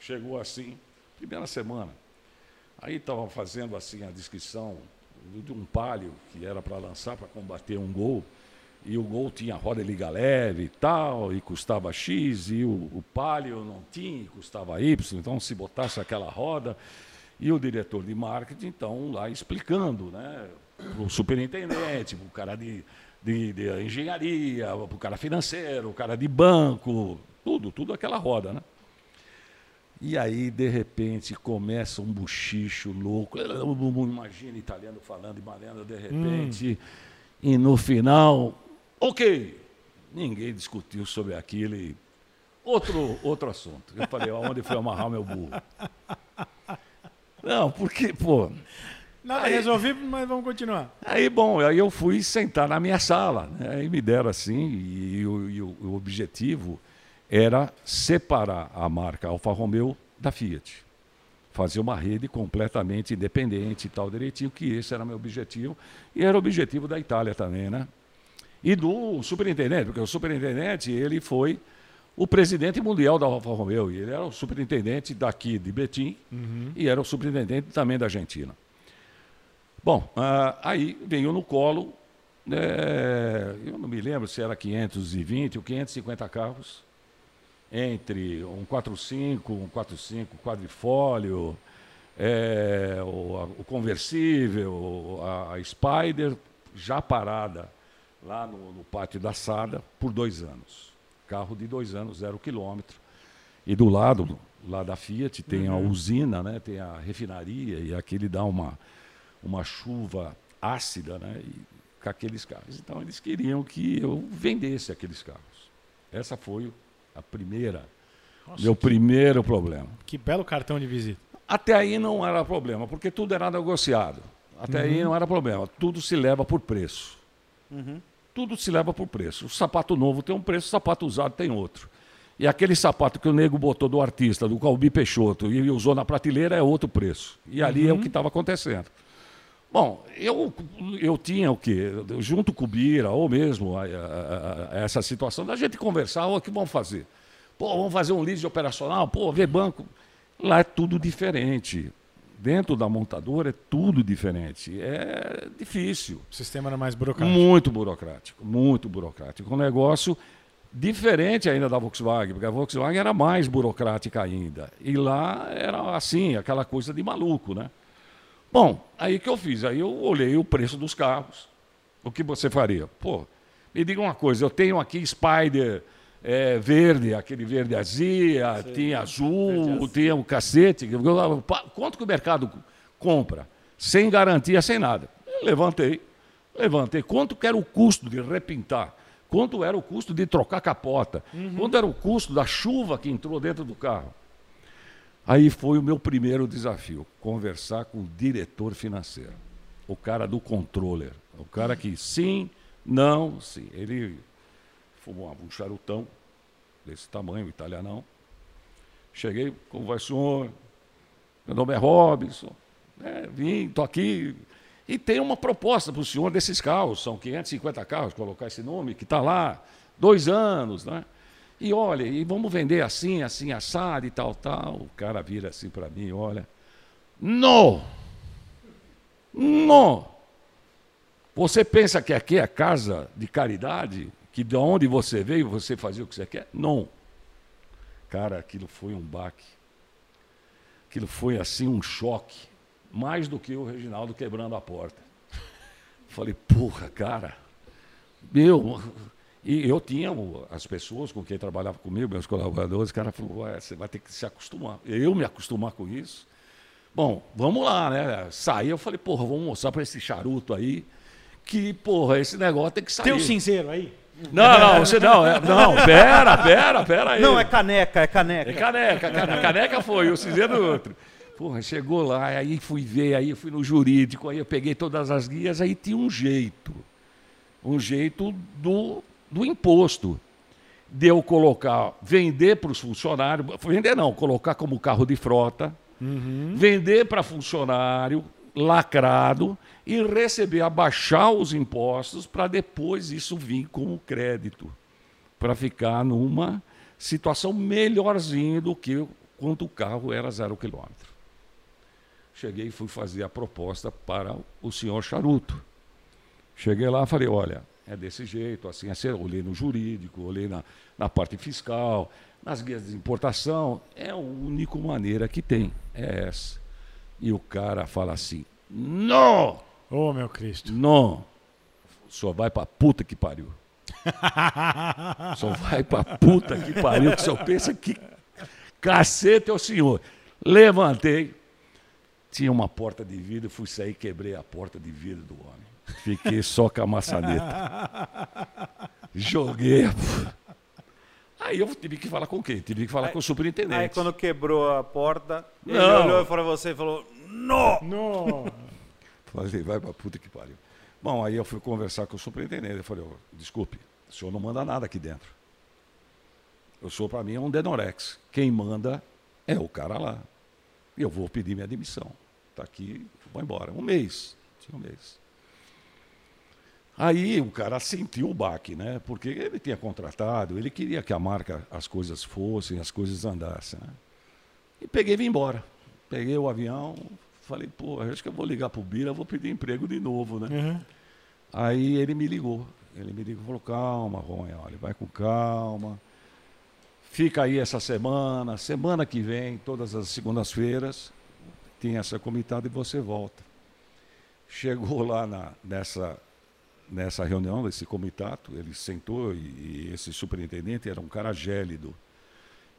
Chegou assim, primeira semana. Aí estavam fazendo assim a descrição de um palio que era para lançar para combater um gol. E o gol tinha roda liga leve e tal, e custava X, e o, o palio não tinha, e custava Y. Então, se botasse aquela roda. E o diretor de marketing, então, lá explicando, né? O superintendente, o cara de, de, de engenharia, o cara financeiro, o cara de banco, tudo, tudo aquela roda, né? E aí, de repente, começa um buchicho louco. Imagina italiano falando e malendo de repente. E no final, ok. Ninguém discutiu sobre aquilo e outro, outro assunto. Eu falei, aonde foi amarrar meu burro? Não, porque, pô. Nada Aí- resolvido, mas vamos continuar. Aí, bom, aí eu fui sentar na minha sala. Né? Aí me deram assim, e, o- e o, o objetivo era separar a marca Alfa Romeo da Fiat. Fazer uma rede completamente independente e tal direitinho, que esse era meu objetivo. E era o objetivo da Itália também, né? E do superintendente, porque o superintendente, ele foi o presidente mundial da Alfa Romeo. E ele era o superintendente daqui de Betim e era o superintendente também da Argentina. Bom, ah, aí veio no colo, eh, eu não me lembro se era 520 ou 550 carros, entre um 45, um 45 quadrifólio, eh, o, o conversível, a, a Spider, já parada lá no, no pátio da Sada por dois anos. Carro de dois anos, zero quilômetro. E do lado, lá da Fiat, tem a usina, né? tem a refinaria, e aqui ele dá uma, uma chuva ácida né? e, com aqueles carros. Então eles queriam que eu vendesse aqueles carros. Essa foi a primeira, meu primeiro problema. Que belo cartão de visita. Até aí não era problema, porque tudo era negociado. Até aí não era problema. Tudo se leva por preço. Tudo se leva por preço. O sapato novo tem um preço, o sapato usado tem outro. E aquele sapato que o nego botou do artista, do Calbi Peixoto, e usou na prateleira é outro preço. E ali é o que estava acontecendo. Bom, eu, eu tinha o quê? Junto com o Bira, ou mesmo a, a- a- essa situação, da gente conversar, o que vamos fazer? Pô, vamos fazer um lead operacional? Pô, ver banco. Lá é tudo diferente. Dentro da montadora é tudo diferente. É difícil. O sistema era mais burocrático. Muito burocrático, muito burocrático. Um negócio diferente ainda da Volkswagen, porque a Volkswagen era mais burocrática ainda. E lá era assim, aquela coisa de maluco, né? Bom, aí que eu fiz? Aí eu olhei o preço dos carros. O que você faria? Pô, me diga uma coisa, eu tenho aqui Spider é, verde, aquele verde azia, tinha azul, tinha o cacete. Pa- Quanto que o mercado compra? Sem garantia, sem nada. Eu levantei, levantei. Quanto que era o custo de repintar? Quanto era o custo de trocar capota? Quanto era o custo da chuva que entrou dentro do carro? Aí foi o meu primeiro desafio, conversar com o diretor financeiro, o cara do controller, o cara que sim, não, sim. Ele fumou um charutão desse tamanho, italianão. Cheguei, como vai o senhor? Meu nome é Robinson. É, vim, estou aqui. E tem uma proposta para o senhor desses carros, são 550 carros, colocar esse nome, que está lá, dois anos, né? E olha, e vamos vender assim, assim, assado e tal, tal. O cara vira assim para mim, olha. Não! Não! Você pensa que aqui é casa de caridade? Que de onde você veio você fazia o que você quer? Não. Cara, aquilo foi um baque. Aquilo foi assim um choque. mais do que o Reginaldo quebrando a porta. Falei, porra, cara, meu. E eu tinha as pessoas com quem trabalhava comigo, meus colaboradores, o cara falou, você vai ter que se acostumar. Eu me acostumar com isso. Bom, vamos lá, né? Saí, eu falei, porra, vamos mostrar para esse charuto aí que, porra, esse negócio tem que sair. Tem um cinzeiro aí? Não, não, você não, é, não, pera, pera, pera aí. Não, é caneca, é caneca. É caneca, caneca, caneca foi, o cinzeiro é outro. Porra, chegou lá, aí fui ver, aí fui no jurídico, aí eu peguei todas as guias, aí tinha um jeito. Um jeito do, do imposto. De eu colocar, vender para os funcionários, vender não, colocar como carro de frota, uhum. vender para funcionário, lacrado, e receber, abaixar os impostos para depois isso vir como crédito. Para ficar numa situação melhorzinha do que quando o carro era zero quilômetro. Cheguei e fui fazer a proposta para o senhor Charuto. Cheguei lá e falei, olha, é desse jeito, assim, assim, olhei no jurídico, olhei na, na parte fiscal, nas guias de importação, é a única maneira que tem, é essa. E o cara fala assim, não! Ô, oh, meu Cristo. Não! Só vai pra puta que pariu. Só vai pra puta que pariu, que só pensa que cacete é o senhor. Levantei, tinha uma porta de vidro, fui sair, quebrei a porta de vidro do homem. Fiquei só com a maçaneta. Joguei. Aí eu tive que falar com quem? Tive que falar aí, com o superintendente. Aí quando quebrou a porta, Não. ele olhou para você e falou: Não! Não! Falei, vai pra puta que pariu. Bom, aí eu fui conversar com o superintendente. Eu falei: oh, desculpe, o senhor não manda nada aqui dentro. Eu sou, para mim, é um Denorex. Quem manda é o cara lá eu vou pedir minha demissão. Está aqui, vou embora. Um mês. Tinha um mês. Aí o cara sentiu o baque, né? Porque ele tinha contratado, ele queria que a marca, as coisas fossem, as coisas andassem. Né? E peguei e vim embora. Peguei o avião, falei, pô, acho que eu vou ligar para o Bira, vou pedir emprego de novo, né? Uhum. Aí ele me ligou. Ele me ligou e falou, calma, Ronha, olha, vai com calma. Fica aí essa semana, semana que vem, todas as segundas-feiras, tem essa comitada e você volta. Chegou lá na, nessa, nessa reunião, esse comitato, ele sentou e, e, esse superintendente era um cara gélido.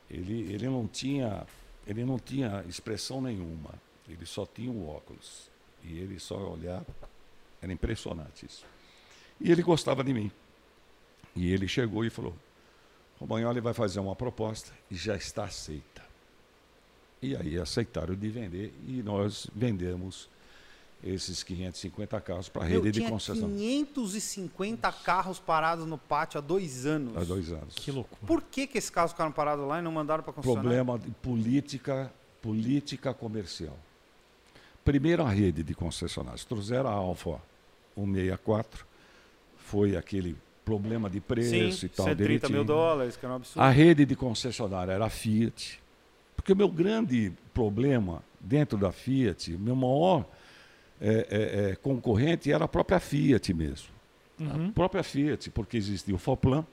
Ele, ele, não tinha, ele não tinha expressão nenhuma, ele só tinha o óculos. E ele só olhava, era impressionante isso. E ele gostava de mim. E ele chegou e falou: Romagnoli vai fazer uma proposta e já está aceita. E aí aceitaram de vender e nós vendemos esses 550 carros para a rede de concessão. 550 carros parados no pátio há dois anos. Há dois anos. Que loucura. Por que, que esses carros ficaram parados lá e não mandaram para concessionária? Problema de política, política comercial. Primeiro a rede de concessionários. Trouxeram a Alfa 164, foi aquele problema de preço Sim, e tal. 130 mil dólares, que é um absurdo. A rede de concessionária era a Fiat. Porque o meu grande problema dentro da Fiat, meu maior é, é, é, concorrente era a própria Fiat mesmo. Uhum. A própria Fiat, porque existia o Foplan.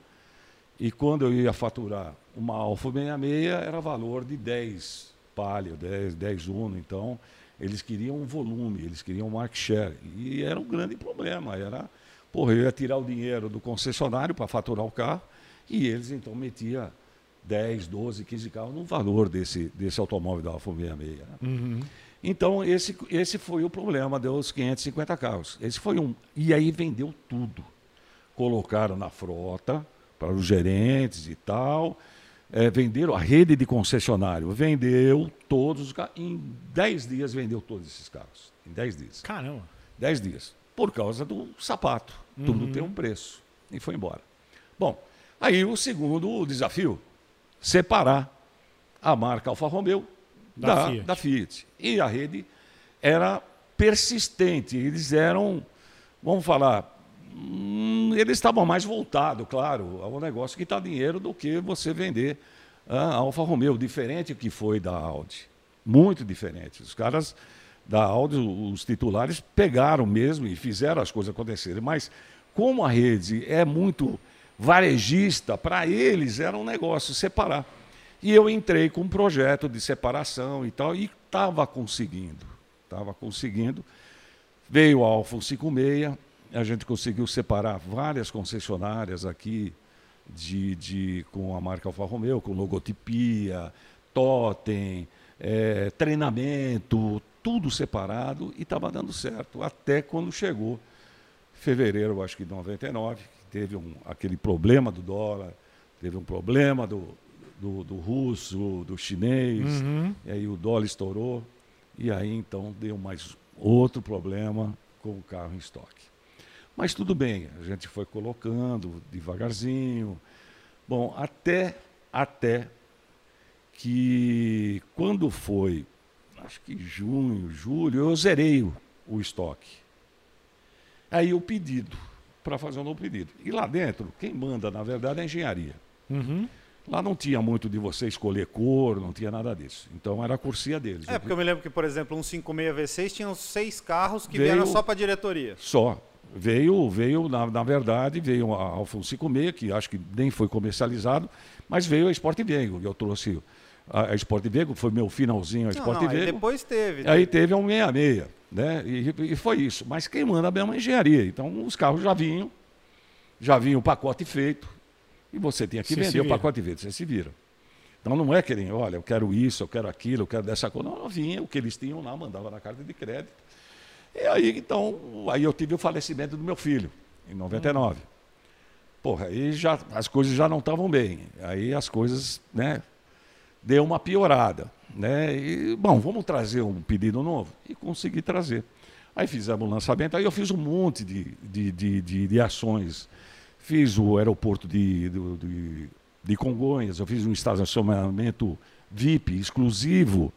E quando eu ia faturar uma Alfa 66, era valor de 10 Palio, 10, 10 Uno. Então, eles queriam um volume, eles queriam um market share. E era um grande problema. Era Porra, eu ia tirar o dinheiro do concessionário para faturar o carro e eles então metiam 10, 12, 15 carros no valor desse, desse automóvel da Alfa 66. Né? Uhum. Então, esse, esse foi o problema dos 550 carros. Esse foi um. E aí vendeu tudo. Colocaram na frota para os gerentes e tal. É, venderam a rede de concessionário, vendeu todos os carros. Em 10 dias vendeu todos esses carros. Em 10 dias. Caramba. 10 dias. Por causa do sapato. Tudo uhum. tem um preço. E foi embora. Bom, aí o segundo desafio, separar a marca Alfa Romeo da, da, Fiat. da Fiat. E a rede era persistente. Eles eram, vamos falar, hum, eles estavam mais voltados, claro, ao negócio que está dinheiro do que você vender a Alfa Romeo, diferente que foi da Audi. Muito diferente. Os caras da Audi, os titulares pegaram mesmo e fizeram as coisas acontecerem. Mas como a rede é muito varejista, para eles era um negócio separar. E eu entrei com um projeto de separação e tal, e estava conseguindo. estava conseguindo. Veio a Alfa 56, a gente conseguiu separar várias concessionárias aqui de, de, com a marca Alfa Romeo, com logotipia, totem, é, treinamento, tudo separado e estava dando certo, até quando chegou fevereiro, acho que de 99, teve um, aquele problema do dólar, teve um problema do, do, do russo, do chinês, Uhum. e aí o dólar estourou, e aí então deu mais outro problema com o carro em estoque. Mas tudo bem, a gente foi colocando devagarzinho. Bom, até, até que quando foi, acho que junho, julho, eu zerei o, o estoque. Aí o pedido, para fazer um novo pedido. E lá dentro, quem manda, na verdade, é a engenharia. Uhum. Lá não tinha muito de você escolher cor, não tinha nada disso. Então era a cursia deles. É, porque eu me lembro que, por exemplo, um 56 V6 tinha uns seis carros que Veio- vieram só para diretoria. Só. Veio, veio na, na verdade, veio a Alfa 56, que acho que nem foi comercializado, mas veio a Sport Vego. Eu trouxe a, a Sport Vego, foi meu finalzinho a Não, Sport não, aí Vego. depois teve. Aí teve um 66, né? E, e foi isso. Mas quem manda mesmo é a engenharia. Então os carros já vinham, já vinha o pacote feito, e você tinha que Você vender o pacote feito, você se vira. Então não é que nem, olha, eu quero isso, eu quero aquilo, eu quero dessa cor. Não, não vinha, o que eles tinham lá, mandava na carta de crédito. E aí, então, aí eu tive o falecimento do meu filho, em 99. Porra, aí já, as coisas já não estavam bem. Aí as coisas, né, deu uma piorada, né? E, bom, vamos trazer um pedido novo? E consegui trazer. Aí fizemos o lançamento, aí eu fiz um monte de, de, de, de, de ações. Fiz o aeroporto de, do- de, de Congonhas, eu fiz um estacionamento VIP exclusivo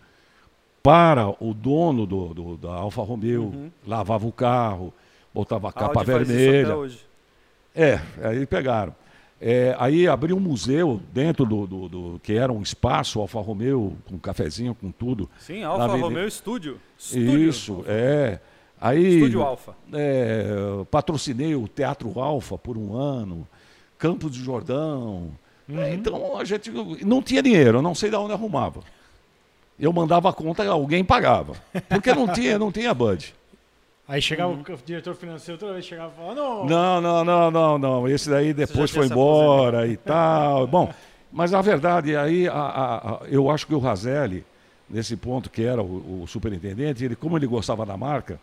para o dono do, do- da Alfa Romeo, lavava o carro, botava a capa vermelha. É, aí pegaram. É, aí abriu um museu dentro do, do, do- que era um espaço Alfa Romeo, com cafezinho, com tudo. Sim, Alfa Romeo Studio. Studio. Isso, é. Aí Estúdio Alfa. é, patrocinei o Teatro Alfa por um ano, Campos de Jordão. É, então a gente não tinha dinheiro, eu não sei de onde arrumava. Eu mandava a conta, alguém pagava. Porque não tinha, não tinha Bud. Aí chegava Uhum. o diretor financeiro toda vez chegava e falava, não, Não, não, não, não, não. Esse daí depois foi embora e tal. Bom, mas na verdade, aí a- a- a- eu acho que o Razelli, nesse ponto que era o, o superintendente, ele, como ele gostava da marca,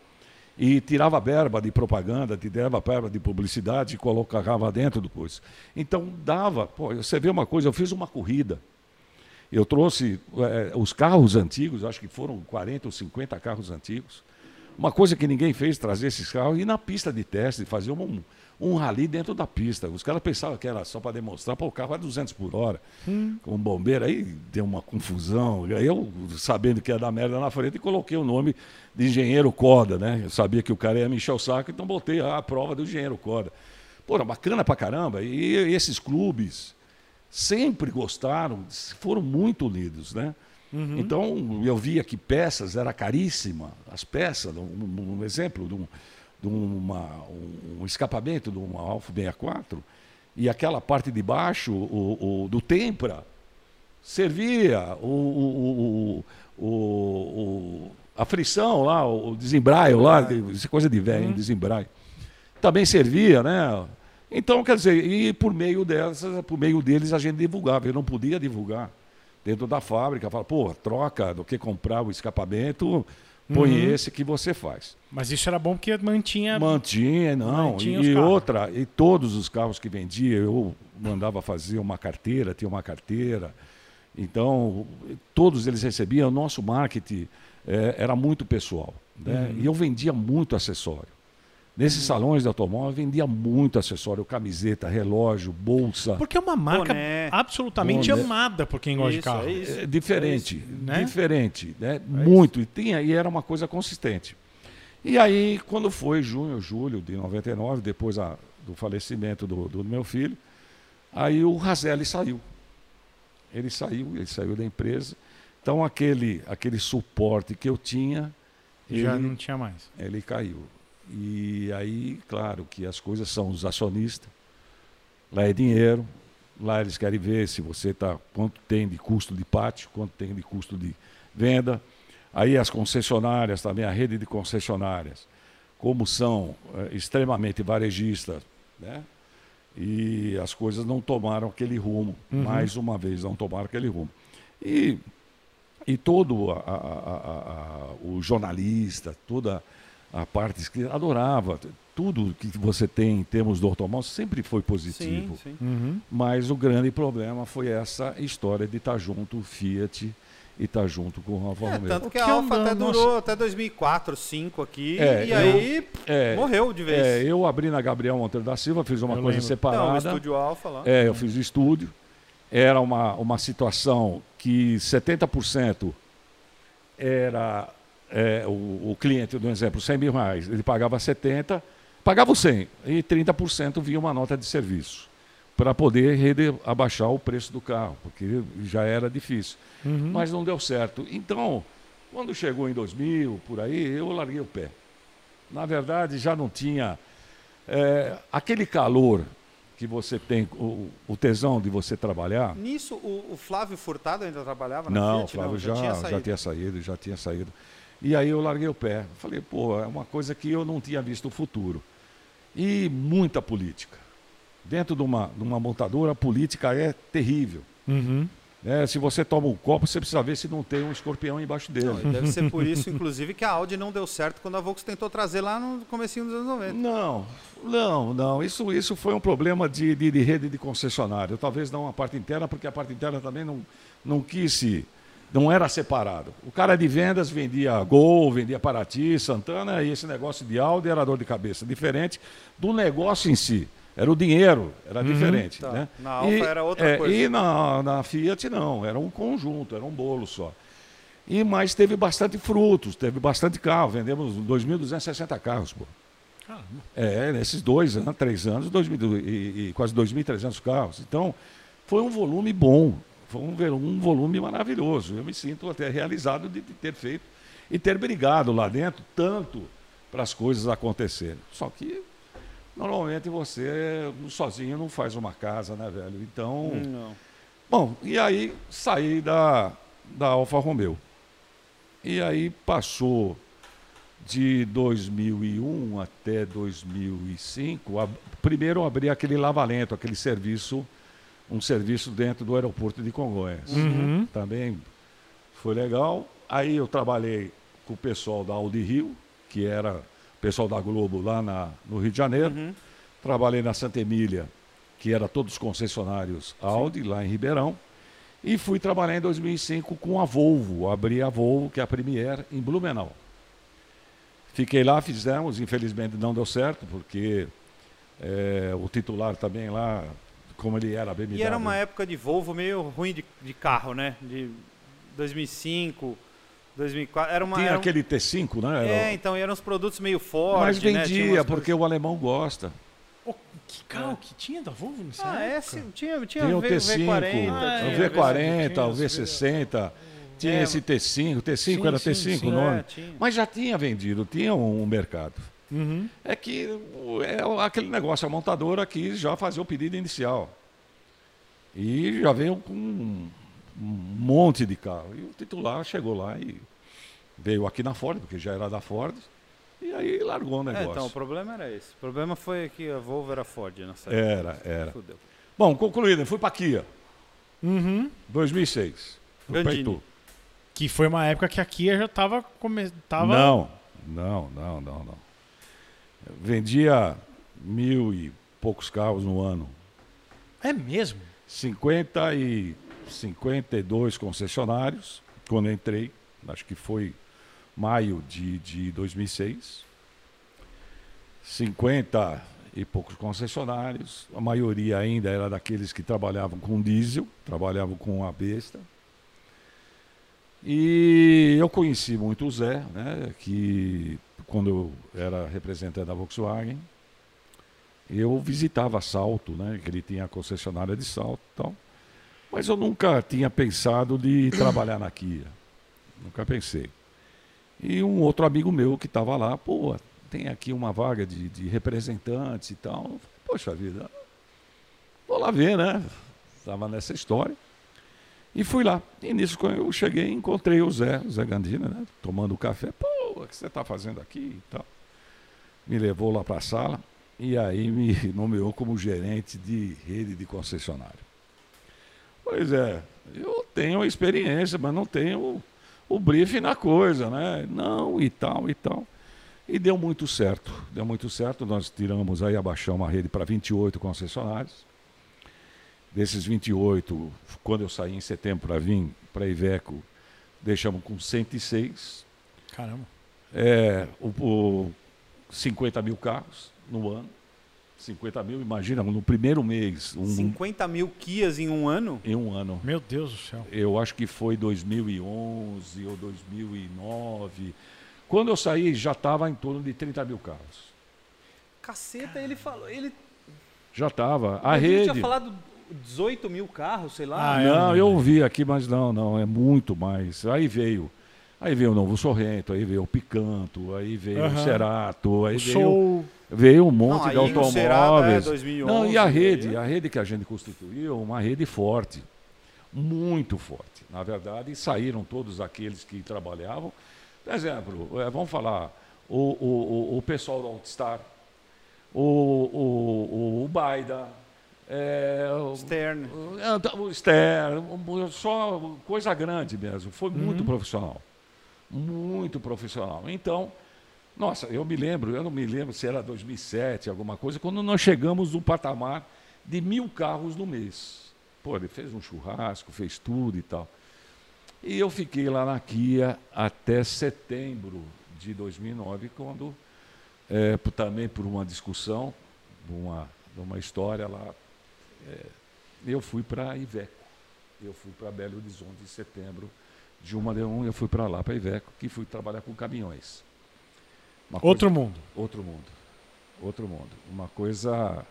e tirava verba de propaganda, tirava verba de publicidade e colocava dentro do coisa. Então dava, pô, você vê uma coisa, eu fiz uma corrida. Eu trouxe eh, os carros antigos, acho que foram 40 ou 50 carros antigos. Uma coisa que ninguém fez, trazer esses carros e na pista de teste, fazer um, um rally dentro da pista. Os caras pensavam que era só para demonstrar, pô, o carro é 200 por hora, com um bombeiro, aí deu uma confusão. Eu, sabendo que ia dar merda na frente, coloquei o nome de engenheiro Coda, né? Eu sabia que o cara ia me encher o saco, então botei a prova do engenheiro Coda. Pô, era bacana pra caramba. E esses clubes sempre gostaram, foram muito unidos, né? Então, eu via que peças era caríssima, as peças, um, um exemplo de, um, de uma, um, escapamento de uma Alfa 64, e aquela parte de baixo o, o- do Tempra servia o, o, o, a frição lá, o desembraio lá, de- coisa de velho, hein, desembraio. Também servia, né? Então, quer dizer, e por meio dessas, por meio deles a gente divulgava. Eu não podia divulgar dentro da fábrica, falar, pô, troca do que comprar o escapamento, põe esse que você faz. Mas isso era bom porque mantinha. Mantinha, não. Mantinha e outra, e todos os carros que vendia, eu mandava fazer uma carteira, tinha uma carteira. Então, todos eles recebiam. O nosso marketing eh, era muito pessoal. Né? Uhum. E eu vendia muito acessório. Nesses salões de automóvel, vendia muito acessório, camiseta, relógio, bolsa. Porque é uma marca Boné. absolutamente Boné. amada por quem gosta de Isso, carro. é isso. É diferente, né? diferente, né? muito. E, tinha, e era uma coisa consistente. E aí, quando foi junho, julho de 99, depois a- do falecimento do, do meu filho, aí o Razelli saiu. Ele saiu, ele saiu da empresa. Então, aquele, aquele suporte que eu tinha, Já ele, não tinha mais. ele caiu. E aí, claro que as coisas são os acionistas. Lá é dinheiro. Lá eles querem ver se você tá quanto tem de custo de pátio, quanto tem de custo de venda. Aí as concessionárias também, a rede de concessionárias, como são eh, extremamente varejistas, né? E as coisas não tomaram aquele rumo, mais uma vez, não tomaram aquele rumo. E, e todo a- a- a- o jornalista, toda a parte que adorava, tudo que você tem em termos do automóvel sempre foi positivo. Sim, sim. Uhum. Mas o grande problema foi essa história de estar junto o Fiat e estar junto com o Alfa É, Romeo. tanto que a que Alfa até durou até 2004, 2005 aqui, É, e eu- aí é, morreu de vez. É, eu abri na Gabriel Monteiro da Silva, fiz uma Eu coisa lembro. Não, o separada. estúdio Alfa lá. É, eu fiz o estúdio. Era uma, uma situação que 70% era é, o, o cliente, do exemplo, 100 mil reais, ele pagava 70, pagava o 100 e 30% via uma nota de serviço para poder abaixar o preço do carro, porque já era difícil. Uhum. Mas não deu certo. Então, quando chegou em 2000, por aí, eu larguei o pé. Na verdade, já não tinha é, aquele calor que você tem, o, o tesão de você trabalhar. Nisso, o, o Flávio Furtado ainda trabalhava na Não, Fiat? Flávio já, tinha já saído. tinha saído, já tinha saído. E aí eu larguei o pé. Falei, pô, é uma coisa que eu não tinha visto o futuro. E muita política. Dentro de uma, de uma montadora, a política é terrível. Uhum. né? se você toma um copo, você precisa ver se não tem um escorpião embaixo dele. Não, deve ser por isso, inclusive, que a Audi não deu certo quando a Volks tentou trazer lá no comecinho dos anos 90. Não, não, não. Isso, isso foi um problema de, de, de rede de concessionário. Talvez não a parte interna, porque a parte interna também não, não quis se. Não era separado. O cara de vendas vendia Gol, vendia Paraty, Santana, e esse negócio de Audi era dor de cabeça. Diferente do negócio em si. Era o dinheiro, era diferente. Tá. Né? Na Alfa era outra é, coisa. E na, na Fiat não, era um conjunto, era um bolo só. E, mas teve bastante frutos, teve bastante carro. Vendemos 2.260 carros, pô. Caramba. É, nesses dois anos, três anos, 2000 e, e quase 2.300 carros. Então, foi um volume bom, foi um, um volume maravilhoso. Eu me sinto até realizado de, de ter feito e ter brigado lá dentro tanto para as coisas acontecerem. Só que, normalmente, você sozinho não faz uma casa, né, velho? Então, Não. Bom, e aí saí da, da Alfa Romeo. E aí passou de 2001 até 2005. a- primeiro abri aquele lavalento, aquele serviço, um serviço dentro do aeroporto de Congonhas. Uhum. Também foi legal. Aí eu trabalhei com o pessoal da Audi Rio, que era o pessoal da Globo lá na, no Rio de Janeiro. Uhum. Trabalhei na Santa Emília, que era todos os concessionários Audi, lá em Ribeirão. E fui trabalhar em 2005 com a Volvo. Abri a Volvo, que é a Premier, em Blumenau. Fiquei lá, fizemos, infelizmente não deu certo, porque eh, o titular também lá, como ele era BMW. E era uma época de Volvo meio ruim de, de carro, né? De 2005, 2004. Era uma. Tinha era um- aquele T5, né? Era- É, então eram uns produtos meio fortes. Mas né? Vendia, umas porque o alemão gosta. Que carro que tinha da Volvo nessa Ah, é, época? sim, tinha, tinha, Tinha o V- T5, V40. Ah, o é, V40, tinha o os- V60, tinha É. esse T5, o T5 Sim, era sim, T5 sim. o nome. É, tinha. Mas já tinha vendido, tinha um, um mercado. Uhum. É que é aquele negócio, a montadora quis já fazer o pedido inicial. E já veio com um, monte de carro. E o titular chegou lá e veio aqui na Ford, porque já era da Ford, e aí largou o É, negócio. então, o problema era esse. O problema foi que a Volvo era Ford nessa Era, época. era. Fudeu. Bom, concluído, fui para Kia, Uhum. 2006. no Gandini. Que foi uma época que a Kia já tava... Come... tava... Não, não, não, não, não. Vendia mil e poucos carros no ano. É mesmo? 50 e 52 concessionários, quando entrei, acho que foi maio de, de 2006. 50 e poucos concessionários, a maioria ainda era daqueles que trabalhavam com diesel, trabalhavam com a besta. E eu conheci muito o Zé, né, que quando eu era representante da Volkswagen, eu visitava Salto, né, que ele tinha a concessionária de Salto e tal. Mas eu nunca tinha pensado de trabalhar na Kia. Nunca pensei. E um outro amigo meu que estava lá, pô, tem aqui uma vaga de, de representantes e tal. Poxa vida, vou lá ver, né? Estava nessa história. E fui lá. E nisso, quando eu cheguei, encontrei o Zé, o Zé Gandina, né? Tomando café. Pô, o que você está fazendo aqui e tal? Me levou lá para a sala e aí me nomeou como gerente de rede de concessionário. Pois é, eu tenho experiência, mas não tenho o briefing na coisa, né? Não, e tal, e tal. E deu muito certo, deu muito certo. Nós tiramos aí, abaixamos a rede para 28 concessionários. Desses 28, quando eu saí em setembro para vir para Iveco, deixamos com 106. Caramba. É, o, o 50 mil carros no ano. 50 mil, imagina, no primeiro mês. Um, 50 mil Kias em um ano? Em um ano. Meu Deus do céu. Eu acho que foi 2011 ou 2009. Quando eu saí, já estava em torno de 30 mil carros. Caceta, ele falou. Ele... Já estava. A rede. Ele tinha falado 18 mil carros, sei lá. Ah, não, é, eu ouvi aqui, mas não, não, é muito mais. Aí veio. Aí veio o Novo Sorrento, aí veio o Picanto, aí veio uhum. o Cerato, aí o veio. Show Veio um monte não, de automóveis. É 2011, não, e a rede, a rede que a gente constituiu, uma rede forte, muito forte. Na verdade, saíram todos aqueles que trabalhavam. Por exemplo, é, vamos falar, o, o, o, o pessoal do Altstar, o, o, o, Baida, é, Stern. O, o Stern, só coisa grande mesmo. Foi muito uhum. profissional. Muito profissional. Então, nossa, eu me lembro, eu não me lembro se era 2007, alguma coisa, quando nós chegamos no patamar de mil carros no mês. Pô, ele fez um churrasco, fez tudo e tal. E eu fiquei lá na Kia até setembro de 2009, quando, é, também por uma discussão, uma, uma história lá, é, eu fui para Iveco. Eu fui para Belo Horizonte em setembro de uma de um, eu fui para lá, para Iveco, que fui trabalhar com caminhões. Uma outro coisa, mundo. Outro mundo. Outro mundo. Uma coisa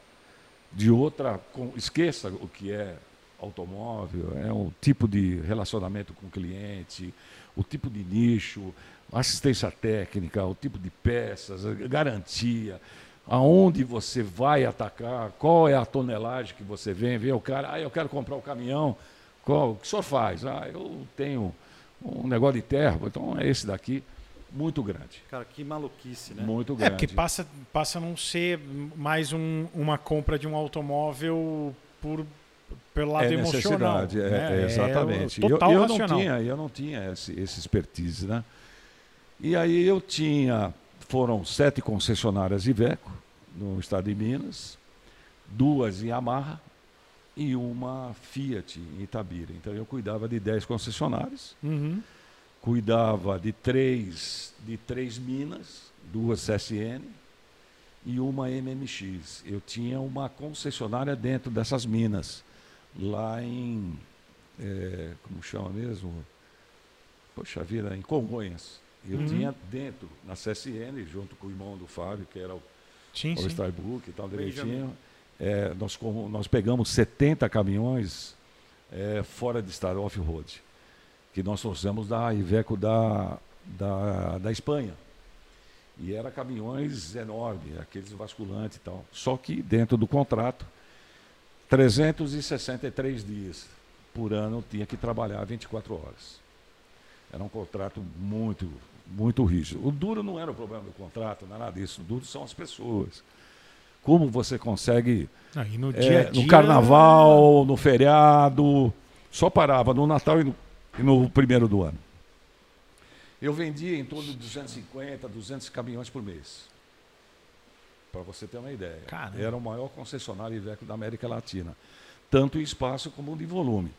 de outra. Com, esqueça o que é automóvel, é um tipo de relacionamento com o cliente, o tipo de nicho, assistência técnica, o tipo de peças, garantia, aonde você vai atacar, qual é a tonelagem que você vem, vê o cara, ah, eu quero comprar o um caminhão, qual, o que o senhor faz? Ah, eu tenho um negócio de terra, então é esse daqui muito grande. Cara, que maluquice, né? Muito grande. É, porque passa, passa a não ser mais um, uma compra de um automóvel por, pelo lado é emocional. Necessidade, é, né? é, exatamente. É total eu, eu não tinha, eu não tinha esse, esse expertise, né? E aí eu tinha, foram sete concessionárias Iveco no estado de Minas, duas em Yamaha e uma Fiat em Itabira. Então eu cuidava de dez concessionárias. Uhum cuidava de três, de três minas, duas CSN e uma MMX. Eu tinha uma concessionária dentro dessas minas, lá em. É, como chama mesmo? Poxa vida, em Congonhas. Eu uhum. tinha dentro, na CSN, junto com o irmão do Fábio, que era o, sim, o e tal, direitinho. É, nós, nós pegamos 70 caminhões é, fora de estado, off-road que nós trouxemos da Iveco da, da, da Espanha. E era caminhões enormes, aqueles basculantes e tal. Só que dentro do contrato, 363 dias por ano tinha que trabalhar 24 horas. Era um contrato muito, muito rígido. O duro não era o problema do contrato, não era nada disso. O duro são as pessoas. Como você consegue. Ah, no, é, dia -dia... no carnaval, no feriado, só parava no Natal e no no primeiro do ano. Eu vendia em torno de 250, 200 caminhões por mês. Para você ter uma ideia. Caramba. Era o maior concessionário Iveco da América Latina. Tanto em espaço como de volume.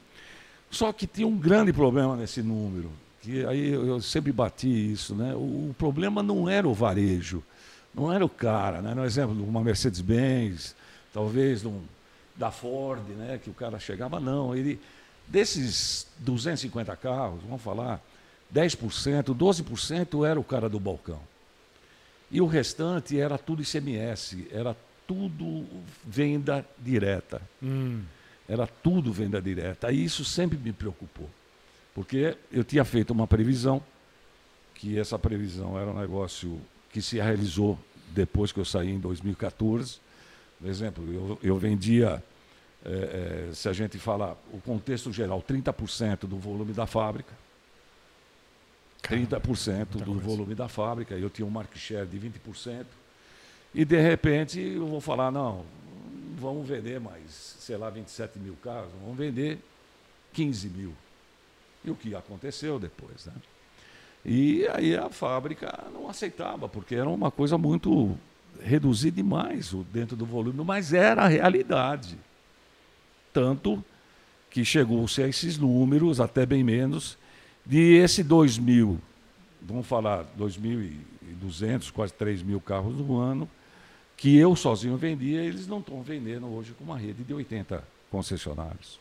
Só que tinha um grande problema nesse número. Que aí eu sempre bati isso, né? O, o problema não era o varejo, não era o cara, né? No exemplo de uma Mercedes-Benz, talvez um, da Ford, né? Que o cara chegava, não, ele Desses 250 carros, vamos falar, 10%, 12% era o cara do balcão. E o restante era tudo ICMS, era tudo venda direta. Hum. Era tudo venda direta. E isso sempre me preocupou. Porque eu tinha feito uma previsão, que essa previsão era um negócio que se realizou depois que eu saí em 2014. Por exemplo, eu, eu vendia é, é, se a gente falar o contexto geral, 30% do volume da fábrica. 30% do volume da fábrica, eu tinha um market share de 20%. E de repente eu vou falar, não, vamos vender mais, sei lá, 27 mil carros, vamos vender 15 mil. E o que aconteceu depois, né? E aí a fábrica não aceitava, porque era uma coisa muito reduzida demais dentro do volume, mas era a realidade. Tanto que chegou-se a esses números, até bem menos, de esse 2 mil, vamos falar 2.200, quase 3 mil carros no ano, que eu sozinho vendia, eles não estão vendendo hoje com uma rede de 80 concessionários.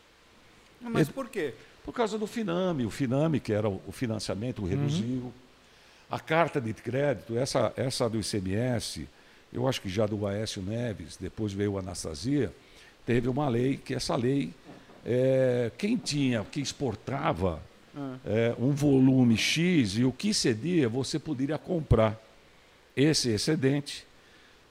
Mas por quê? Por causa do Finame. O Finame, que era o financiamento, reduziu. Uhum. A carta de crédito, essa, essa do ICMS, eu acho que já do Aécio Neves, depois veio a Anastasia, teve uma lei que essa lei, é, quem tinha, que exportava é, um volume X e o que cedia, você poderia comprar esse excedente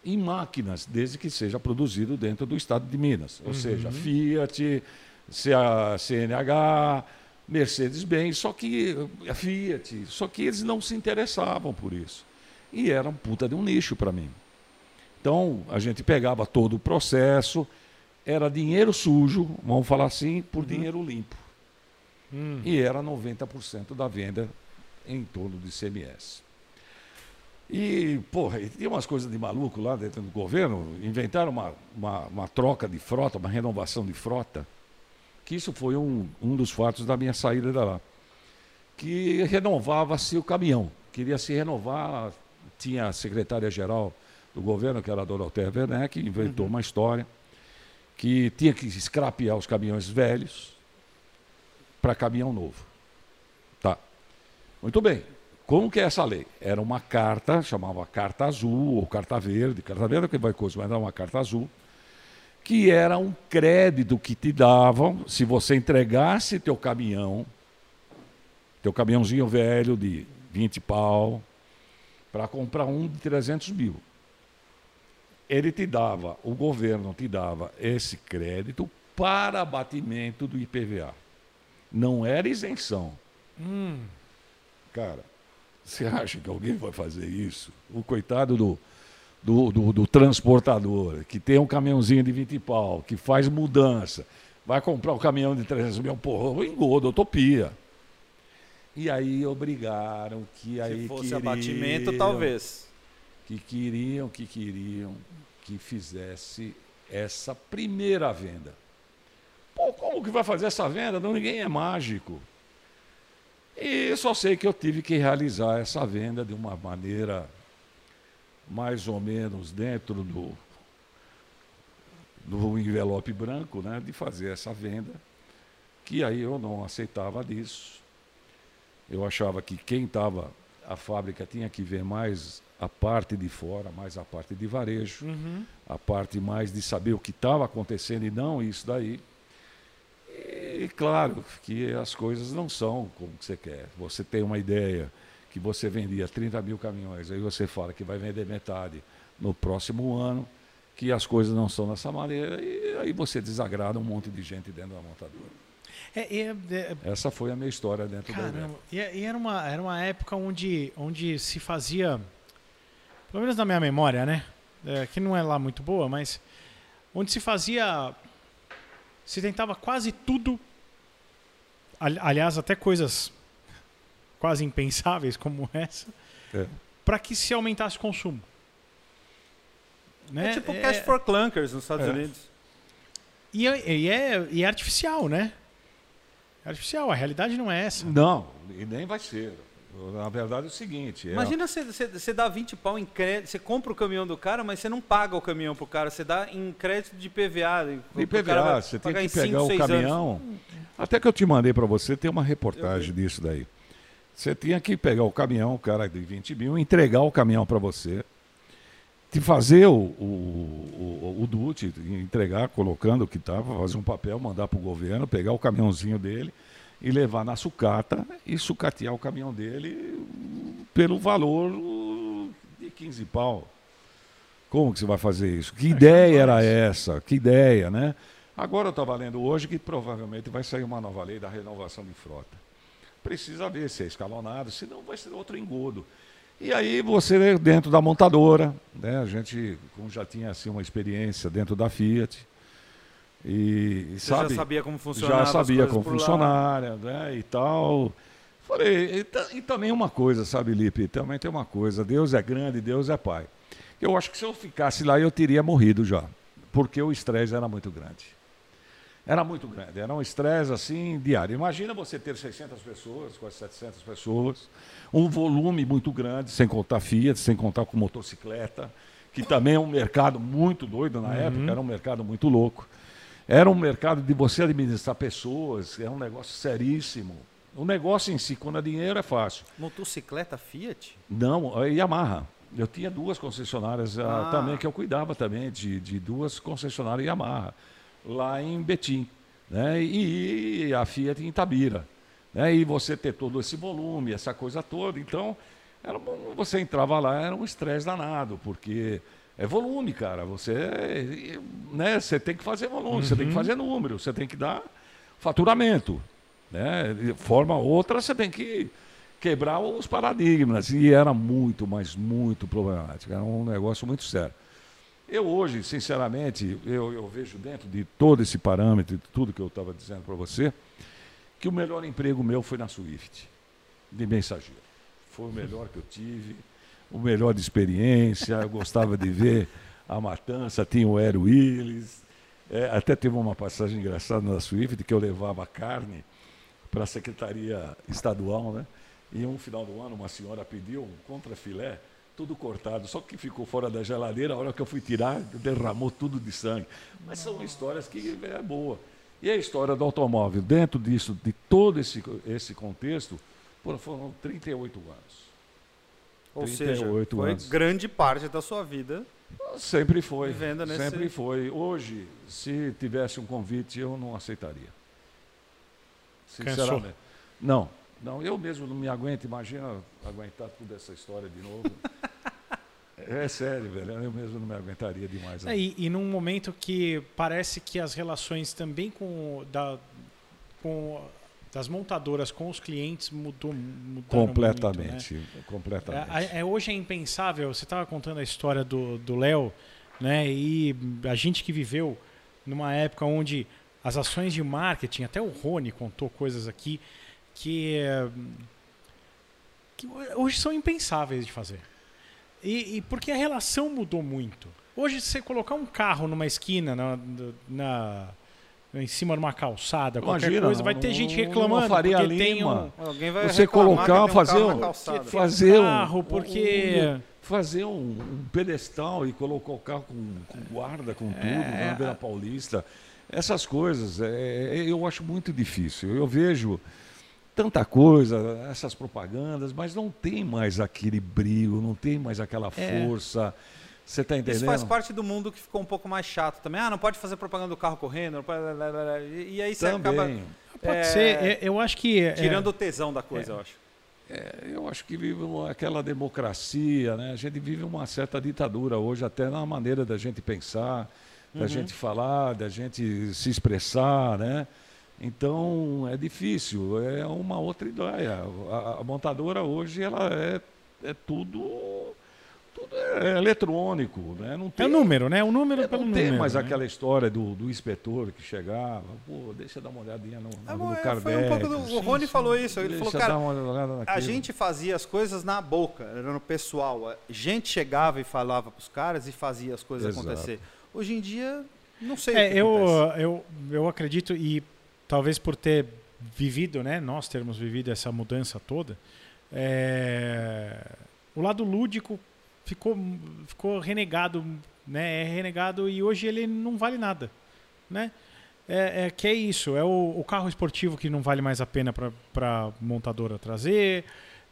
em máquinas, desde que seja produzido dentro do estado de Minas. Ou uhum. seja, Fiat, CNH, Mercedes-Benz, só que a Fiat, só que eles não se interessavam por isso. E era um puta de um nicho para mim. Então, a gente pegava todo o processo, era dinheiro sujo, vamos falar assim, por uhum. dinheiro limpo. Uhum. E era 90% da venda em torno de CMS. E, porra, e tinha umas coisas de maluco lá dentro do governo, inventaram uma, uma, uma troca de frota, uma renovação de frota que isso foi um, um dos fatos da minha saída da lá. Que renovava-se o caminhão, queria se renovar, tinha a secretária-geral do governo, que era a Doroteia Werneck, inventou uhum. uma história que tinha que escrapear os caminhões velhos para caminhão novo. Tá. Muito bem. Como que é essa lei? Era uma carta, chamava carta azul ou carta verde, carta verde é que vai coisa, mas era uma carta azul, que era um crédito que te davam se você entregasse teu caminhão, teu caminhãozinho velho de 20 pau, para comprar um de 300 mil. Ele te dava, o governo te dava esse crédito para abatimento do IPVA. Não era isenção. Hum. Cara, você acha que alguém vai fazer isso? O coitado do, do, do, do, transportador, que tem um caminhãozinho de 20 pau, que faz mudança, vai comprar um caminhão de 300 mil, porra, engodo, utopia. E aí obrigaram que aí Se fosse queriam, abatimento, talvez. Que queriam, que queriam que fizesse essa primeira venda. Pô, como que vai fazer essa venda? Não, ninguém é mágico. E só sei que eu tive que realizar essa venda de uma maneira mais ou menos dentro do, do envelope branco, né, de fazer essa venda, que aí eu não aceitava disso. Eu achava que quem estava, a fábrica tinha que ver mais a parte de fora, mais a parte de varejo, uhum. a parte mais de saber o que estava acontecendo e não isso daí. E claro que as coisas não são como você quer. Você tem uma ideia, que você vendia 30 mil caminhões, aí você fala que vai vender metade no próximo ano, que as coisas não são dessa maneira, e aí você desagrada um monte de gente dentro da montadora. É, é, é, Essa foi a minha história dentro caramba, da e, e, era uma era uma época onde, onde se fazia, pelo menos na minha memória, né? É, que não é lá muito boa, mas onde se fazia, se tentava quase tudo, aliás, até coisas quase impensáveis como essa, é. para que se aumentasse o consumo. Né? É tipo é... cash for clunkers nos Estados é. Unidos. E é, e, é, e é artificial, né? É artificial, a realidade não é essa. Não, e nem vai ser. Na verdade é o seguinte. É Imagina você, você dá 20 pau em crédito, você compra o caminhão do cara, mas você não paga o caminhão pro cara, você dá em crédito de PVA. De PVA, você tem que pegar 5, o caminhão. Anos. Até que eu te mandei para você, tem uma reportagem disso daí. Você tinha que pegar o caminhão, o cara de 20 mil, entregar o caminhão para você, te fazer o, o, o, o DUT, entregar, colocando o que estava, fazer um papel, mandar para o governo, pegar o caminhãozinho dele e levar na sucata e sucatear o caminhão dele pelo valor de 15 pau. Como que você vai fazer isso? Que é ideia era essa? Que ideia, né? Agora eu estava lendo hoje que provavelmente vai sair uma nova lei da renovação de frota. Precisa ver se é escalonado, senão vai ser outro engodo. E aí você dentro da montadora, né, a gente como já tinha assim uma experiência dentro da Fiat e, Você sabe, já sabia como funcionava já sabia como funcionária, né, e tal. Falei, e, e também uma coisa, sabe, Lipe? Também tem uma coisa, Deus é grande, Deus é pai. Eu acho que se eu ficasse lá eu teria morrido já, porque o estresse era muito grande. Era muito grande, era um estresse assim diário. Imagina você ter 600 pessoas, quase 700 pessoas, um volume muito grande, sem contar Fiat, sem contar com motocicleta, que também é um mercado muito doido na época, era um mercado muito louco. Era um mercado de você administrar pessoas, é um negócio seríssimo. O negócio em si, quando é dinheiro, é fácil. Motocicleta Fiat? Não, a Yamaha. Eu tinha duas concessionárias ah, Ah. também, que eu cuidava também de, de duas concessionárias Yamaha, lá em Betim. Né? E, a Fiat em Itabira. Né? E você ter todo esse volume, essa coisa toda. Então, era, você entrava lá, era um estresse danado, porque é volume, cara. Você, né? você tem que fazer volume, você tem que fazer número, você tem que dar faturamento. Né? De forma ou outra, você tem que quebrar os paradigmas. E era muito, mas muito problemático. Era um negócio muito sério. Eu hoje, sinceramente, eu, eu vejo dentro de todo esse parâmetro, de tudo que eu estava dizendo para você, que o melhor emprego meu foi na Swift, de mensageiro. Foi o melhor que eu tive, o melhor de experiência. Eu gostava de ver a matança, tinha o Aero Willis. É, até teve uma passagem engraçada na Swift que eu levava carne para a Secretaria Estadual, né? E um final do ano, uma senhora pediu um contrafilé, tudo cortado, só que ficou fora da geladeira, a hora que eu fui tirar, derramou tudo de sangue. Mas são histórias que é boa. E a história do automóvel, dentro disso, de todo esse, esse contexto, foram 38 anos. Ou seja, 38 foi anos. grande parte da sua vida. Sempre foi. Nesse- Sempre foi. Hoje, se tivesse um convite, eu não aceitaria. Sinceramente. Não, não, eu mesmo não me aguento, imagina aguentar toda essa história de novo. é sério, velho, eu mesmo não me aguentaria demais. É, e, e num momento que parece que as relações também com, da, com das montadoras com os clientes mudou mudaram completamente, muito, né? completamente. É, é, hoje é impensável. Você estava contando a história do do Léo, né? E a gente que viveu numa época onde as ações de marketing, até o Rony contou coisas aqui que, que hoje são impensáveis de fazer. E, e porque a relação mudou muito. Hoje, se você colocar um carro numa esquina, na, na- em cima de uma calçada, qualquer Imagina, coisa, vai ter gente reclamando Faria porque tem um Alguém vai Você colocar, um fazer carro um- fazer um, carro, porque- um- fazer um, um pedestal e colocar o carro com, com guarda, com tudo, É, na Beira Paulista. Essas coisas, é, eu acho muito difícil. Eu vejo tanta coisa, essas propagandas, mas não tem mais aquele brilho, não tem mais aquela É. força. Você está entendendo? Isso faz parte do mundo que ficou um pouco mais chato também. Ah, não pode fazer propaganda do carro correndo. pode- E e aí você Também. acaba Pode É, ser. é, Eu acho que. é, tirando o tesão da coisa, eu acho. É, eu acho que vive uma- aquela democracia, né? A gente vive uma certa ditadura hoje, até na maneira da gente pensar, da Uhum. gente falar, da gente se expressar, né? Então é difícil, é uma outra ideia. A, a montadora hoje ela é, é tudo, tudo é eletrônico, né? Não É tem, o número, né? O número é, pelo não tem número. mais né? aquela história do, do inspetor que chegava, pô, deixa eu dar uma olhadinha no, É, no, no é, Cardex. foi um pouco do, o Rony falou isso. Ele Deixa falou, eu cara, dar uma olhada a gente fazia as coisas na boca, era no pessoal. A gente chegava e falava pros caras e fazia as coisas Exato. acontecer. Hoje em dia, não sei o É, que eu, eu, eu acredito, e talvez por ter vivido, né? Nós termos vivido essa mudança toda, é, o lado lúdico ficou, ficou renegado, né? É renegado e hoje ele não vale nada, né? É, é que é isso, é o, o carro esportivo que não vale mais a pena para montadora trazer,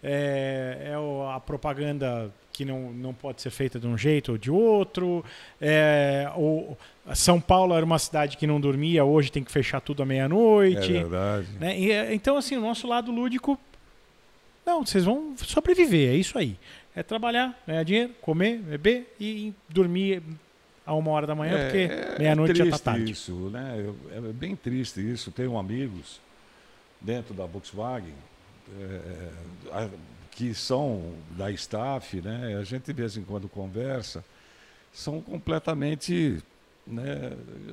é, é a propaganda que não, não pode ser feita de um jeito ou de outro, é, o, São Paulo era uma cidade que não dormia, hoje tem que fechar tudo à É meia-noite. verdade. né? E, é, então, assim, o nosso lado lúdico, não, vocês vão sobreviver, é isso aí. É trabalhar, ganhar dinheiro, comer, beber e dormir a uma hora da manhã, É, porque é meia-noite já tá triste tarde. isso, né? É bem triste isso. Tenho amigos dentro da Volkswagen é, a- que são da staff, né? A gente de vez em quando conversa, são completamente, né?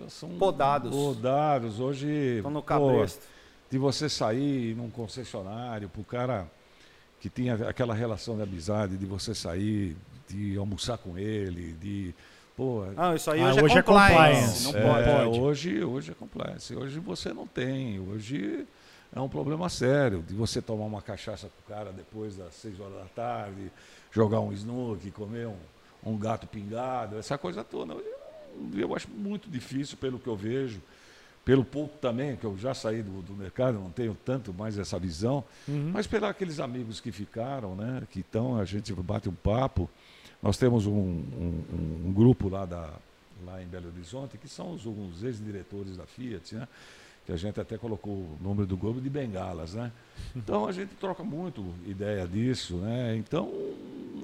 São Podados. Podados. Hoje, Estão no pô, cabresto. de você sair num concessionário pro cara que tinha aquela relação de amizade, de você sair, de almoçar com ele, de pô, Não, isso aí Ah, hoje, hoje é é compliance. compliance. Não É, pode. Hoje, hoje é complexo. Hoje você não tem. Hoje é um problema sério de você tomar uma cachaça com o cara depois das seis horas da tarde, jogar um snook, comer um, um gato pingado, essa coisa toda. Eu, eu acho muito difícil pelo que eu vejo. Pelo pouco também, que eu já saí do, do mercado, não tenho tanto mais essa visão, mas pelos aqueles amigos que ficaram, né, que estão, a gente bate um papo. Nós temos um, um- um- um grupo lá, da, lá em Belo Horizonte, que são os, os ex-diretores da Fiat, né? Que a gente até colocou o nome do grupo de bengalas. Né? Então a gente troca muito ideia disso. Né? Então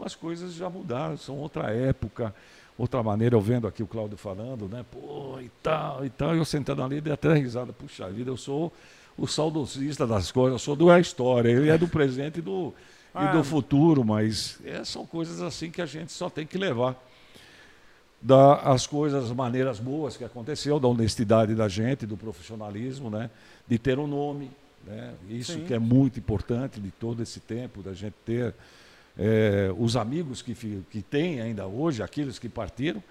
as coisas já mudaram, são outra época, outra maneira. Eu vendo aqui o Cláudio falando, né? pô, e tal, e tal, eu sentando ali, dei até risada, puxa vida, eu sou o saudosista das coisas, eu sou da história, ele é do presente e do, e Ah. do futuro, mas é, são coisas assim que a gente só tem que levar da, as coisas, as maneiras boas que aconteceu, da honestidade da gente, do profissionalismo, né? de ter um nome. Né? Isso Sim. que é muito importante de todo esse tempo, da gente ter eh, os amigos que, que tem ainda hoje, aqueles que partiram,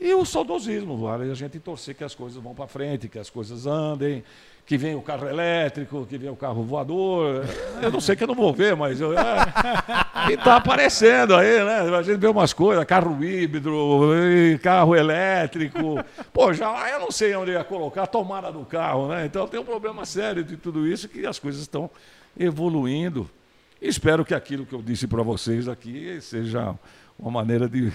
e o saudosismo, vale a gente torcer que as coisas vão para frente, que as coisas andem, que venha o carro elétrico, que venha o carro voador. Eu não sei que eu não vou ver, mas eu, é, e tá aparecendo aí, né? A gente vê umas coisas, carro híbrido, e carro elétrico. Pô, já eu não sei onde ia colocar a tomada do carro, né? Então tem um problema sério de tudo isso que as coisas estão evoluindo. Espero que aquilo que eu disse para vocês aqui seja uma maneira de,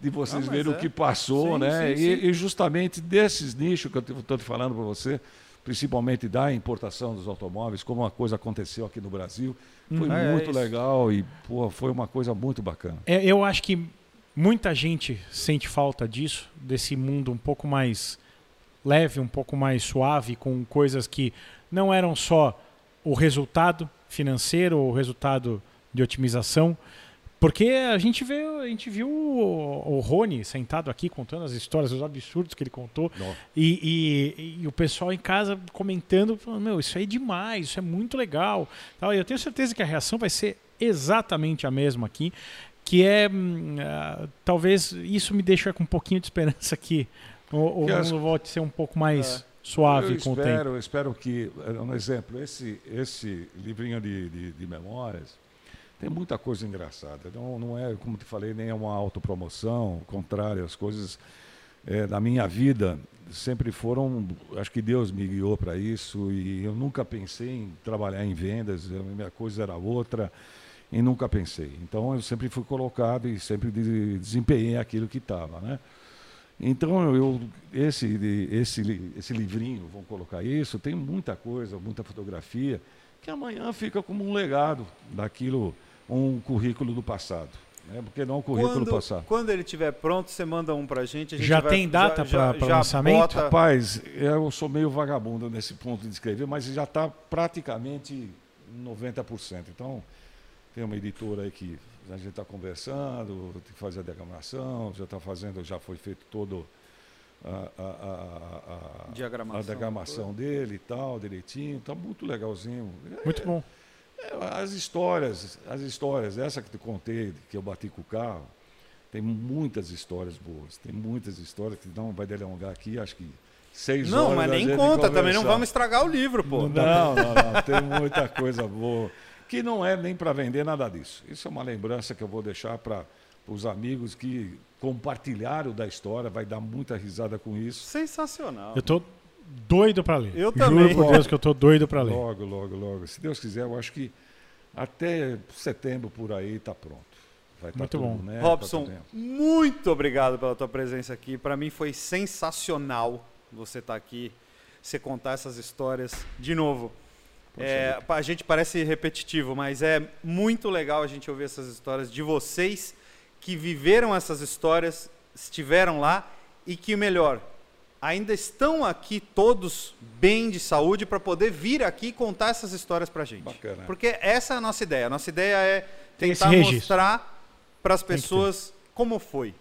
de vocês Não, mas verem é. o que passou, Sim, né? sim, E- sim. e justamente desses nichos que eu estou te falando para você, principalmente da importação dos automóveis, como uma coisa aconteceu aqui no Brasil, foi É, é muito isso. legal e pô, foi uma coisa muito bacana. É, eu acho que muita gente sente falta disso, desse mundo um pouco mais leve, um pouco mais suave, com coisas que não eram só o resultado financeiro ou o resultado de otimização. Porque a gente, vê, a gente viu o, o Rony sentado aqui contando as histórias, os absurdos que ele contou. E, e- e o pessoal em casa comentando, falando, meu, isso aí é demais, isso é muito legal. Tal. E eu tenho certeza que a reação vai ser exatamente a mesma aqui, que é, ah, talvez isso me deixe com um pouquinho de esperança que o, o volte a ser um pouco mais suave eu com o tempo. espero, eu espero que, eh, um exemplo, esse, esse livrinho de, de, de memórias tem muita coisa engraçada. Não, não é, como te falei, nem é uma autopromoção, contrário, as coisas eh, da minha vida sempre foram, acho que Deus me guiou para isso e eu nunca pensei em trabalhar em vendas, a minha coisa era outra e nunca pensei. Então eu sempre fui colocado e sempre de- desempenhei aquilo que estava, né? Então, eu, esse, esse, esse livrinho, vamos colocar isso, tem muita coisa, muita fotografia, que amanhã fica como um legado daquilo, um currículo do passado. Né? Porque não um currículo Quando, passado. quando ele estiver pronto, você manda um gente. a gente Já vai- tem data já lançamento? bota- Rapaz, eu sou meio vagabundo nesse ponto de escrever, mas já está praticamente 90%. Então, tem uma editora aí que a gente está conversando, tem que fazer a diagramação, já está fazendo, já foi feito todo a, a- a- a- Diagramação. a diagramação dele e tal, direitinho, está muito legalzinho. Muito bom. É, As histórias, as histórias, essa que te contei, que eu bati com o carro, tem muitas histórias boas, tem muitas histórias que não vai delongar aqui, acho que seis Não, horas. mas da nem conta, também não vamos estragar o livro, pô. Não, não, não, tem muita coisa boa. Que não é nem para vender nada disso. Isso é uma lembrança que eu vou deixar para os amigos que compartilharam da história, vai dar muita risada com isso. Sensacional. Eu tô doido pra ler. Eu Juro também. por Deus que eu tô doido pra ler. Logo, logo, logo. Se Deus quiser, eu acho que até setembro por aí está pronto. Vai tá Muito tudo, bom. né, Robson, tá dentro. muito obrigado pela tua presença aqui. Para mim foi sensacional você estar aqui, você contar essas histórias de novo. É, a gente parece repetitivo, mas é muito legal a gente ouvir essas histórias de vocês que viveram essas histórias, estiveram lá e que melhor, ainda estão aqui todos bem de saúde para poder vir aqui contar essas histórias para gente. Bacana. Porque essa é a nossa ideia. A nossa ideia é tentar mostrar para as pessoas como foi.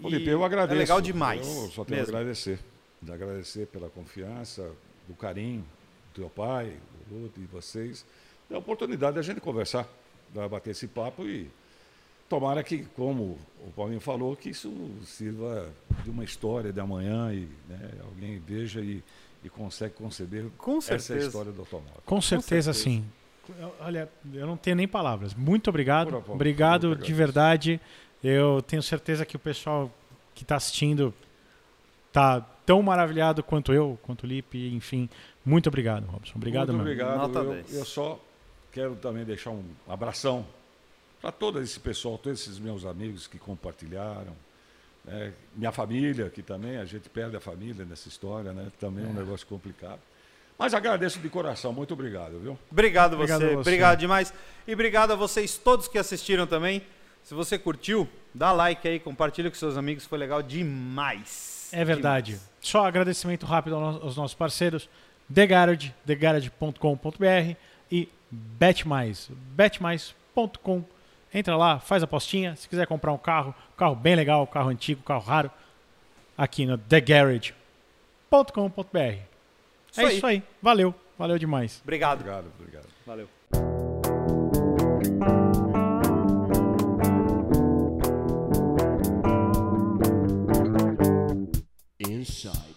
Felipe, eu agradeço. É legal demais. Eu só tenho a agradecer. De agradecer pela confiança, do carinho do teu pai, do Luto e vocês. Da oportunidade da gente conversar, bater esse papo e tomara que, como o Paulinho falou, que isso sirva de uma história de amanhã e né, alguém veja e, e consegue conceber Com essa certeza. história do automóvel. Com certeza, certeza. sim. Olha, eu não tenho nem palavras. Muito obrigado. Favor, obrigado de verdade. Eu tenho certeza que o pessoal que está assistindo tá tão maravilhado quanto eu, quanto o Lipe, enfim. Muito obrigado, Robson. Obrigado Muito obrigado. Eu, 10. eu só quero também deixar um abração para todo esse pessoal, todos esses meus amigos que compartilharam. né? Minha família, que também, a gente perde a família nessa história, né? Também é um negócio complicado. Mas agradeço de coração, muito obrigado, viu? Obrigado, Obrigado você. a você. Obrigado demais. E obrigado a vocês todos que assistiram também. Se você curtiu, dá like aí, compartilha com seus amigos, foi legal demais. É verdade. Demais. Só agradecimento rápido aos nossos parceiros, The Garage, thegarage.com.br e BetMais, betmais.com. Entra lá, faz a apostinha. Se quiser comprar um carro, carro bem legal, carro antigo, carro raro, aqui no thegarage.com.br. É aí. isso aí. Valeu. Valeu demais. Obrigado. Obrigado, obrigado. Valeu. Inside